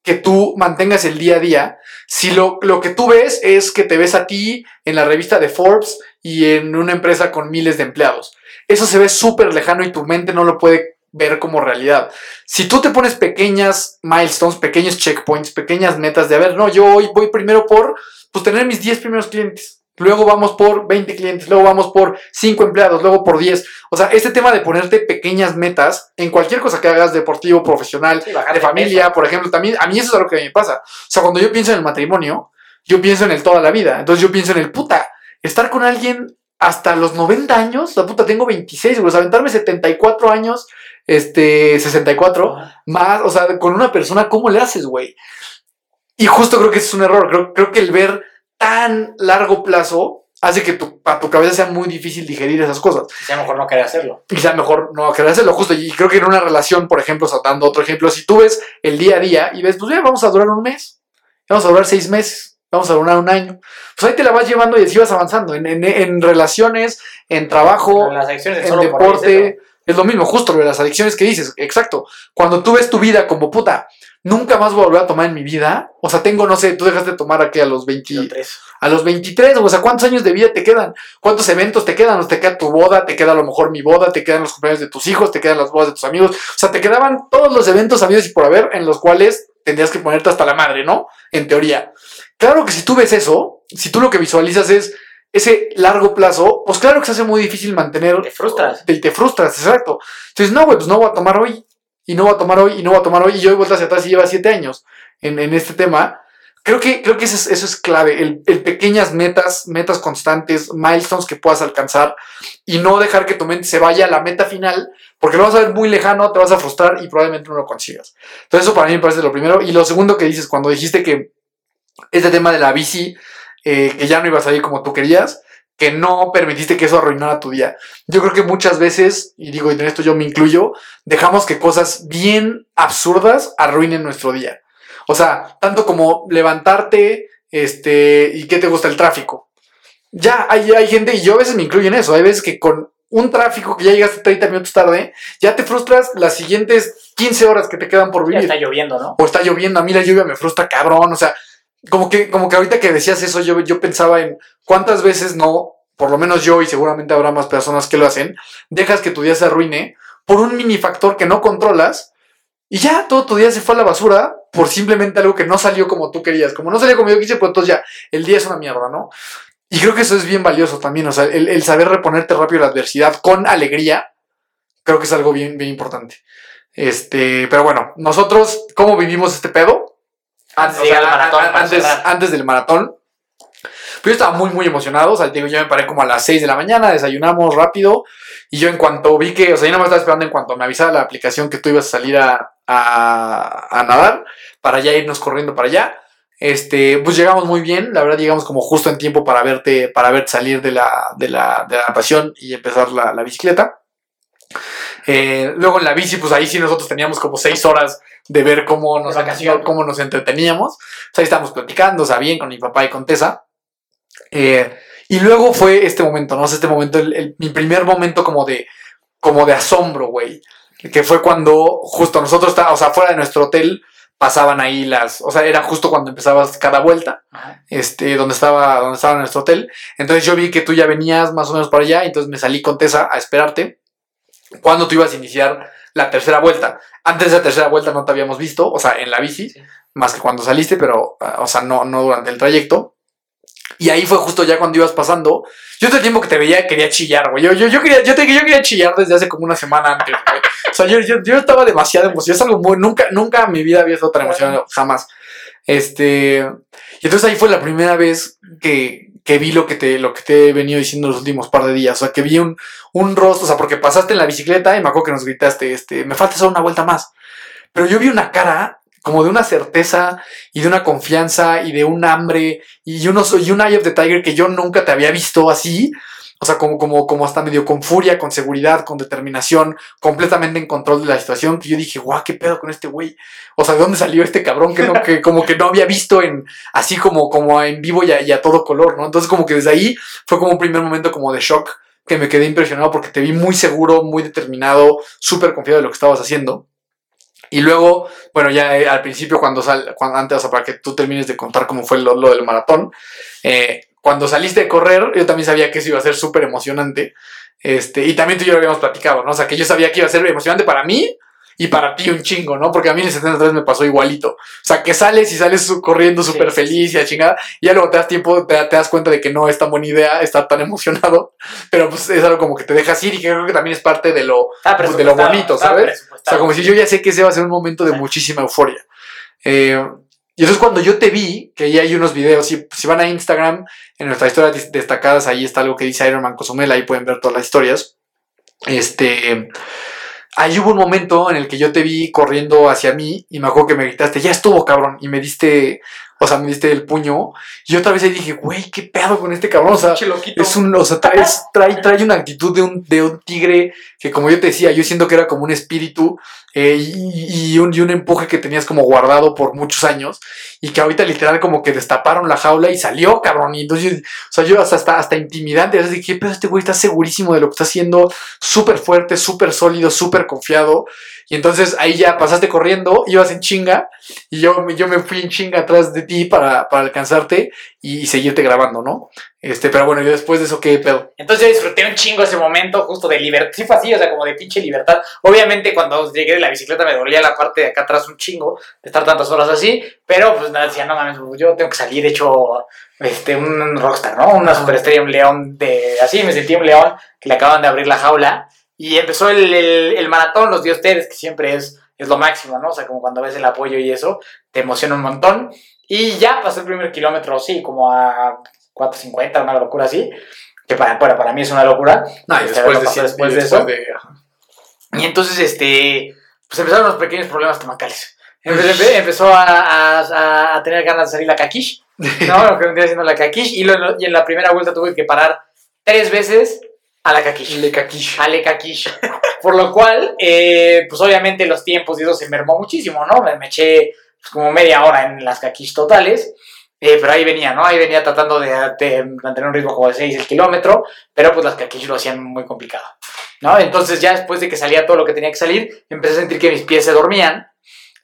Speaker 1: que tú mantengas el día a día si lo, lo que tú ves es que te ves a ti en la revista de Forbes y en una empresa con miles de empleados. Eso se ve súper lejano y tu mente no lo puede ver como realidad. Si tú te pones pequeñas milestones, pequeños checkpoints, pequeñas metas de, a ver, no, yo hoy voy primero por pues, tener mis 10 primeros clientes. Luego vamos por 20 clientes, luego vamos por 5 empleados, luego por 10. O sea, este tema de ponerte pequeñas metas en cualquier cosa que hagas, deportivo, profesional,
Speaker 4: Sí,
Speaker 1: de familia, por ejemplo, también a mí eso es algo que me pasa. O sea, cuando yo pienso en el matrimonio, yo pienso en el toda la vida. Entonces yo pienso en el puta, estar con alguien hasta los 90 años, la puta, tengo 26, güey, o sea, aventarme 74 años, este, 64, más, o sea, con una persona, ¿cómo le haces, güey? Y justo creo que ese es un error. Creo, creo que el ver tan largo plazo hace que tu, para tu cabeza sea muy difícil digerir esas cosas
Speaker 4: Quizá mejor no querer hacerlo.
Speaker 1: quizá mejor no querer hacerlo justo. Y creo que en una relación, por ejemplo, o sea, dando otro ejemplo, si tú ves el día a día y ves, pues ya vamos a durar un mes, vamos a durar seis meses, vamos a durar un año, pues ahí te la vas llevando y así vas avanzando en, en- en relaciones, en trabajo,
Speaker 4: Las
Speaker 1: en deporte. Es lo mismo, justo lo de las adicciones que dices, exacto. Cuando tú ves tu vida como puta, nunca más voy a volver a tomar en mi vida. O sea, tengo, no sé, tú dejaste de tomar aquí a los 20,
Speaker 4: Yo tres.
Speaker 1: a los 23, o sea, ¿cuántos años de vida te quedan? ¿Cuántos eventos te quedan? O te queda tu boda, te queda a lo mejor mi boda, te quedan los cumpleaños de tus hijos, te quedan las bodas de tus amigos. O sea, te quedaban todos los eventos habidos y por haber en los cuales tendrías que ponerte hasta la madre, ¿no? En teoría. Claro que si tú ves eso, si tú lo que visualizas es ese largo plazo, pues claro que se hace muy difícil mantener.
Speaker 4: Te frustras.
Speaker 1: Y te frustras, exacto. Entonces, no, güey, pues no voy a tomar hoy. Y no voy a tomar hoy, y no voy a tomar hoy. Y yo he vuelto hacia atrás y lleva siete años en, en este tema. Creo que, creo que eso, es, eso es clave. El, el pequeñas metas, metas constantes, milestones que puedas alcanzar. Y no dejar que tu mente se vaya a la meta final. Porque lo vas a ver muy lejano, te vas a frustrar y probablemente no lo consigas. Entonces, eso para mí me parece lo primero. Y lo segundo que dices, cuando dijiste que este tema de la bici, eh, que ya no iba a salir como tú querías, que no permitiste que eso arruinara tu día. Yo creo que muchas veces, y digo, y en esto yo me incluyo, dejamos que cosas bien absurdas arruinen nuestro día. O sea, tanto como levantarte, este, y qué te gusta el tráfico. Ya, hay, hay gente, y yo a veces me incluyo en eso, hay veces que con un tráfico que ya llegaste 30 minutos tarde, ya te frustras las siguientes 15 horas que te quedan por
Speaker 4: Ya
Speaker 1: vivir
Speaker 4: está lloviendo, ¿no?
Speaker 1: o está lloviendo, a mí la lluvia me frustra cabrón, o sea, como que, como que ahorita que decías eso, yo, yo pensaba en cuántas veces no, por lo menos yo y seguramente habrá más personas que lo hacen, dejas que tu día se arruine por un mini factor que no controlas y ya todo tu día se fue a la basura por simplemente algo que no salió como tú querías. Como no salió como yo quise, pues entonces ya el día es una mierda, ¿no? Y creo que eso es bien valioso también, o sea, el, el saber reponerte rápido la adversidad con alegría, creo que es algo bien, bien importante. Este, pero bueno, nosotros, ¿cómo vivimos este pedo?
Speaker 4: Antes de llegar al maratón,
Speaker 1: antes, antes del maratón. Pues yo estaba muy, muy emocionado. O sea, digo, yo me paré como a las 6 de la mañana, desayunamos rápido. Y yo, en cuanto vi que, o sea, yo no me estaba esperando en cuanto me avisara la aplicación que tú ibas a salir a, a, a nadar, para ya irnos corriendo para allá. Este, pues llegamos muy bien, la verdad llegamos como justo en tiempo para verte, para verte salir de la, de la, de la natación y empezar la, la bicicleta. Eh, luego en la bici, pues ahí sí nosotros teníamos como seis horas de ver cómo nos, cómo nos entreteníamos. O sea, ahí estábamos platicando, o sea, bien con mi papá y con Tessa. Eh, y luego fue este momento, ¿no? O sea, este momento, el- el- mi primer momento como de, como de asombro, güey. Que fue cuando justo nosotros estábamos, o sea, fuera de nuestro hotel, pasaban ahí las, o sea, era justo cuando empezabas cada vuelta,
Speaker 4: Ajá.
Speaker 1: este, donde estaba, donde estaba nuestro hotel. Entonces yo vi que tú ya venías más o menos para allá, entonces me salí con Tessa a esperarte cuando tú ibas a iniciar la tercera vuelta. Antes de la tercera vuelta no te habíamos visto, o sea, en la bici,
Speaker 4: Sí.
Speaker 1: más que cuando saliste, pero, ah, o sea, no, no durante el trayecto. Y ahí fue justo ya cuando ibas pasando. Yo todo el tiempo que te veía quería chillar, güey. Yo, yo, yo, quería, yo, te, yo quería chillar desde hace como una semana antes, güey. O sea, yo, yo, yo estaba demasiado emocionado. Es algo muy. Nunca, nunca en mi vida había estado tan emocionado, jamás. Este. Y entonces ahí fue la primera vez que, que vi lo que, te, lo que te he venido diciendo los últimos par de días. O sea, que vi un, un rostro. O sea, porque pasaste en la bicicleta y me acuerdo que nos gritaste, este, me falta solo una vuelta más. Pero yo vi una cara como de una certeza y de una confianza y de un hambre y uno y un Eye of the Tiger que yo nunca te había visto así. O sea, como, como, como hasta medio con furia, con seguridad, con determinación, completamente en control de la situación, que yo dije, guau, qué pedo con este güey. O sea, ¿de dónde salió este cabrón que, no, que [LAUGHS] como que no había visto en, así como, como en vivo y a, y a todo color, ¿no? Entonces como que desde ahí fue como un primer momento como de shock, que me quedé impresionado porque te vi muy seguro, muy determinado, súper confiado de lo que estabas haciendo. Y luego, bueno, ya eh, al principio, cuando sal, cuando, antes, o sea, para que tú termines de contar cómo fue lo, lo del maratón, eh, cuando saliste de correr, yo también sabía que eso iba a ser súper emocionante. Este, y también tú y yo lo habíamos platicado, ¿no? O sea, que yo sabía que iba a ser emocionante para mí y para ti un chingo, ¿no? Porque a mí en el 73 me pasó igualito. O sea, que sales y sales corriendo súper
Speaker 4: Sí.
Speaker 1: feliz y a chingada, y ya luego te das tiempo, te, te das cuenta de que no es tan buena idea estar tan [LAUGHS] emocionado, pero pues es algo como que te dejas ir y que creo que también es parte de lo,
Speaker 4: Estaba
Speaker 1: pues, de lo bonito,
Speaker 4: estaba
Speaker 1: ¿sabes? O sea, como si yo ya sé que ese va a ser un momento de muchísima euforia. Eh, y entonces cuando yo te vi, que ya hay unos videos, si, si van a Instagram, en nuestras historias dis- destacadas, ahí está algo que dice Iron Man Cozumel, ahí pueden ver todas las historias. Este, ahí hubo un momento en el que yo te vi corriendo hacia mí y me acuerdo que me gritaste, ya estuvo cabrón, y me diste, o sea, me diste el puño. Y otra vez ahí dije, güey, qué pedo con este cabrón, o sea, es un, o sea, trae, trae, trae una actitud de un, de un tigre que, como yo te decía, yo siento que era como un espíritu eh, y, y un, y un empuje que tenías como guardado por muchos años y que ahorita literal como que destaparon la jaula y salió, cabrón. Y entonces, o sea, yo hasta, hasta, hasta intimidante, a veces dije, pero este güey está segurísimo de lo que está haciendo, súper fuerte, súper sólido, súper confiado. Y entonces ahí ya pasaste corriendo, ibas en chinga y yo, yo me fui en chinga atrás de ti para, para alcanzarte y, seguirte grabando, ¿no? Este, pero bueno, yo después de eso, ¿qué pedo?
Speaker 4: Entonces yo disfruté un chingo ese momento justo de libertad. Sí fue así, o sea, como de pinche libertad. Obviamente cuando llegué de la bicicleta me dolía la parte de acá atrás un chingo de estar tantas horas así, pero pues nada, decía, no mames, yo tengo que salir hecho este, un rockstar, ¿no? Una superestrella, un león de... Así me sentí un león que le acaban de abrir la jaula y empezó el, el, el maratón, los de ustedes, que siempre es, es lo máximo, ¿no? O sea, como cuando ves el apoyo y eso, te emociona un montón. Y ya pasé el primer kilómetro, sí, como a 4.50, una locura así, que para, para, para mí es una locura.
Speaker 1: No, y
Speaker 4: Este,
Speaker 1: después, de,
Speaker 4: pasado
Speaker 1: y
Speaker 4: después de
Speaker 1: después
Speaker 4: eso.
Speaker 1: de-
Speaker 4: Y entonces, este, pues empezaron los pequeños problemas estomacales. Empe- empe- Empezó a, a- a tener ganas de salir la caquish, ¿no? [LAUGHS] Lo que vendría siendo la caquish. Y, lo- y en la primera vuelta tuve que parar tres veces a la caquish.
Speaker 1: Le caquish.
Speaker 4: Ale caquish. [LAUGHS] Por lo cual, eh, pues obviamente los tiempos y eso se mermó muchísimo, ¿no? Me, eché pues, como media hora en las caquish totales. eh, pero ahí venía, ¿no? Ahí venía tratando de, de mantener un ritmo como de 6 el kilómetro, pero pues las caquish lo hacían muy complicado, ¿no? Entonces ya después de que salía todo lo que tenía que salir, empecé a sentir que mis pies se dormían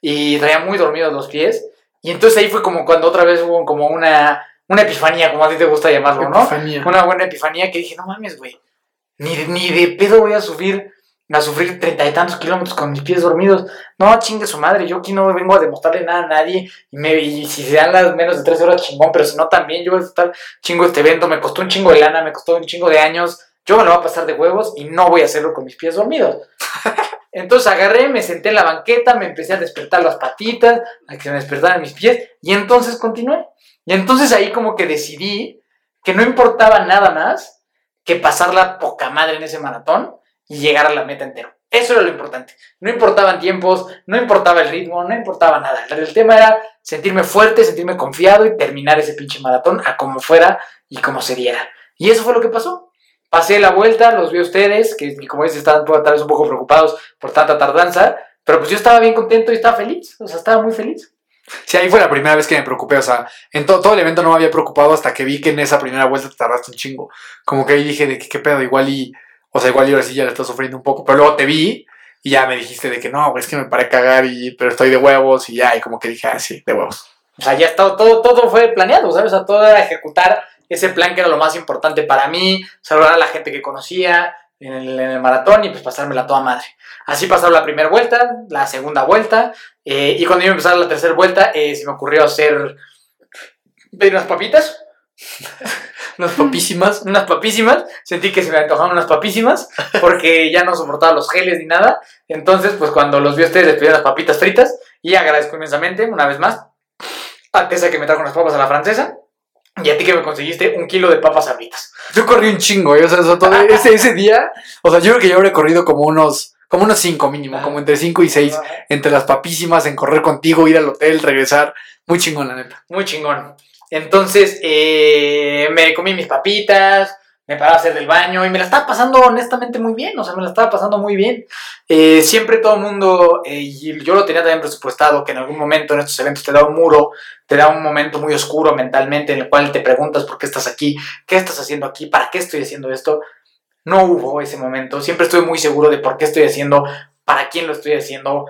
Speaker 4: y traía muy dormidos los pies. Y entonces ahí fue como cuando otra vez hubo como una, una epifanía, como a ti te gusta llamarlo, ¿no?
Speaker 1: Epifanía.
Speaker 4: Una buena epifanía que dije, no mames, güey, ni de, ni de pedo voy a sufrir, a sufrir treinta y tantos kilómetros con mis pies dormidos. No, chingue su madre, yo aquí no vengo a demostrarle nada a nadie. Y, me, y si se dan las menos de tres horas, chingón, pero si no, también yo voy a estar chingo este evento, me costó un chingo de lana, me costó un chingo de años. Yo me lo voy a pasar de huevos y no voy a hacerlo con mis pies dormidos. [LAUGHS] Entonces agarré, me senté en la banqueta, me empecé a despertar las patitas, a que se me despertaran mis pies, y entonces continué. Y entonces ahí como que decidí que no importaba nada más que pasar la poca madre en ese maratón y llegar a la meta entero. Eso era lo importante. No importaban tiempos, no importaba el ritmo, no importaba nada. El tema era sentirme fuerte, sentirme confiado y terminar ese pinche maratón a como fuera y como se diera. Y eso fue lo que pasó. Pasé la vuelta, los vi a ustedes, que como dices, estaban tal vez un poco preocupados por tanta tardanza, pero pues yo estaba bien contento y estaba feliz, o sea, estaba muy feliz.
Speaker 1: Sí, ahí fue la primera vez que me preocupé. O sea, en to- todo el evento no me había preocupado hasta que vi que en esa primera vuelta te tardaste un chingo. Como que ahí dije de que qué pedo, igual y. O sea, igual y ahora sí ya le estás sufriendo un poco. Pero luego te vi, Y ya me dijiste de que no, es que me paré a cagar, y, pero estoy de huevos y ya, y como que dije, ah, sí, de huevos.
Speaker 4: O sea, ya está, todo, todo fue planeado, ¿sabes? O sea, todo era ejecutar ese plan que era lo más importante para mí, saludar a la gente que conocía en el, en el maratón y pues pasármela toda madre. Así pasaron la primera vuelta, la segunda vuelta, eh, y cuando iba a empezar la tercera vuelta, eh, se me ocurrió hacer pedir unas papitas. [LAUGHS] unas papísimas, unas papísimas. Sentí que se me antojaban unas papísimas porque ya no soportaba los geles ni nada. Entonces, pues cuando los vi a ustedes, les pedí unas papitas fritas y agradezco inmensamente, una vez más, a Tessa que me trajo unas papas a la francesa y a ti que me conseguiste un kilo de papas sabritas.
Speaker 1: Yo corrí un chingo, ¿eh? o sea, eso todo- [LAUGHS] ese, ese día, o sea, yo creo que yo habré corrido como unos, como unos cinco mínimo,
Speaker 4: Ajá.
Speaker 1: como entre cinco y seis, entre las papísimas, en correr contigo, ir al hotel, regresar, muy chingón, la neta.
Speaker 4: Muy chingón. Entonces, eh, me comí mis papitas, me paraba a hacer del baño y me la estaba pasando honestamente muy bien, o sea, me la estaba pasando muy bien. Eh, siempre todo el mundo, eh, y yo lo tenía también presupuestado, que en algún momento en estos eventos te da un muro, te da un momento muy oscuro mentalmente en el cual te preguntas por qué estás aquí, qué estás haciendo aquí, para qué estoy haciendo esto. No hubo ese momento, siempre estoy muy seguro de por qué estoy haciendo, para quién lo estoy haciendo,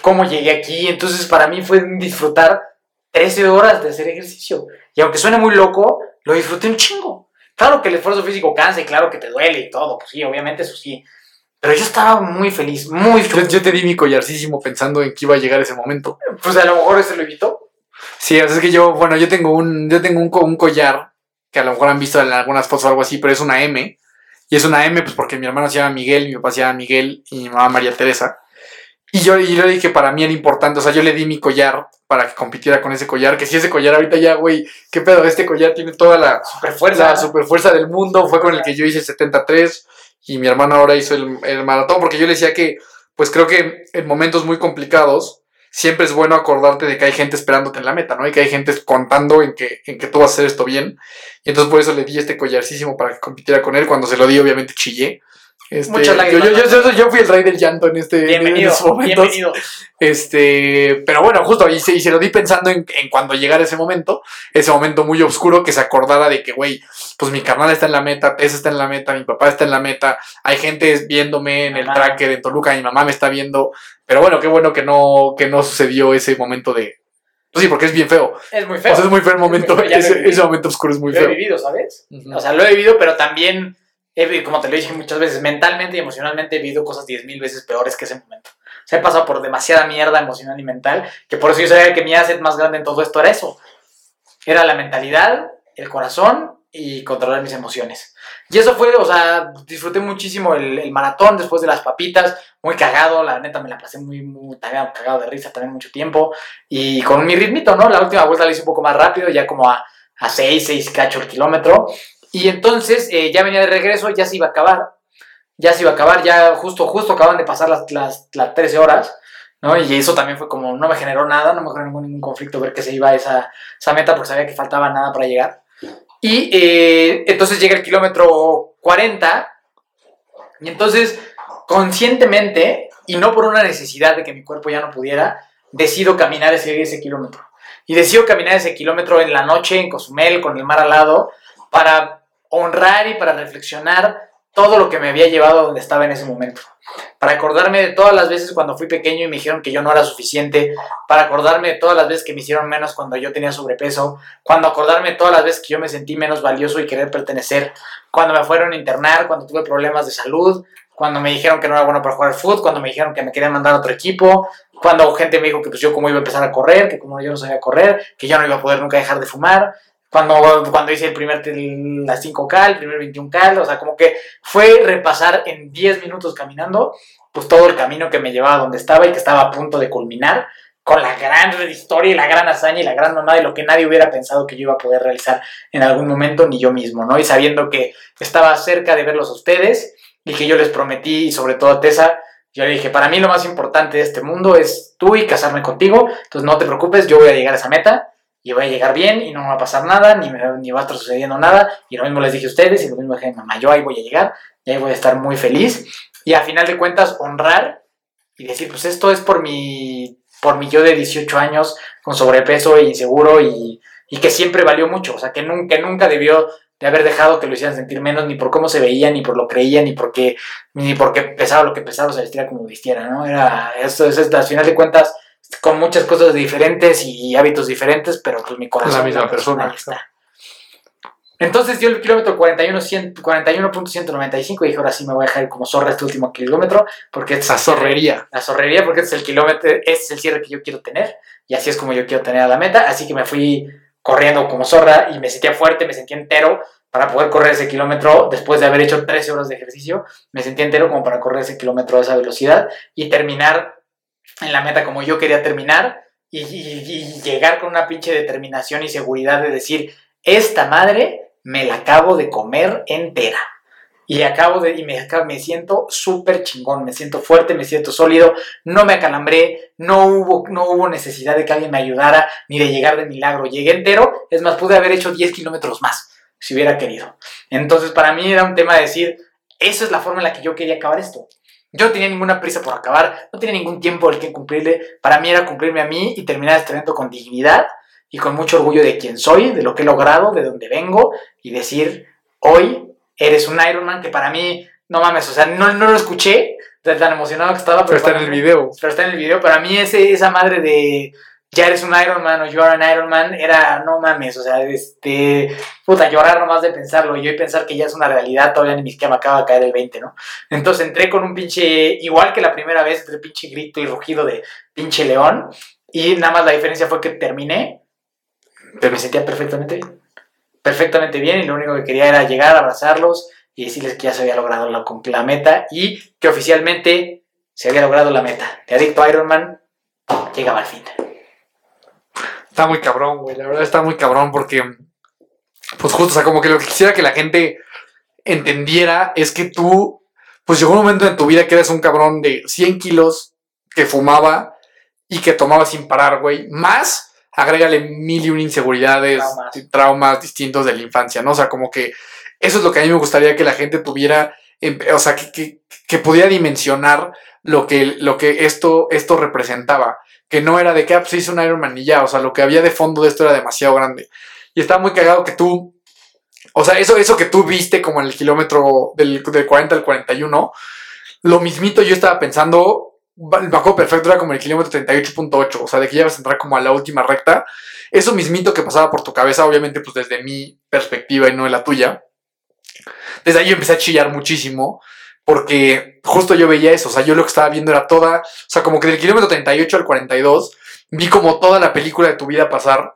Speaker 4: cómo llegué aquí. Entonces, para mí fue disfrutar 13 horas de hacer ejercicio. Y aunque suene muy loco, lo disfruté un chingo. Claro que el esfuerzo físico cansa y claro que te duele y todo, pues sí, obviamente eso sí. Pero yo estaba muy feliz, muy
Speaker 1: Yo,
Speaker 4: feliz.
Speaker 1: yo te di mi collarcísimo pensando en que iba a llegar ese momento.
Speaker 4: Pues a lo mejor ese lo evitó.
Speaker 1: Sí, o sea, es que yo, bueno, yo tengo un, yo tengo un, un collar que a lo mejor han visto en algunas fotos o algo así, pero es una M. Y es una M, pues porque mi hermano se llama Miguel, mi papá se llama Miguel y mi mamá María Teresa. Y yo, y yo le dije que para mí era importante, o sea, yo le di mi collar para que compitiera con ese collar, que si ese collar ahorita ya, güey, qué pedo, este collar tiene toda la
Speaker 4: Super fuerza.
Speaker 1: la super fuerza del mundo, fue con el que yo hice 73 y mi hermano ahora hizo el, el maratón, porque yo le decía que, pues creo que en momentos muy complicados, siempre es bueno acordarte de que hay gente esperándote en la meta, ¿no? Y que hay gente contando en que, en que tú vas a hacer esto bien. Y entonces por eso le di este collarcísimo para que compitiera con él. Cuando se lo di, obviamente chillé. Este,
Speaker 4: Muchas
Speaker 1: yo, yo, yo, yo- fui el rey del llanto en este en
Speaker 4: Bienvenido,
Speaker 1: esos momentos.
Speaker 4: bienvenido.
Speaker 1: Este, pero bueno, justo y se, y se lo di pensando en, en cuando llegara ese momento, ese momento muy oscuro, que se acordara de que, güey, pues mi carnal está en la meta, Tess está en la meta, mi papá está en la meta, hay gente viéndome en el tracker en Toluca, mi mamá me está viendo, pero bueno, qué bueno que no, que no sucedido ese momento de, pues sí, porque es bien feo,
Speaker 4: Es muy feo.
Speaker 1: o sea, es muy feo el momento,
Speaker 4: feo, lo he
Speaker 1: ese, ese momento oscuro es muy
Speaker 4: lo he
Speaker 1: feo.
Speaker 4: vivido, ¿sabes?
Speaker 1: Ujú.
Speaker 4: O sea, lo he vivido, pero también, he como te lo dije muchas veces, mentalmente y emocionalmente he vivido cosas 10.000 veces peores que ese momento. O sea, he pasado por demasiada mierda emocional y mental, que por eso yo sabía que mi asset más grande en todo esto era eso. Era la mentalidad, el corazón y controlar mis emociones. Y eso fue, o sea, disfruté muchísimo el, el maratón después de las papitas, muy cagado, la neta me la pasé muy, muy cagado, cagado de risa también mucho tiempo. Y con mi ritmito, ¿no? La última vuelta la hice un poco más rápido, ya como a, a 6, 6 cacho el kilómetro. Y entonces eh, ya venía de regreso, ya se iba a acabar. Ya se iba a acabar, ya justo, justo acaban de pasar las, las, las 13 horas, ¿no? Y eso también fue como, no me generó nada, no me generó ningún, ningún conflicto ver que se iba a esa, esa meta porque sabía que faltaba nada para llegar. Y eh, entonces llega el kilómetro 40 y entonces conscientemente y no por una necesidad de que mi cuerpo ya no pudiera, decido caminar ese, ese kilómetro. Y decido caminar ese kilómetro en la noche en Cozumel con el mar al lado para honrar y para reflexionar todo lo que me había llevado a donde estaba en ese momento. Para acordarme de todas las veces cuando fui pequeño y me dijeron que yo no era suficiente, para acordarme de todas las veces que me hicieron menos cuando yo tenía sobrepeso, cuando acordarme de todas las veces que yo me sentí menos valioso y querer pertenecer, cuando me fueron a internar, cuando tuve problemas de salud, cuando me dijeron que no era bueno para jugar fútbol, cuando me dijeron que me querían mandar a otro equipo, cuando gente me dijo que pues yo cómo iba a empezar a correr, que como yo no sabía correr, que yo no iba a poder nunca dejar de fumar, cuando, cuando hice el primer, tel- la 5K, el primer 21K, o sea, como que fue repasar en 10 minutos caminando, pues todo el camino que me llevaba a donde estaba y que estaba a punto de culminar con la gran historia y la gran hazaña y la gran mamada y lo que nadie hubiera pensado que yo iba a poder realizar en algún momento, ni yo mismo, ¿no? Y sabiendo que estaba cerca de verlos a ustedes y que yo les prometí, y sobre todo a Tessa, yo le dije, para mí lo más importante de este mundo es tú y casarme contigo, entonces no te preocupes, yo voy a llegar a esa meta y voy a llegar bien y no me va a pasar nada, ni, me, ni va a estar sucediendo nada. Y lo mismo les dije a ustedes y lo mismo dije mamá, yo ahí voy a llegar y ahí voy a estar muy feliz. Y a final de cuentas, honrar y decir, pues esto es por mi, por mi yo de 18 años con sobrepeso e inseguro y, y que siempre valió mucho, o sea, que nunca, nunca debió de haber dejado que lo hicieran sentir menos, ni por cómo se veía, ni por lo creía, ni porque, ni porque pesaba lo que pesaba, o se vistiera como vistiera, ¿no? Era, esto es, al final de cuentas, con muchas cosas diferentes y hábitos diferentes, pero pues mi corazón.
Speaker 1: La misma persona,
Speaker 4: está. Entonces dio el kilómetro 41.195 41 y dije, ahora sí me voy a dejar como zorra este último kilómetro, porque
Speaker 1: Esa zorrería.
Speaker 4: La zorrería, porque este es el kilómetro, este es el cierre que yo quiero tener, y así es como yo quiero tener a la meta, así que me fui corriendo como zorra y me sentía fuerte, me sentía entero para poder correr ese kilómetro después de haber hecho 13 horas de ejercicio, me sentía entero como para correr ese kilómetro a esa velocidad y terminar en la meta como yo quería terminar y, llegar con una pinche determinación y seguridad de decir, esta madre me la acabo de comer entera. Y acabo de, y me, me siento súper chingón, me siento fuerte, me siento sólido, no me acalambré, no hubo, no hubo necesidad de que alguien me ayudara, ni de llegar de milagro, llegué entero, es más, pude haber hecho 10 kilómetros más, si hubiera querido. Entonces, para mí era un tema de decir, esa es la forma en la que yo quería acabar esto. Yo no tenía ninguna prisa por acabar, no tenía ningún tiempo el que cumplirle, para mí era cumplirme a mí y terminar este evento con dignidad y con mucho orgullo de quién soy, de lo que he logrado, de dónde vengo y decir, hoy eres un Ironman que para mí, no mames, o sea, no, no lo escuché tan emocionado que estaba.
Speaker 1: Pero, está en el video.
Speaker 4: Pero está en el video. Para mí ese, esa madre de ya eres un Ironman o you are an Ironman era, no mames, o sea, este, puta, llorar nomás de pensarlo. Yo y pensar que ya es una realidad, todavía ni siquiera me acaba de caer el 20, ¿no? Entonces entré con un pinche, igual que la primera vez, entre pinche grito y rugido de pinche león. Y nada más la diferencia fue que terminé pero me sentía perfectamente bien. Perfectamente bien y lo único que quería era llegar, abrazarlos y decirles que ya se había logrado la, la meta y que oficialmente se había logrado la meta. De Adicto Ironman llegaba al fin.
Speaker 1: Está muy cabrón, güey. La verdad está muy cabrón porque, pues justo, o sea, como que lo que quisiera que la gente entendiera es que tú, pues llegó un momento en tu vida que eres un cabrón de 100 kilos que fumaba y que tomaba sin parar, güey. Más agrégale mil y un inseguridades, traumas. distintos de la infancia, ¿no? O sea, como que eso es lo que a mí me gustaría que la gente tuviera, o sea, que, que, pudiera dimensionar lo que, lo que esto, esto representaba. Que no era de que, ah, pues un Iron Man y ya, o sea, lo que había de fondo de esto era demasiado grande. Y está muy cagado que tú, o sea, eso, eso que tú viste como en el kilómetro del, del 40 al 41, lo mismito yo estaba pensando bajó perfecto, era como el kilómetro 38.8, o sea, de que ya vas a entrar como a la última recta. Eso mismito que pasaba por tu cabeza, obviamente, pues desde mi perspectiva y no de la tuya. Desde ahí yo empecé a chillar muchísimo, porque justo yo veía eso, o sea, yo lo que estaba viendo era toda, o sea, como que del kilómetro 38 al 42, vi como toda la película de tu vida pasar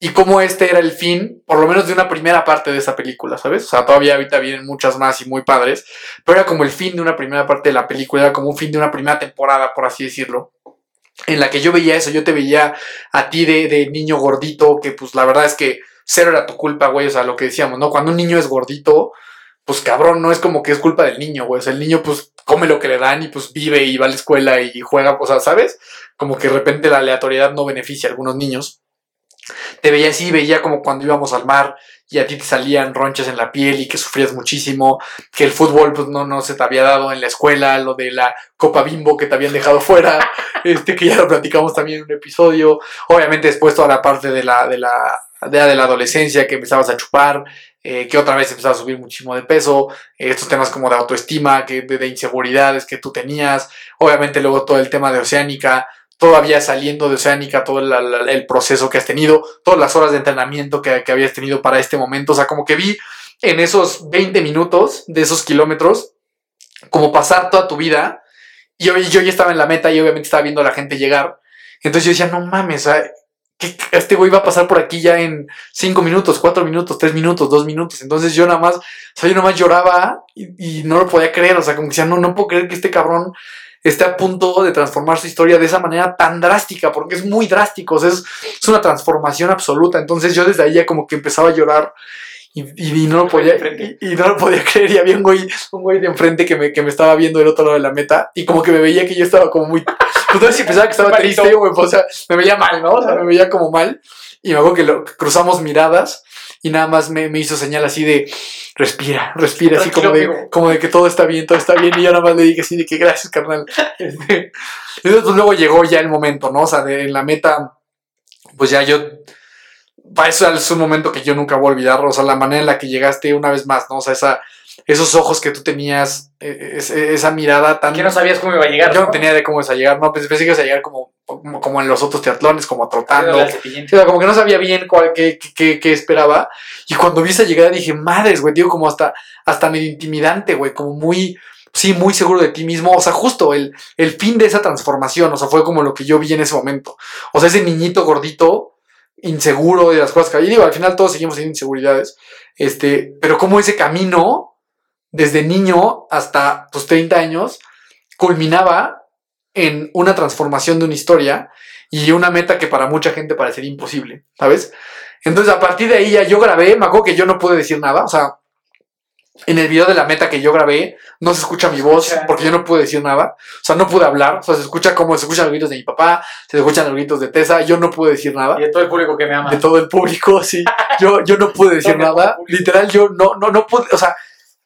Speaker 1: y cómo este era el fin, por lo menos de una primera parte de esa película, ¿sabes? O sea, todavía ahorita vienen muchas más y muy padres, pero era como el fin de una primera parte de la película, era como un fin de una primera temporada, por así decirlo. En la que yo veía eso, yo te veía a ti de, de niño gordito, que pues la verdad es que cero era tu culpa, güey, o sea, lo que decíamos, ¿no? Cuando un niño es gordito, pues cabrón, no es como que es culpa del niño, güey, o sea, el niño pues come lo que le dan y pues vive y va a la escuela y juega, o sea, ¿sabes? Como que de repente la aleatoriedad no beneficia a algunos niños. Te veía así, veía como cuando íbamos al mar y a ti te salían ronchas en la piel y que sufrías muchísimo, que el fútbol pues no, no se te había dado en la escuela, lo de la Copa Bimbo que te habían dejado fuera, [LAUGHS] este que ya lo platicamos también en un episodio, obviamente después toda la parte de la, de la, de, la adolescencia que empezabas a chupar, eh, que otra vez empezaba a subir muchísimo de peso, eh, estos temas como de autoestima, que, de, de, inseguridades que tú tenías, obviamente luego todo el tema de Oceánica, todavía saliendo de Oceánica, todo el, proceso que has tenido, todas las horas de entrenamiento que, habías tenido para este momento. O sea, como que vi en esos 20 minutos de esos kilómetros, como pasar toda tu vida. Y yo, yo ya estaba en la meta y obviamente estaba viendo a la gente llegar. Entonces yo decía, no mames, este güey va a pasar por aquí ya en 5 minutos, 4 minutos, 3 minutos, 2 minutos. Entonces yo nada más, o sea, yo nada más lloraba y, no lo podía creer. O sea, como que decía, no, no puedo creer que este cabrón esté a punto de transformar su historia de esa manera tan drástica, porque es muy drástico, o sea, es, una transformación absoluta. Entonces yo desde ahí ya como que empezaba a llorar y, no lo podía y, no lo podía creer. Y había un güey, un güey de enfrente que me, que me estaba viendo del otro lado de la meta y como que me veía que yo estaba como muy pues no sé si pensaba que estaba triste o sea, me veía mal, ¿no? O sea, me veía como mal. Y me acuerdo que lo, cruzamos miradas y nada más me, me hizo señal así de respira, respira, así como de, como de que todo está bien, todo está bien, y yo nada más le dije así de que gracias, carnal. [LAUGHS] Este, entonces, pues, luego llegó ya el momento, ¿no? O sea, de, en la meta, pues ya yo para eso es un momento que yo nunca voy a olvidar, o sea, la manera en la que llegaste una vez más, ¿no? O sea, esa, esos ojos que tú tenías, eh, es- esa mirada tan...
Speaker 4: Que no sabías cómo iba a llegar.
Speaker 1: Yo no tenía de cómo ibas a llegar, no, pensé, pensé que ibas a llegar como, como, como en los otros triatlones, como trotando. Sí, o sea, como que no sabía bien cuál, qué, qué- qué esperaba. Y cuando vi esa llegada dije, madres, güey, digo, como hasta, hasta medio intimidante, güey, como muy, sí, muy seguro de ti mismo. O sea, justo el, el fin de esa transformación, o sea, fue como lo que yo vi en ese momento. O sea, ese niñito gordito, inseguro de las cosas que había. Y digo, al final todos seguimos teniendo inseguridades. Este, pero como ese camino, desde niño hasta tus 30 años, culminaba en una transformación de una historia y una meta que para mucha gente parecería imposible, ¿sabes? Entonces, a partir de ahí ya yo grabé, me acuerdo que yo no pude decir nada, o sea, en el video de la meta que yo grabé, no se escucha mi voz porque yo no pude decir nada, o sea, no pude hablar, o sea, se escucha como se escuchan los gritos de mi papá, se escuchan los gritos de Tessa, yo no pude decir nada
Speaker 4: Y de todo el público que me ama.
Speaker 1: de todo el público, sí. [LAUGHS] Yo, yo no pude decir nada. Literal, yo no, no, no pude, o sea,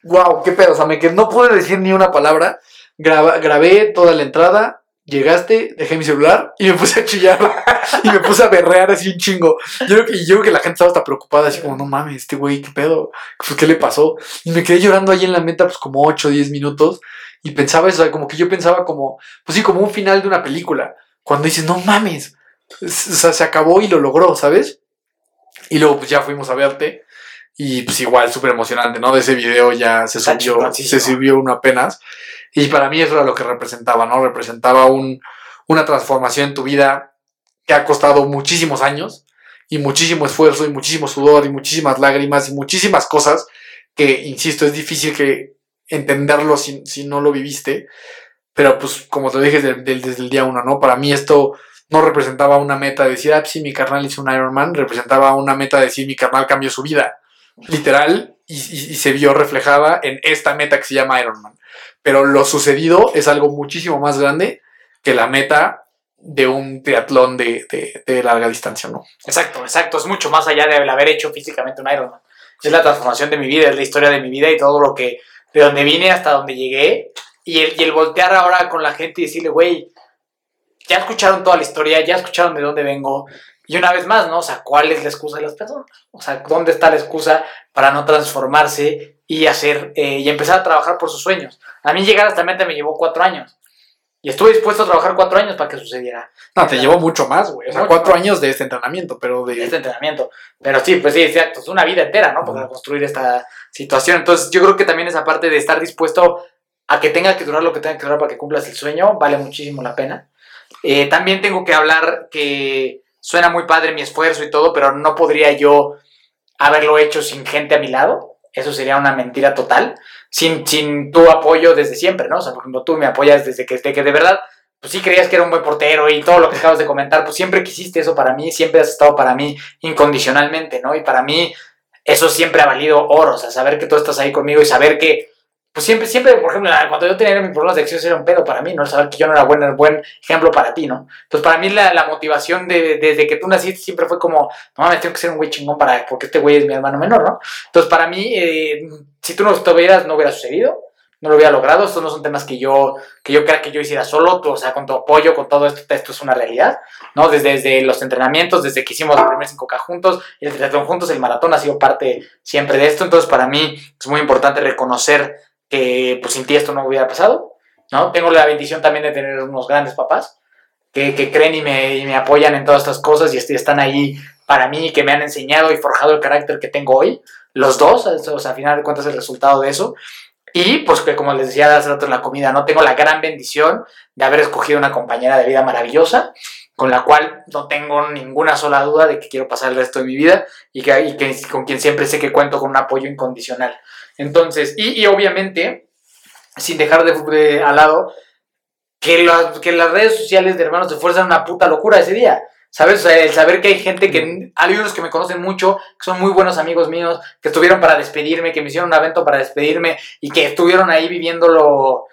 Speaker 1: wow, qué pedo, o sea, me que no pude decir ni una palabra. Graba- grabé toda la entrada, llegaste, dejé mi celular y me puse a chillar [LAUGHS] y me puse a berrear así un chingo. Yo creo que, yo creo que la gente estaba hasta preocupada, así como, no mames, este güey, qué pedo, pues qué le pasó. Y me quedé llorando ahí en la meta, pues como 8 o 10 minutos y pensaba eso, como que yo pensaba como, pues sí, como un final de una película. Cuando dices, no mames, o sea, se acabó y lo logró, ¿sabes? Y luego pues ya fuimos a verte y pues igual súper emocionante, ¿no? De ese video ya se subió, se subió uno apenas. Y para mí eso era lo que representaba, ¿no? Representaba un, una transformación en tu vida que ha costado muchísimos años y muchísimo esfuerzo y muchísimo sudor y muchísimas lágrimas y muchísimas cosas que, insisto, es difícil que entenderlo si, si no lo viviste. Pero pues como te dije desde, desde- desde el día uno, ¿no? Para mí esto no representaba una meta de decir, ah, pues sí, mi carnal hizo un Ironman, representaba una meta de decir, mi carnal cambió su vida, literal, y, se vio reflejada en esta meta que se llama Ironman. Pero lo sucedido es algo muchísimo más grande que la meta de un triatlón de, de- de larga distancia, ¿no?
Speaker 4: Exacto, exacto. Es mucho más allá de haber hecho físicamente un Ironman. Es la transformación de mi vida, es la historia de mi vida y todo lo que, de donde vine hasta donde llegué. Y el, y el voltear ahora con la gente y decirle, güey, ya escucharon toda la historia, ya escucharon de dónde vengo. Y una vez más, ¿no? O sea, ¿cuál es la excusa de las personas? O sea, ¿dónde está la excusa para no transformarse y hacer, eh, y empezar a trabajar por sus sueños? A mí llegar a esta meta me llevó cuatro años. Y estuve dispuesto a trabajar cuatro años para que sucediera
Speaker 1: No, te llevó mucho más, güey. O sea, cuatro
Speaker 4: más.
Speaker 1: años de este entrenamiento, pero de...
Speaker 4: este entrenamiento. Pero sí, pues sí, exacto, es una vida entera, ¿no? Para construir esta situación. Entonces, yo creo que también esa parte de estar dispuesto a que tenga que durar lo que tenga que durar para que cumplas el sueño, vale muchísimo la pena. Eh, también tengo que hablar que suena muy padre mi esfuerzo y todo, pero no podría yo haberlo hecho sin gente a mi lado. Eso sería una mentira total. Sin, sin tu apoyo desde siempre, ¿no? O sea, por ejemplo, tú me apoyas desde que, desde que de verdad pues sí creías que era un buen portero y todo lo que acabas de comentar, pues siempre quisiste eso para mí, siempre has estado para mí incondicionalmente, ¿no? Y para mí eso siempre ha valido oro, o sea, saber que tú estás ahí conmigo y saber que, pues siempre, siempre, por ejemplo, cuando yo tenía mis problemas de acceso era un pedo para mí, ¿no? Saber que yo no era buen, buen ejemplo para ti, ¿no? Entonces para mí la, la motivación de, desde que tú naciste siempre fue como, no mames, tengo que ser un güey chingón para, porque este güey es mi hermano menor, ¿no? Entonces para mí, eh, si tú no estuvieras, no hubiera sucedido. No lo hubiera logrado, estos no son temas que yo, que yo crea que yo hiciera solo, tú, o sea, con tu apoyo, con todo esto, esto es una realidad, ¿no? Desde, desde los entrenamientos, desde que hicimos el primer 5K juntos, el triatlón juntos, el maratón ha sido parte siempre de esto, entonces para mí es muy importante reconocer que pues sin ti esto no hubiera pasado, ¿no? Tengo la bendición también de tener unos grandes papás que, que creen y me, y me apoyan en todas estas cosas y est- están ahí para mí, que me han enseñado y forjado el carácter que tengo hoy, los dos, o sea, al final de cuentas el resultado de eso. Y pues que como les decía hace rato en la comida, no tengo la gran bendición de haber escogido una compañera de vida maravillosa, con la cual no tengo ninguna sola duda de que quiero pasar el resto de mi vida y que, y que con quien siempre sé que cuento con un apoyo incondicional. Entonces, y, y obviamente, sin dejar de, de al lado, que, las- que las redes sociales de Hermanos de Fuerza eran una puta locura ese día. ¿Sabes? O sea, el saber que hay gente que. Hay unos que me conocen mucho, que son muy buenos amigos míos, que estuvieron para despedirme, que me hicieron un evento para despedirme y que estuvieron ahí viviéndolo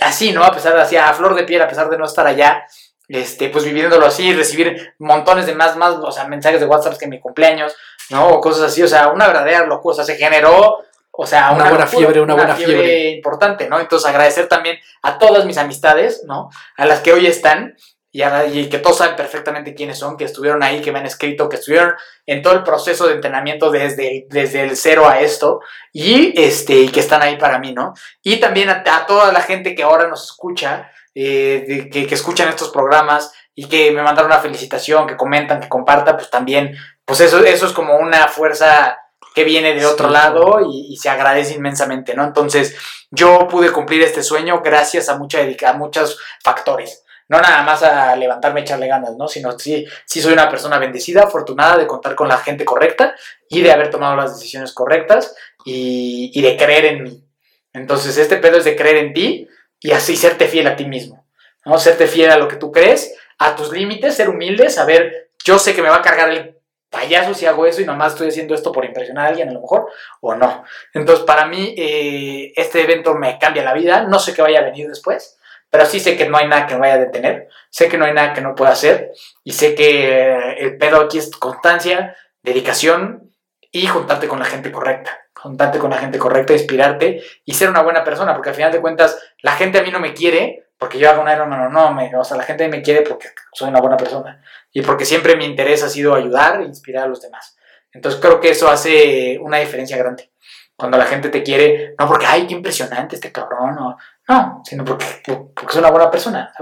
Speaker 4: así, ¿no? A pesar de así, a flor de piel, a pesar de no estar allá, este, pues viviéndolo así, recibir montones de más, más, o sea, mensajes de WhatsApp que mi cumpleaños, ¿no? O cosas así, o sea, una verdadera locura, o sea, se generó, o sea,
Speaker 1: Una buena fiebre, una buena
Speaker 4: fiebre,
Speaker 1: fiebre.
Speaker 4: importante, ¿no? Entonces agradecer también a todas mis amistades, ¿no? A las que hoy están y, y, que todos saben perfectamente quiénes son, que estuvieron ahí, que me han escrito, que estuvieron en todo el proceso de entrenamiento desde, desde el cero a esto y, este, y que están ahí para mí, ¿no? Y también a, toda la gente que ahora nos escucha, eh, que, que escuchan estos programas y que me mandaron una felicitación, que comentan, que compartan, pues también, pues eso, eso es como una fuerza que viene de otro lado y, se agradece inmensamente, ¿no? Entonces, yo pude cumplir este sueño gracias a, mucha a muchos factores. No nada más a levantarme, echarle ganas, ¿no? Sino sí, sí soy una persona bendecida, afortunada de contar con la gente correcta y de haber tomado las decisiones correctas y, y de creer en mí. Entonces, este pedo es de creer en ti y así serte fiel a ti mismo, ¿no? Serte fiel a lo que tú crees, a tus límites, ser humilde, saber, yo sé que me va a cargar el payaso si hago eso y nomás estoy haciendo esto por impresionar a alguien a lo mejor, o no. Entonces, para mí, eh, este evento me cambia la vida, no sé qué vaya a venir después, pero sí sé que no hay nada que me vaya a detener, sé que no hay nada que no pueda hacer, y sé que el pedo aquí es constancia, dedicación y juntarte con la gente correcta. Juntarte con la gente correcta, inspirarte y ser una buena persona, porque al final de cuentas, la gente a mí no me quiere porque yo hago un Ironman o no, me, o sea, la gente me quiere porque soy una buena persona y porque siempre mi interés ha sido ayudar e inspirar a los demás. Entonces creo que eso hace una diferencia grande. Cuando la gente te quiere, no porque, ay, qué impresionante este cabrón, no, no sino porque, porque es una buena persona,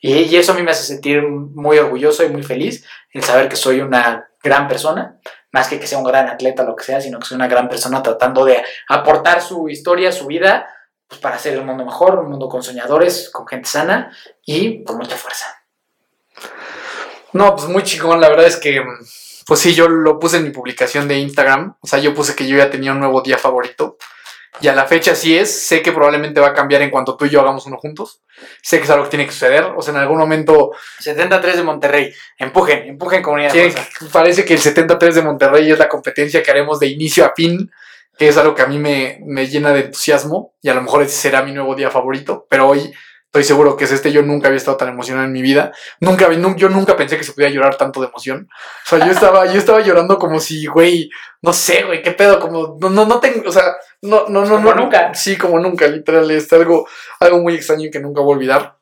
Speaker 4: y, eso a mí me hace sentir muy orgulloso y muy feliz el saber que soy una gran persona, más que que sea un gran atleta, lo que sea, sino que soy una gran persona tratando de aportar su historia, su vida, pues para hacer el mundo mejor, un mundo con soñadores, con gente sana y con mucha fuerza.
Speaker 1: No, pues muy chingón, la verdad es que, pues sí, yo lo puse en mi publicación de Instagram, o sea, yo puse que yo ya tenía un nuevo día favorito. Y a la fecha sí es, sé que probablemente va a cambiar en cuanto tú y yo hagamos uno juntos. Sé que es algo que tiene que suceder, o sea, en algún momento...
Speaker 4: 73 de Monterrey, empujen, empujen comunidad.
Speaker 1: parece que el 73 de Monterrey es la competencia que haremos de inicio a fin, que es algo que a mí me, me llena de entusiasmo y a lo mejor ese será mi nuevo día favorito, pero hoy Estoy seguro que es este. Yo nunca había estado tan emocionado en mi vida. Nunca, yo nunca pensé que se podía llorar tanto de emoción. O sea, yo estaba, yo estaba llorando como si, güey, no sé, güey, qué pedo, como, no, no, no tengo, o sea, no, no, no,
Speaker 4: como
Speaker 1: no.
Speaker 4: nunca.
Speaker 1: Sí, como nunca, literal, es algo, algo muy extraño que nunca voy a olvidar.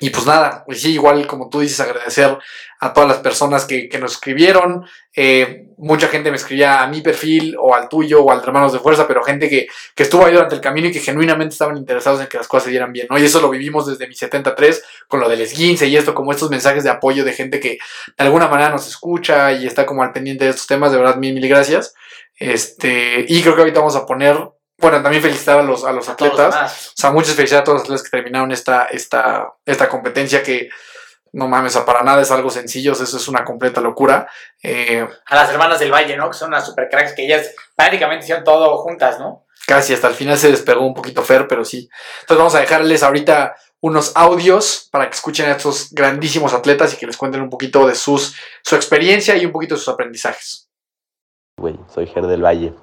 Speaker 1: Y pues nada, pues sí, igual como tú dices, agradecer a todas las personas que, que nos escribieron. Eh, mucha gente me escribía a mi perfil o al tuyo o al de Hermanos de Fuerza, pero gente que, que, estuvo ahí durante el camino y que genuinamente estaban interesados en que las cosas se dieran bien. ¿no? Y eso lo vivimos desde mi 73 con lo del esguince y esto, como estos mensajes de apoyo de gente que de alguna manera nos escucha y está como al pendiente de estos temas. De verdad, mil, mil gracias. Este, y creo que ahorita vamos a poner bueno, también felicitar a los, a los atletas. o sea, muchas felicidades a todos los atletas que terminaron esta, esta, esta competencia que no mames, para nada es algo sencillo, eso es una completa locura. Eh,
Speaker 4: a las hermanas del Valle, ¿no? Que son unas super cracks que ellas prácticamente hicieron todo juntas, ¿no?
Speaker 1: Casi, hasta el final se despegó un poquito Fer, pero sí. Entonces vamos a dejarles ahorita unos audios para que escuchen a estos grandísimos atletas y que les cuenten un poquito de sus, su experiencia y un poquito de sus aprendizajes.
Speaker 5: Güey, soy Ger del Valle.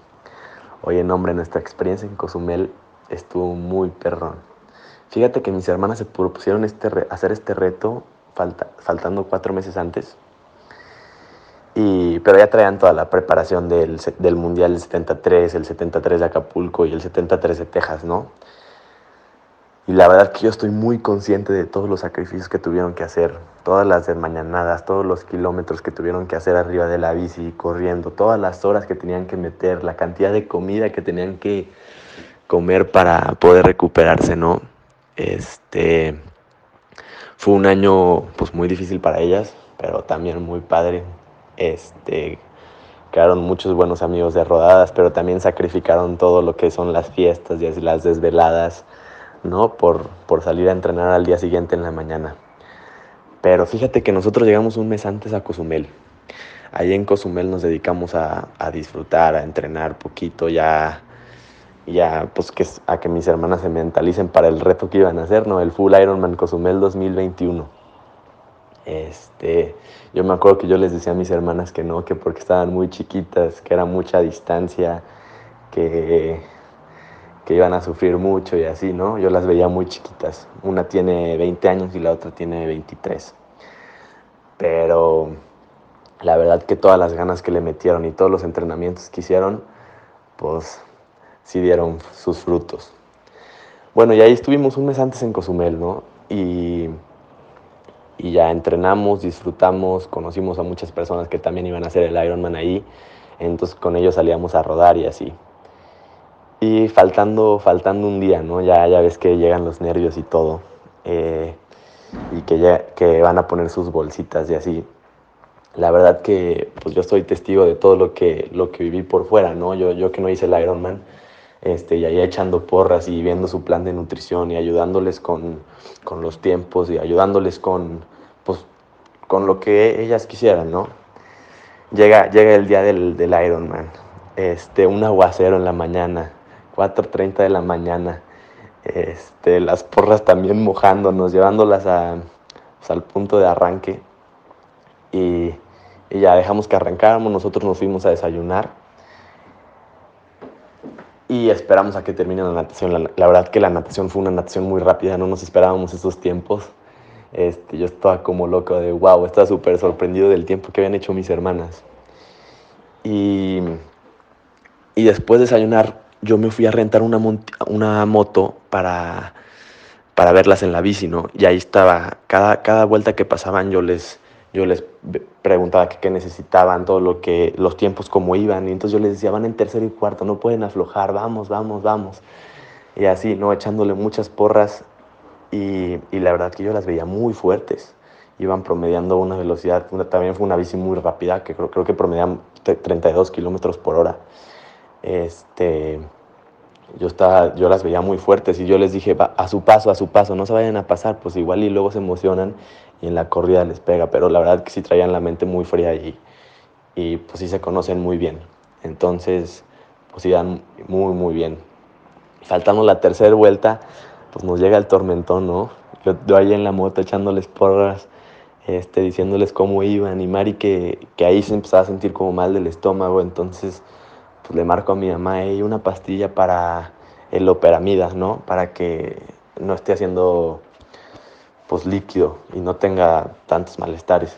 Speaker 5: Oye, nombre, nuestra experiencia en Cozumel estuvo muy perrón. Fíjate que mis hermanas se propusieron este hacer este reto faltando cuatro meses antes. Y, pero ya traían toda la preparación del, del Mundial del 73, el 73 de Acapulco y el 73 de Texas, ¿no? Y la verdad que yo estoy muy consciente de todos los sacrificios que tuvieron que hacer, todas las desmañanadas, todos los kilómetros que tuvieron que hacer arriba de la bici, corriendo, todas las horas que tenían que meter, la cantidad de comida que tenían que comer para poder recuperarse, ¿no? Este fue un año pues muy difícil para ellas, pero también muy padre. Este quedaron muchos buenos amigos de rodadas, pero también sacrificaron todo lo que son las fiestas y las desveladas ¿no? Por, por salir a entrenar al día siguiente en la mañana. Pero fíjate que nosotros llegamos un mes antes a Cozumel. Ahí en Cozumel nos dedicamos a, a disfrutar, a entrenar poquito, ya, ya pues que, a que mis hermanas se mentalicen para el reto que iban a hacer, ¿no? El Full Ironman Cozumel 2021. Este, yo me acuerdo que yo les decía a mis hermanas que no, que porque estaban muy chiquitas, que era mucha distancia, que que iban a sufrir mucho y así, ¿no? Yo las veía muy chiquitas. Una tiene 20 años y la otra tiene 23. Pero la verdad que todas las ganas que le metieron y todos los entrenamientos que hicieron, pues sí dieron sus frutos. Bueno, y ahí estuvimos un mes antes en Cozumel, ¿no? Y y ya entrenamos, disfrutamos, conocimos a muchas personas que también iban a hacer el Ironman ahí, entonces con ellos salíamos a rodar y así. Y faltando, faltando un día, ¿no? Ya, ya ves que llegan los nervios y todo, eh, y que, ya, que van a poner sus bolsitas y así. La verdad que pues yo estoy testigo de todo lo que, lo que viví por fuera, ¿no? Yo, yo que no hice el Ironman, este, y ahí echando porras y viendo su plan de nutrición y ayudándoles con, con los tiempos y ayudándoles con, pues, con lo que ellas quisieran, ¿no? Llega, llega el día del, del Ironman, este, un aguacero en la mañana, 4.30 de la mañana, este, las porras también mojándonos, llevándolas a, pues, al punto de arranque y, y ya dejamos que arrancáramos, nosotros nos fuimos a desayunar y esperamos a que termine la natación. La, la, verdad que la natación fue una natación muy rápida, no nos esperábamos esos tiempos. Este, yo estaba como loco de wow, estaba súper sorprendido del tiempo que habían hecho mis hermanas. Y, y después de desayunar, yo me fui a rentar una, una moto para, para verlas en la bici, ¿no? Y ahí estaba, cada, cada vuelta que pasaban yo les, yo les preguntaba qué necesitaban, todo lo que, los tiempos como iban, y entonces yo les decía, van en tercero y cuarto, no pueden aflojar, vamos, vamos, vamos. Y así, ¿no? Echándole muchas porras, y, y la verdad que yo las veía muy fuertes. Iban promediando una velocidad, también fue una bici muy rápida, que creo, creo que promedian 32 kilómetros por hora. Este, yo, estaba, yo las veía muy fuertes y yo les dije, a su paso, a su paso, no se vayan a pasar, pues igual y luego se emocionan y en la corrida les pega, pero la verdad que sí traían la mente muy fría y, y pues sí se conocen muy bien. Entonces, pues iban muy, muy bien. Faltando la tercera vuelta, pues nos llega el tormentón, ¿no? Yo, yo ahí en la moto echándoles porras, este, diciéndoles cómo iban y Mari que, que ahí se empezaba a sentir como mal del estómago, entonces pues le marco a mi mamá y una pastilla para el operamida, ¿no? Para que no esté haciendo pues líquido y no tenga tantos malestares.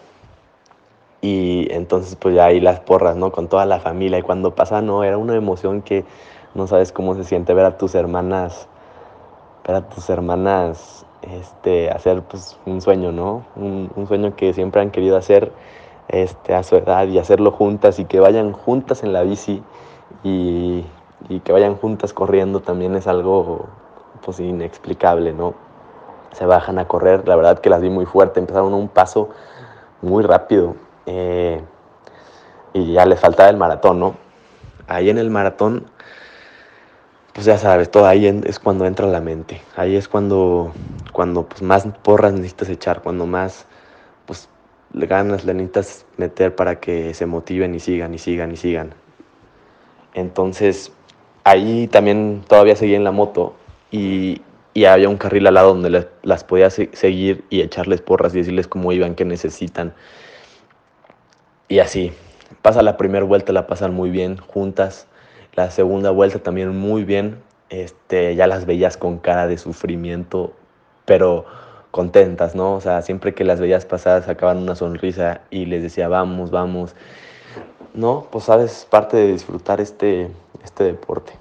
Speaker 5: Y entonces pues ya ahí las porras, ¿no? Con toda la familia y cuando pasa, no, era una emoción que no sabes cómo se siente ver a tus hermanas, ver a tus hermanas este, hacer pues un sueño, ¿no? Un, un sueño que siempre han querido hacer este, a su edad y hacerlo juntas y que vayan juntas en la bici y, y que vayan juntas corriendo también es algo pues inexplicable, ¿no? Se bajan a correr, la verdad que las vi muy fuerte, empezaron un paso muy rápido eh, y ya les faltaba el maratón, ¿no? Ahí en el maratón, pues ya sabes, todo ahí es cuando entra la mente, ahí es cuando, cuando pues más porras necesitas echar, cuando más pues ganas le necesitas meter para que se motiven y sigan y sigan y sigan. Entonces, ahí también todavía seguía en la moto y, y había un carril al lado donde las podía se seguir y echarles porras y decirles cómo iban, qué necesitan. Y así, pasa la primera vuelta, la pasan muy bien juntas. La segunda vuelta también muy bien. Este, ya las veías con cara de sufrimiento, pero contentas, ¿no? O sea, siempre que las veías pasar sacaban una sonrisa y les decía, vamos, vamos. No, pues sabes, parte de disfrutar este, este deporte.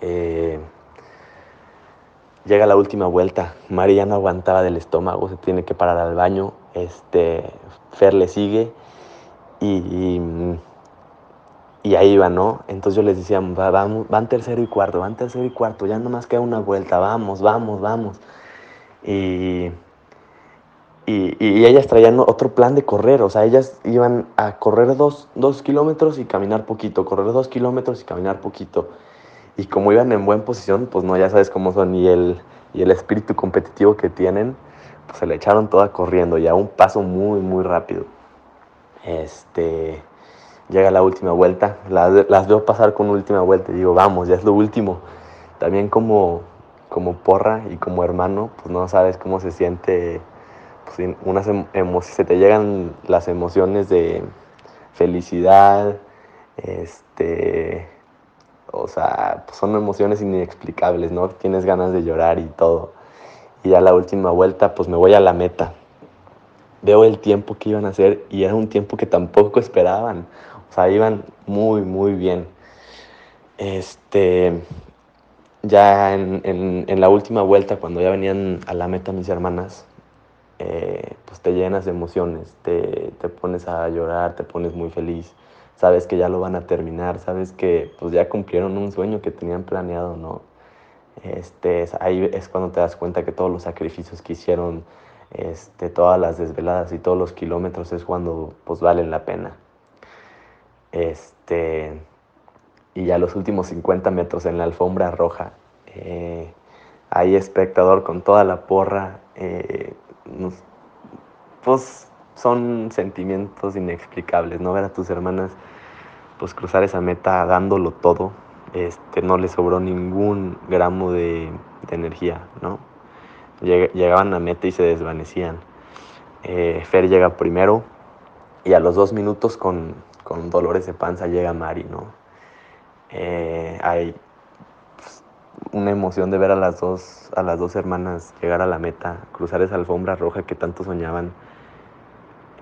Speaker 5: Eh, llega la última vuelta, Mari ya no aguantaba del estómago, se tiene que parar al baño, este, Fer le sigue y, y, ahí va, ¿no? Entonces yo les decía, van tercero y cuarto, van tercero y cuarto, ya nomás queda una vuelta, vamos, vamos, vamos. Y, y, y, ellas traían otro plan de correr, o sea, ellas iban a correr dos, dos kilómetros y caminar poquito, correr dos kilómetros y caminar poquito. Y como iban en buena posición, pues no, ya sabes cómo son, y el, y el espíritu competitivo que tienen, pues se le echaron toda corriendo, ya un paso muy, muy rápido. Este, llega la última vuelta, las, las veo pasar con última vuelta y digo, vamos, ya es lo último. También como, como porra y como hermano, pues no sabes cómo se siente pues, unas se te llegan las emociones de felicidad, este, o sea, son emociones inexplicables, ¿no? Tienes ganas de llorar y todo. Y ya la última vuelta, pues me voy a la meta. Veo el tiempo que iban a hacer y era un tiempo que tampoco esperaban. O sea, iban muy, muy bien. Este, ya en, en, en la última vuelta, cuando ya venían a la meta mis hermanas, eh, pues te llenas de emociones, te, te, pones a llorar, te pones muy feliz, sabes que ya lo van a terminar, sabes que pues ya cumplieron un sueño que tenían planeado, ¿no? Este, ahí es cuando te das cuenta que todos los sacrificios que hicieron, este, todas las desveladas y todos los kilómetros es cuando pues valen la pena. Este, y ya los últimos 50 metros en la alfombra roja, eh, ahí espectador con toda la porra, eh, pues son sentimientos inexplicables, ¿no? Ver a tus hermanas pues cruzar esa meta dándolo todo, este, no les sobró ningún gramo de, energía, ¿no? Llegaban a meta y se desvanecían. Eh, Fer llega primero y a los dos minutos con, con dolores de panza llega Mari, ¿no? Eh, hay pues, una emoción de ver a las, dos, a las dos hermanas llegar a la meta, cruzar esa alfombra roja que tanto soñaban,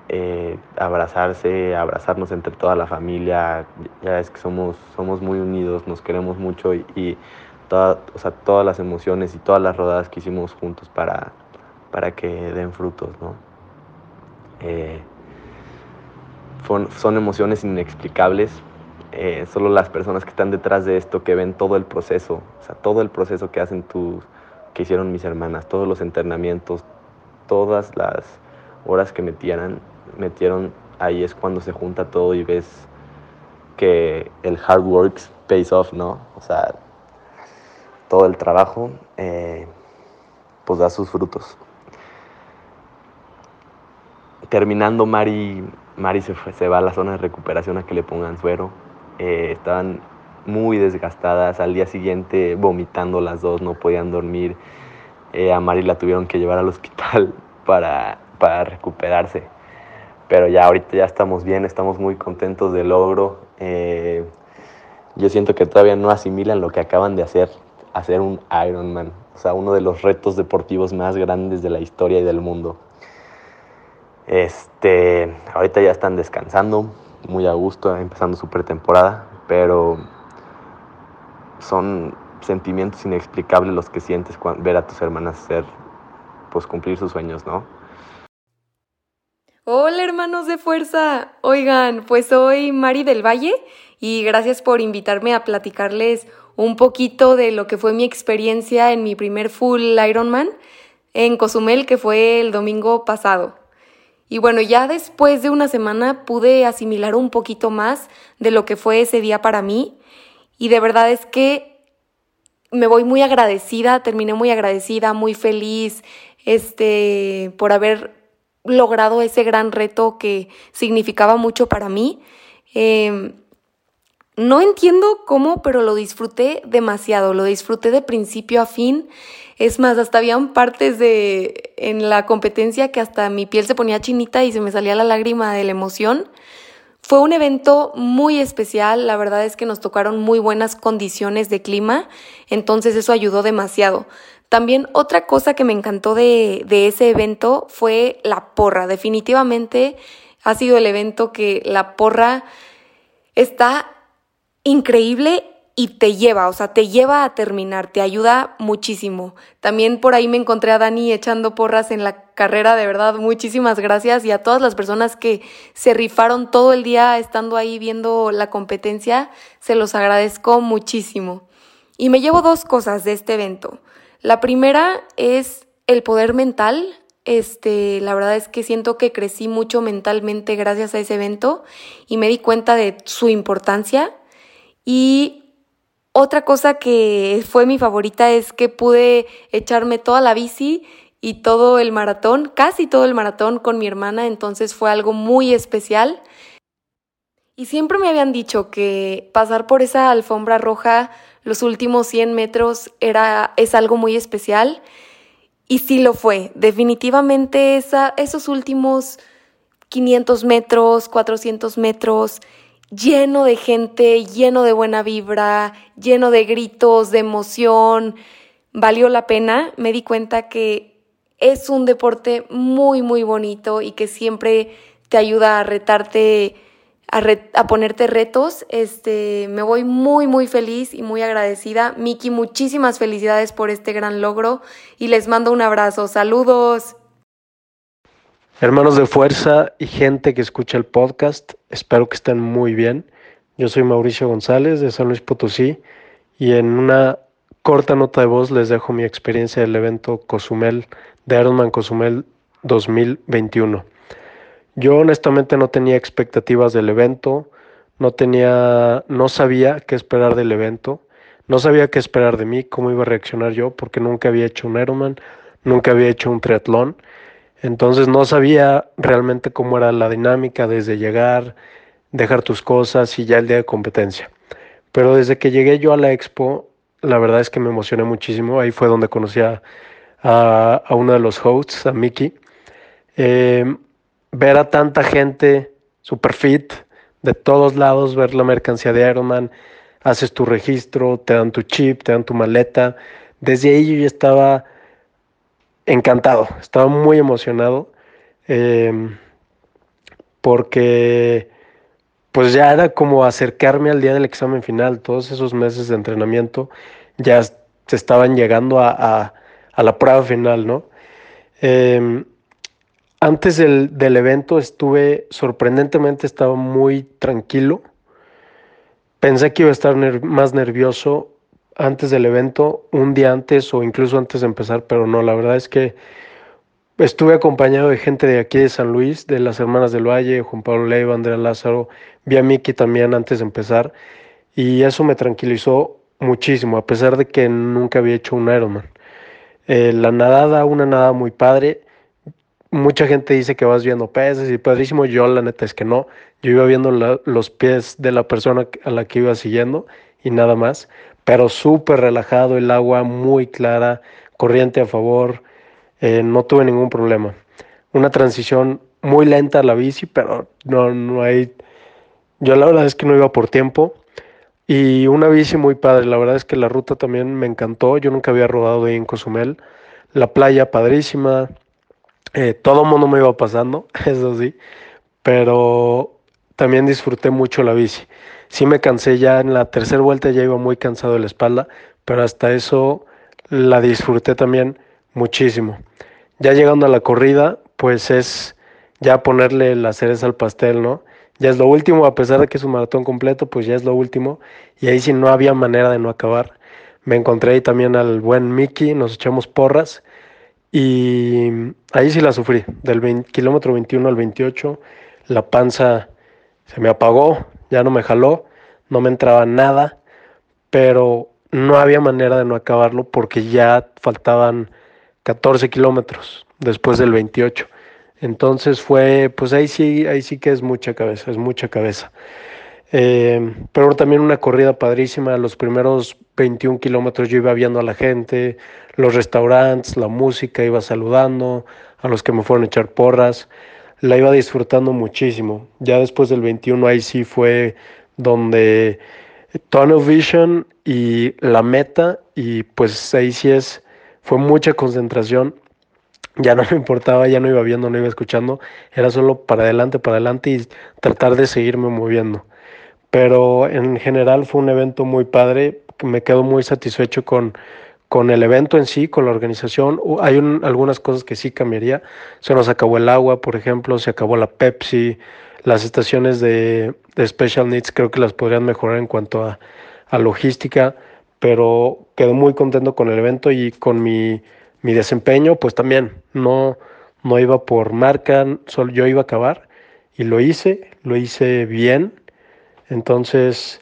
Speaker 5: eh, abrazarse, abrazarnos entre toda la familia, ya es que somos, somos muy unidos, nos queremos mucho y, todas las emociones y todas las rodadas que hicimos juntos para, para que den frutos, ¿no? Eh, son emociones inexplicables. Eh, solo las personas que están detrás de esto, que ven todo el proceso, o sea, todo el proceso que hacen tus, que hicieron mis hermanas, todos los entrenamientos, todas las horas que metieran, metieron, ahí es cuando se junta todo y ves que el hard work pays off, ¿no? O sea, todo el trabajo, eh, pues da sus frutos. Terminando, Mari Mari se, se va a la zona de recuperación a que le pongan suero. Eh, estaban muy desgastadas, al día siguiente vomitando las dos, no podían dormir. Eh, a Mari la tuvieron que llevar al hospital [LAUGHS] para, para recuperarse. Pero ya ahorita ya estamos bien, estamos muy contentos del logro. Eh, yo siento que todavía no asimilan lo que acaban de hacer, hacer un Ironman. O sea, uno de los retos deportivos más grandes de la historia y del mundo. Este, ahorita ya están descansando, muy a gusto, empezando su pretemporada, pero son sentimientos inexplicables los que sientes ver a tus hermanas hacer, pues cumplir sus sueños, ¿no?
Speaker 6: Hola hermanos de fuerza, oigan, pues soy Mari del Valle y gracias por invitarme a platicarles un poquito de lo que fue mi experiencia en mi primer full Ironman en Cozumel, que fue el domingo pasado. Y bueno, ya después de una semana pude asimilar un poquito más de lo que fue ese día para mí. Y de verdad es que me voy muy agradecida, terminé muy agradecida, muy feliz, este, por haber logrado ese gran reto que significaba mucho para mí. Em, no entiendo cómo, pero lo disfruté demasiado, lo disfruté de principio a fin. Es más, hasta habían partes de en la competencia que hasta mi piel se ponía chinita y se me salía la lágrima de la emoción. Fue un evento muy especial, la verdad es que nos tocaron muy buenas condiciones de clima, entonces eso ayudó demasiado. También otra cosa que me encantó de, ese evento fue la porra. Definitivamente ha sido el evento que la porra está increíble y te lleva, o sea, te lleva a terminar, te ayuda muchísimo. También por ahí me encontré a Dani echando porras en la carrera, de verdad, muchísimas gracias y a todas las personas que se rifaron todo el día estando ahí viendo la competencia, se los agradezco muchísimo. Y me llevo dos cosas de este evento. La primera es el poder mental. Este, la verdad es que siento que crecí mucho mentalmente gracias a ese evento y me di cuenta de su importancia. Y otra cosa que fue mi favorita es que pude echarme toda la bici y todo el maratón, casi todo el maratón con mi hermana, entonces fue algo muy especial. Y siempre me habían dicho que pasar por esa alfombra roja los últimos 100 metros era, es algo muy especial. Y sí lo fue. Definitivamente esa, esos últimos 500 metros, 400 metros, lleno de gente, lleno de buena vibra, lleno de gritos, de emoción. Valió la pena. Me di cuenta que es un deporte muy, muy bonito y que siempre te ayuda a retarte, a, ponerte retos. Este, me voy muy, muy feliz y muy agradecida. Miki, muchísimas felicidades por este gran logro y les mando un abrazo. Saludos.
Speaker 7: Hermanos de fuerza y gente que escucha el podcast, espero que estén muy bien. Yo soy Mauricio González de San Luis Potosí y en una corta nota de voz les dejo mi experiencia del evento Cozumel de Ironman Cozumel 2021. Yo honestamente no tenía expectativas del evento, no tenía, no sabía qué esperar del evento, no sabía qué esperar de mí, cómo iba a reaccionar yo, porque nunca había hecho un Ironman, nunca había hecho un triatlón, entonces no sabía realmente cómo era la dinámica desde llegar, dejar tus cosas y ya el día de competencia. Pero desde que llegué yo a la expo, la verdad es que me emocioné muchísimo. Ahí fue donde conocí a, a, uno de los hosts, a Mickey. Em, ver a tanta gente super fit de todos lados, ver la mercancía de Ironman, haces tu registro, te dan tu chip, te dan tu maleta. Desde ahí yo ya estaba encantado, estaba muy emocionado em, porque pues ya era como acercarme al día del examen final, todos esos meses de entrenamiento ya se estaban llegando a, la prueba final, ¿no? Em, antes del, del, evento estuve, sorprendentemente estaba muy tranquilo. Pensé que iba a estar más nervioso antes del evento, un día antes o incluso antes de empezar, pero no, la verdad es que estuve acompañado de gente de aquí de San Luis, de las Hermanas del Valle, Juan Pablo Leiva, Andrea Lázaro, vi a Miki también antes de empezar y eso me tranquilizó muchísimo, a pesar de que nunca había hecho un Ironman. Eh, la nadada, una nadada muy padre. Mucha gente dice que vas viendo peces y padrísimo. Yo la neta es que no. Yo iba viendo los pies de la persona a la que iba siguiendo y nada más. Pero súper relajado, el agua muy clara, corriente a favor. Eh, no tuve ningún problema. Una transición muy lenta a la bici, pero no, no hay yo la verdad es que no iba por tiempo. Y una bici muy padre, la verdad es que la ruta también me encantó. Yo nunca había rodado ahí en Cozumel. La playa padrísima. Eh, todo mundo me iba pasando, [LAUGHS] eso sí. Pero también disfruté mucho la bici. Sí me cansé ya en la tercera vuelta, ya iba muy cansado de la espalda, pero hasta eso la disfruté también muchísimo. Ya llegando a la corrida, pues es ya ponerle la cereza al pastel, ¿no? ya es lo último, a pesar de que es un maratón completo, pues ya es lo último. Y ahí sí no había manera de no acabar. Me encontré ahí también al buen Mickey, nos echamos porras. Y ahí sí la sufrí, del kilómetro 21 al 28, la panza se me apagó, ya no me jaló, no me entraba nada, pero no había manera de no acabarlo porque ya faltaban 14 kilómetros después del 28. Entonces fue, pues ahí sí, ahí sí que es mucha cabeza, es mucha cabeza. Eh, pero también una corrida padrísima. Los primeros 21 kilómetros yo iba viendo a la gente, los restaurantes, la música, iba saludando a los que me fueron a echar porras. La iba disfrutando muchísimo. Ya después del 21 ahí sí fue donde Tunnel Vision y la meta y pues ahí sí es, fue mucha concentración ya no [LAUGHS] me importaba, ya no iba viendo, no iba escuchando, era solo para adelante, para adelante y tratar de seguirme moviendo. Pero en general fue un evento muy padre, me quedo muy satisfecho con, con el evento en sí, con la organización. Hay algunas cosas que sí cambiaría. Se nos acabó el agua, por ejemplo, se acabó la Pepsi, las estaciones de, de Special Needs creo que las podrían mejorar en cuanto a, a logística, pero quedé muy contento con el evento y con mi mi desempeño, pues también no, no iba por marca, solo yo iba a acabar y lo hice, lo hice bien. Entonces,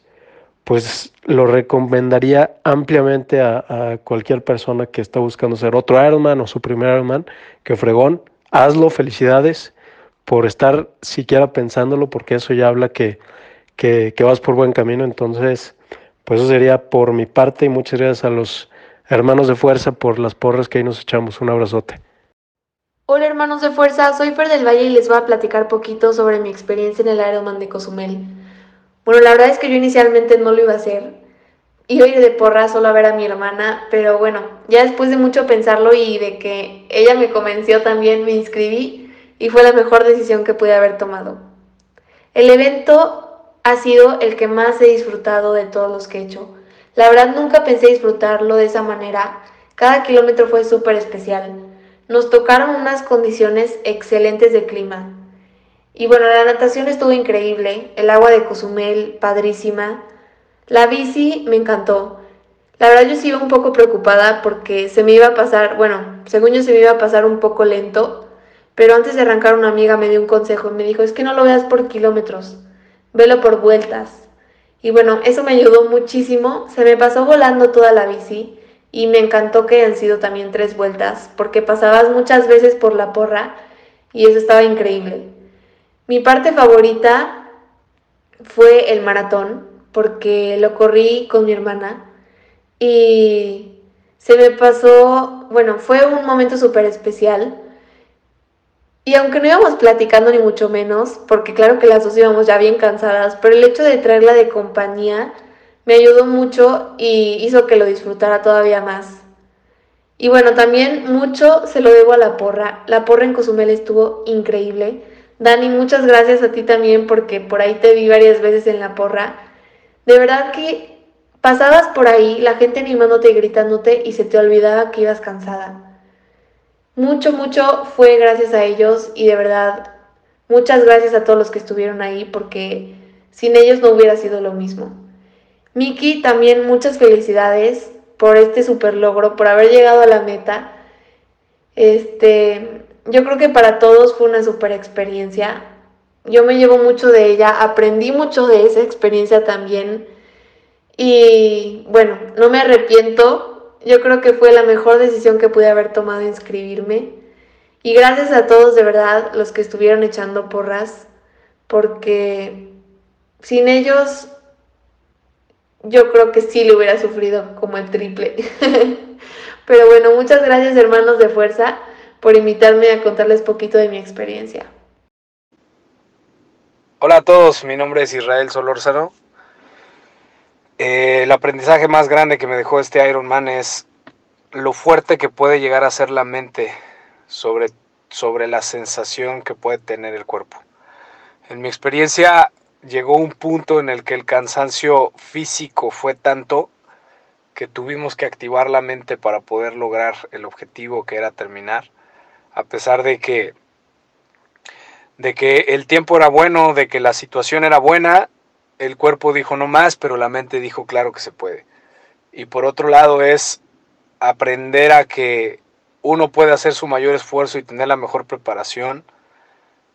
Speaker 7: pues lo recomendaría ampliamente a, cualquier persona que está buscando ser otro Ironman o su primer Ironman, que fregón, hazlo, felicidades por estar siquiera pensándolo, porque eso ya habla que, que, vas por buen camino. Entonces, pues eso sería por mi parte y muchas gracias a los hermanos de fuerza por las porras que ahí nos echamos. Un abrazote.
Speaker 6: Hola hermanos de fuerza, soy Fer del Valle y les voy a platicar poquito sobre mi experiencia en el Ironman de Cozumel. Bueno, la verdad es que yo inicialmente no lo iba a hacer. Iba a ir de porra solo a ver a mi hermana, pero bueno, ya después de mucho pensarlo y de que ella me convenció también, me inscribí y fue la mejor decisión que pude haber tomado. El evento ha sido el que más he disfrutado de todos los que he hecho. La verdad nunca pensé disfrutarlo de esa manera. Cada kilómetro fue súper especial.
Speaker 8: nos tocaron unas condiciones excelentes de clima. Y bueno, la natación estuvo increíble, el agua de Cozumel, padrísima. La bici me encantó. La verdad yo sí iba un poco preocupada porque se me iba a pasar, bueno, según yo se me iba a pasar un poco lento, pero antes de arrancar una amiga me dio un consejo y me dijo, es que no lo veas por kilómetros, velo por vueltas. Y bueno, eso me ayudó muchísimo, se me pasó volando toda la bici y me encantó que hayan sido también tres vueltas, porque pasabas muchas veces por la porra y eso estaba increíble. Mi parte favorita fue el maratón, porque lo corrí con mi hermana y se me pasó, bueno, fue un momento súper especial. Y aunque no íbamos platicando ni mucho menos, porque claro que las dos íbamos ya bien cansadas, pero el hecho de traerla de compañía me ayudó mucho y hizo que lo disfrutara todavía más. Y bueno, también mucho se lo debo a la porra. La porra en Cozumel estuvo increíble. Dani, muchas gracias a ti también porque por ahí te vi varias veces en la porra. De verdad que pasabas por ahí, la gente animándote y gritándote y se te olvidaba que ibas cansada. Mucho, mucho fue gracias a ellos y de verdad muchas gracias a todos los que estuvieron ahí porque sin ellos no hubiera sido lo mismo. Miki, también muchas felicidades por este super logro, por haber llegado a la meta. Este, yo creo que para todos fue una super experiencia. Yo me llevo mucho de ella, aprendí mucho de esa experiencia también. Y bueno, no me arrepiento. Yo creo que fue la mejor decisión que pude haber tomado inscribirme. Y gracias a todos de verdad los que estuvieron echando porras, porque sin ellos yo creo que sí le hubiera sufrido como el triple. [LAUGHS] Pero bueno, muchas gracias hermanos de fuerza por invitarme a contarles poquito de mi experiencia.
Speaker 9: Hola a todos, mi nombre es Israel Solórzano. Eh, el aprendizaje más grande que me dejó este Ironman es lo fuerte que puede llegar a ser la mente sobre, sobre la sensación que puede tener el cuerpo. En mi experiencia llegó un punto en el que el cansancio físico fue tanto que tuvimos que activar la mente para poder lograr el objetivo que era terminar a pesar de que, de que el tiempo era bueno, de que la situación era buena, el cuerpo dijo no más, pero la mente dijo claro que se puede. Y por otro lado es aprender a que uno puede hacer su mayor esfuerzo y tener la mejor preparación,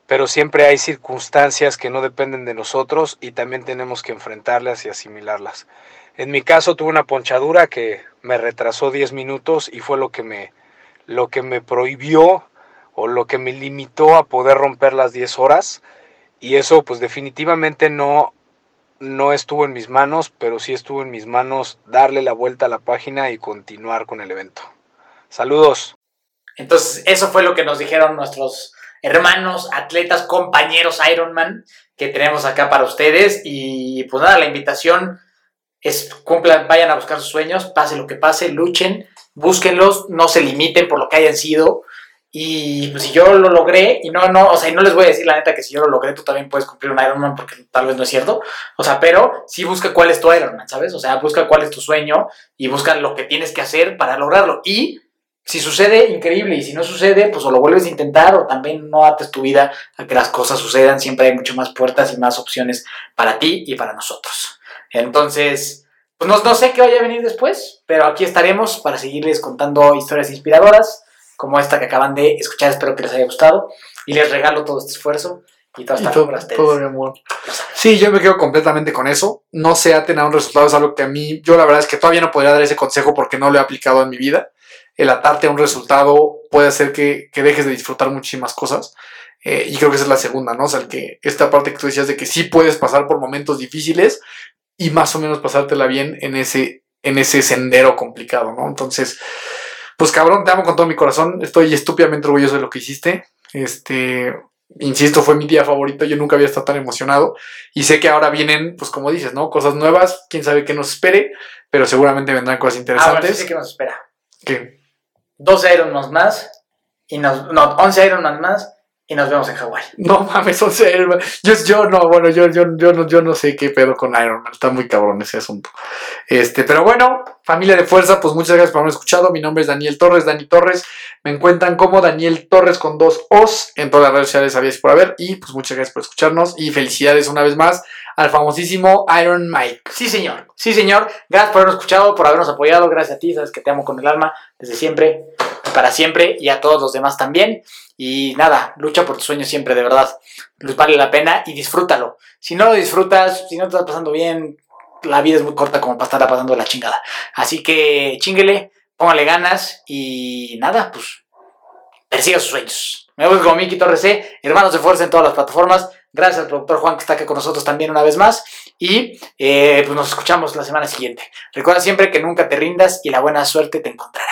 Speaker 9: pero siempre hay circunstancias que no dependen de nosotros y también tenemos que enfrentarlas y asimilarlas. En mi caso tuve una ponchadura que me retrasó 10 minutos y fue lo que me, lo que me prohibió o lo que me limitó a poder romper las 10 horas y eso pues definitivamente no no estuvo en mis manos, pero sí estuvo en mis manos darle la vuelta a la página y continuar con el evento. Saludos.
Speaker 4: Entonces, eso fue lo que nos dijeron nuestros hermanos, atletas, compañeros Ironman que tenemos acá para ustedes. Y pues nada, la invitación es cumplan, vayan a buscar sus sueños, pase lo que pase, luchen búsquenlos, no se limiten por lo que hayan sido. Y pues si yo lo logré, y no, no, o sea, no les voy a decir la neta que si yo lo logré, tú también puedes cumplir un Ironman porque tal vez no es cierto. O sea, pero sí busca cuál es tu Ironman, ¿sabes? O sea, busca cuál es tu sueño y busca lo que tienes que hacer para lograrlo. Y si sucede, increíble. Y si no sucede, pues o lo vuelves a intentar o también no ates tu vida a que las cosas sucedan. Siempre hay mucho más puertas y más opciones para ti y para nosotros. Entonces, pues no, sé qué vaya a venir después, pero aquí estaremos para seguirles contando historias inspiradoras como esta que acaban de escuchar. Espero que les haya gustado y les regalo todo este esfuerzo y toda esta todo,
Speaker 1: todo mi amor. Sí, yo me quedo completamente con eso. No se aten a un resultado, es algo que a mí, yo la verdad es que todavía no podría dar ese consejo porque no lo he aplicado en mi vida. El atarte a un resultado puede hacer que, dejes de disfrutar muchísimas cosas. Eh, y creo que esa es la segunda, ¿no? O sea, el que esta parte que tú decías de que sí puedes pasar por momentos difíciles, y más o menos pasártela bien en ese, en ese sendero complicado, ¿no? Entonces, pues cabrón, te amo con todo mi corazón, estoy estúpidamente orgulloso de lo que hiciste, este, insisto, fue mi día favorito, yo nunca había estado tan emocionado y sé que ahora vienen, pues como dices, ¿no? Cosas nuevas, quién sabe qué nos espere, pero seguramente vendrán cosas interesantes.
Speaker 4: Ah, bueno, sí que nos espera.
Speaker 1: ¿Qué?
Speaker 4: 12 Ironmans más, y nos, no, 11 Ironmans más y nos vemos en Hawái. [LAUGHS]
Speaker 1: No mames, o sea, yo, yo no, bueno, yo, yo, yo, no, yo no sé qué pedo con Iron Man, está muy cabrón ese asunto. Este, pero bueno, familia de fuerza, pues muchas gracias por haberme escuchado. Mi nombre es Daniel Torres, Dani Torres. Me encuentran como Daniel Torres con dos O's en todas las redes sociales, sabíais por haber. Y pues muchas gracias por escucharnos y felicidades una vez más al famosísimo Iron Mike.
Speaker 4: Sí, señor. Sí, señor. Gracias por habernos escuchado, por habernos apoyado. Gracias a ti, sabes que te amo con el alma desde siempre, para siempre y a todos los demás también. Y nada, lucha por tus sueños siempre, de verdad. Les vale la pena y disfrútalo. Si no lo disfrutas, si no te estás pasando bien, la vida es muy corta como para estarla pasando la chingada. Así que chinguele, póngale ganas y nada, pues persiga sus sueños. Me voy con Miki Torres C, hermanos de fuerza en todas las plataformas. Gracias al productor Juan que está aquí con nosotros también una vez más. Y eh, pues nos escuchamos la semana siguiente. Recuerda siempre que nunca te rindas y la buena suerte te encontrará.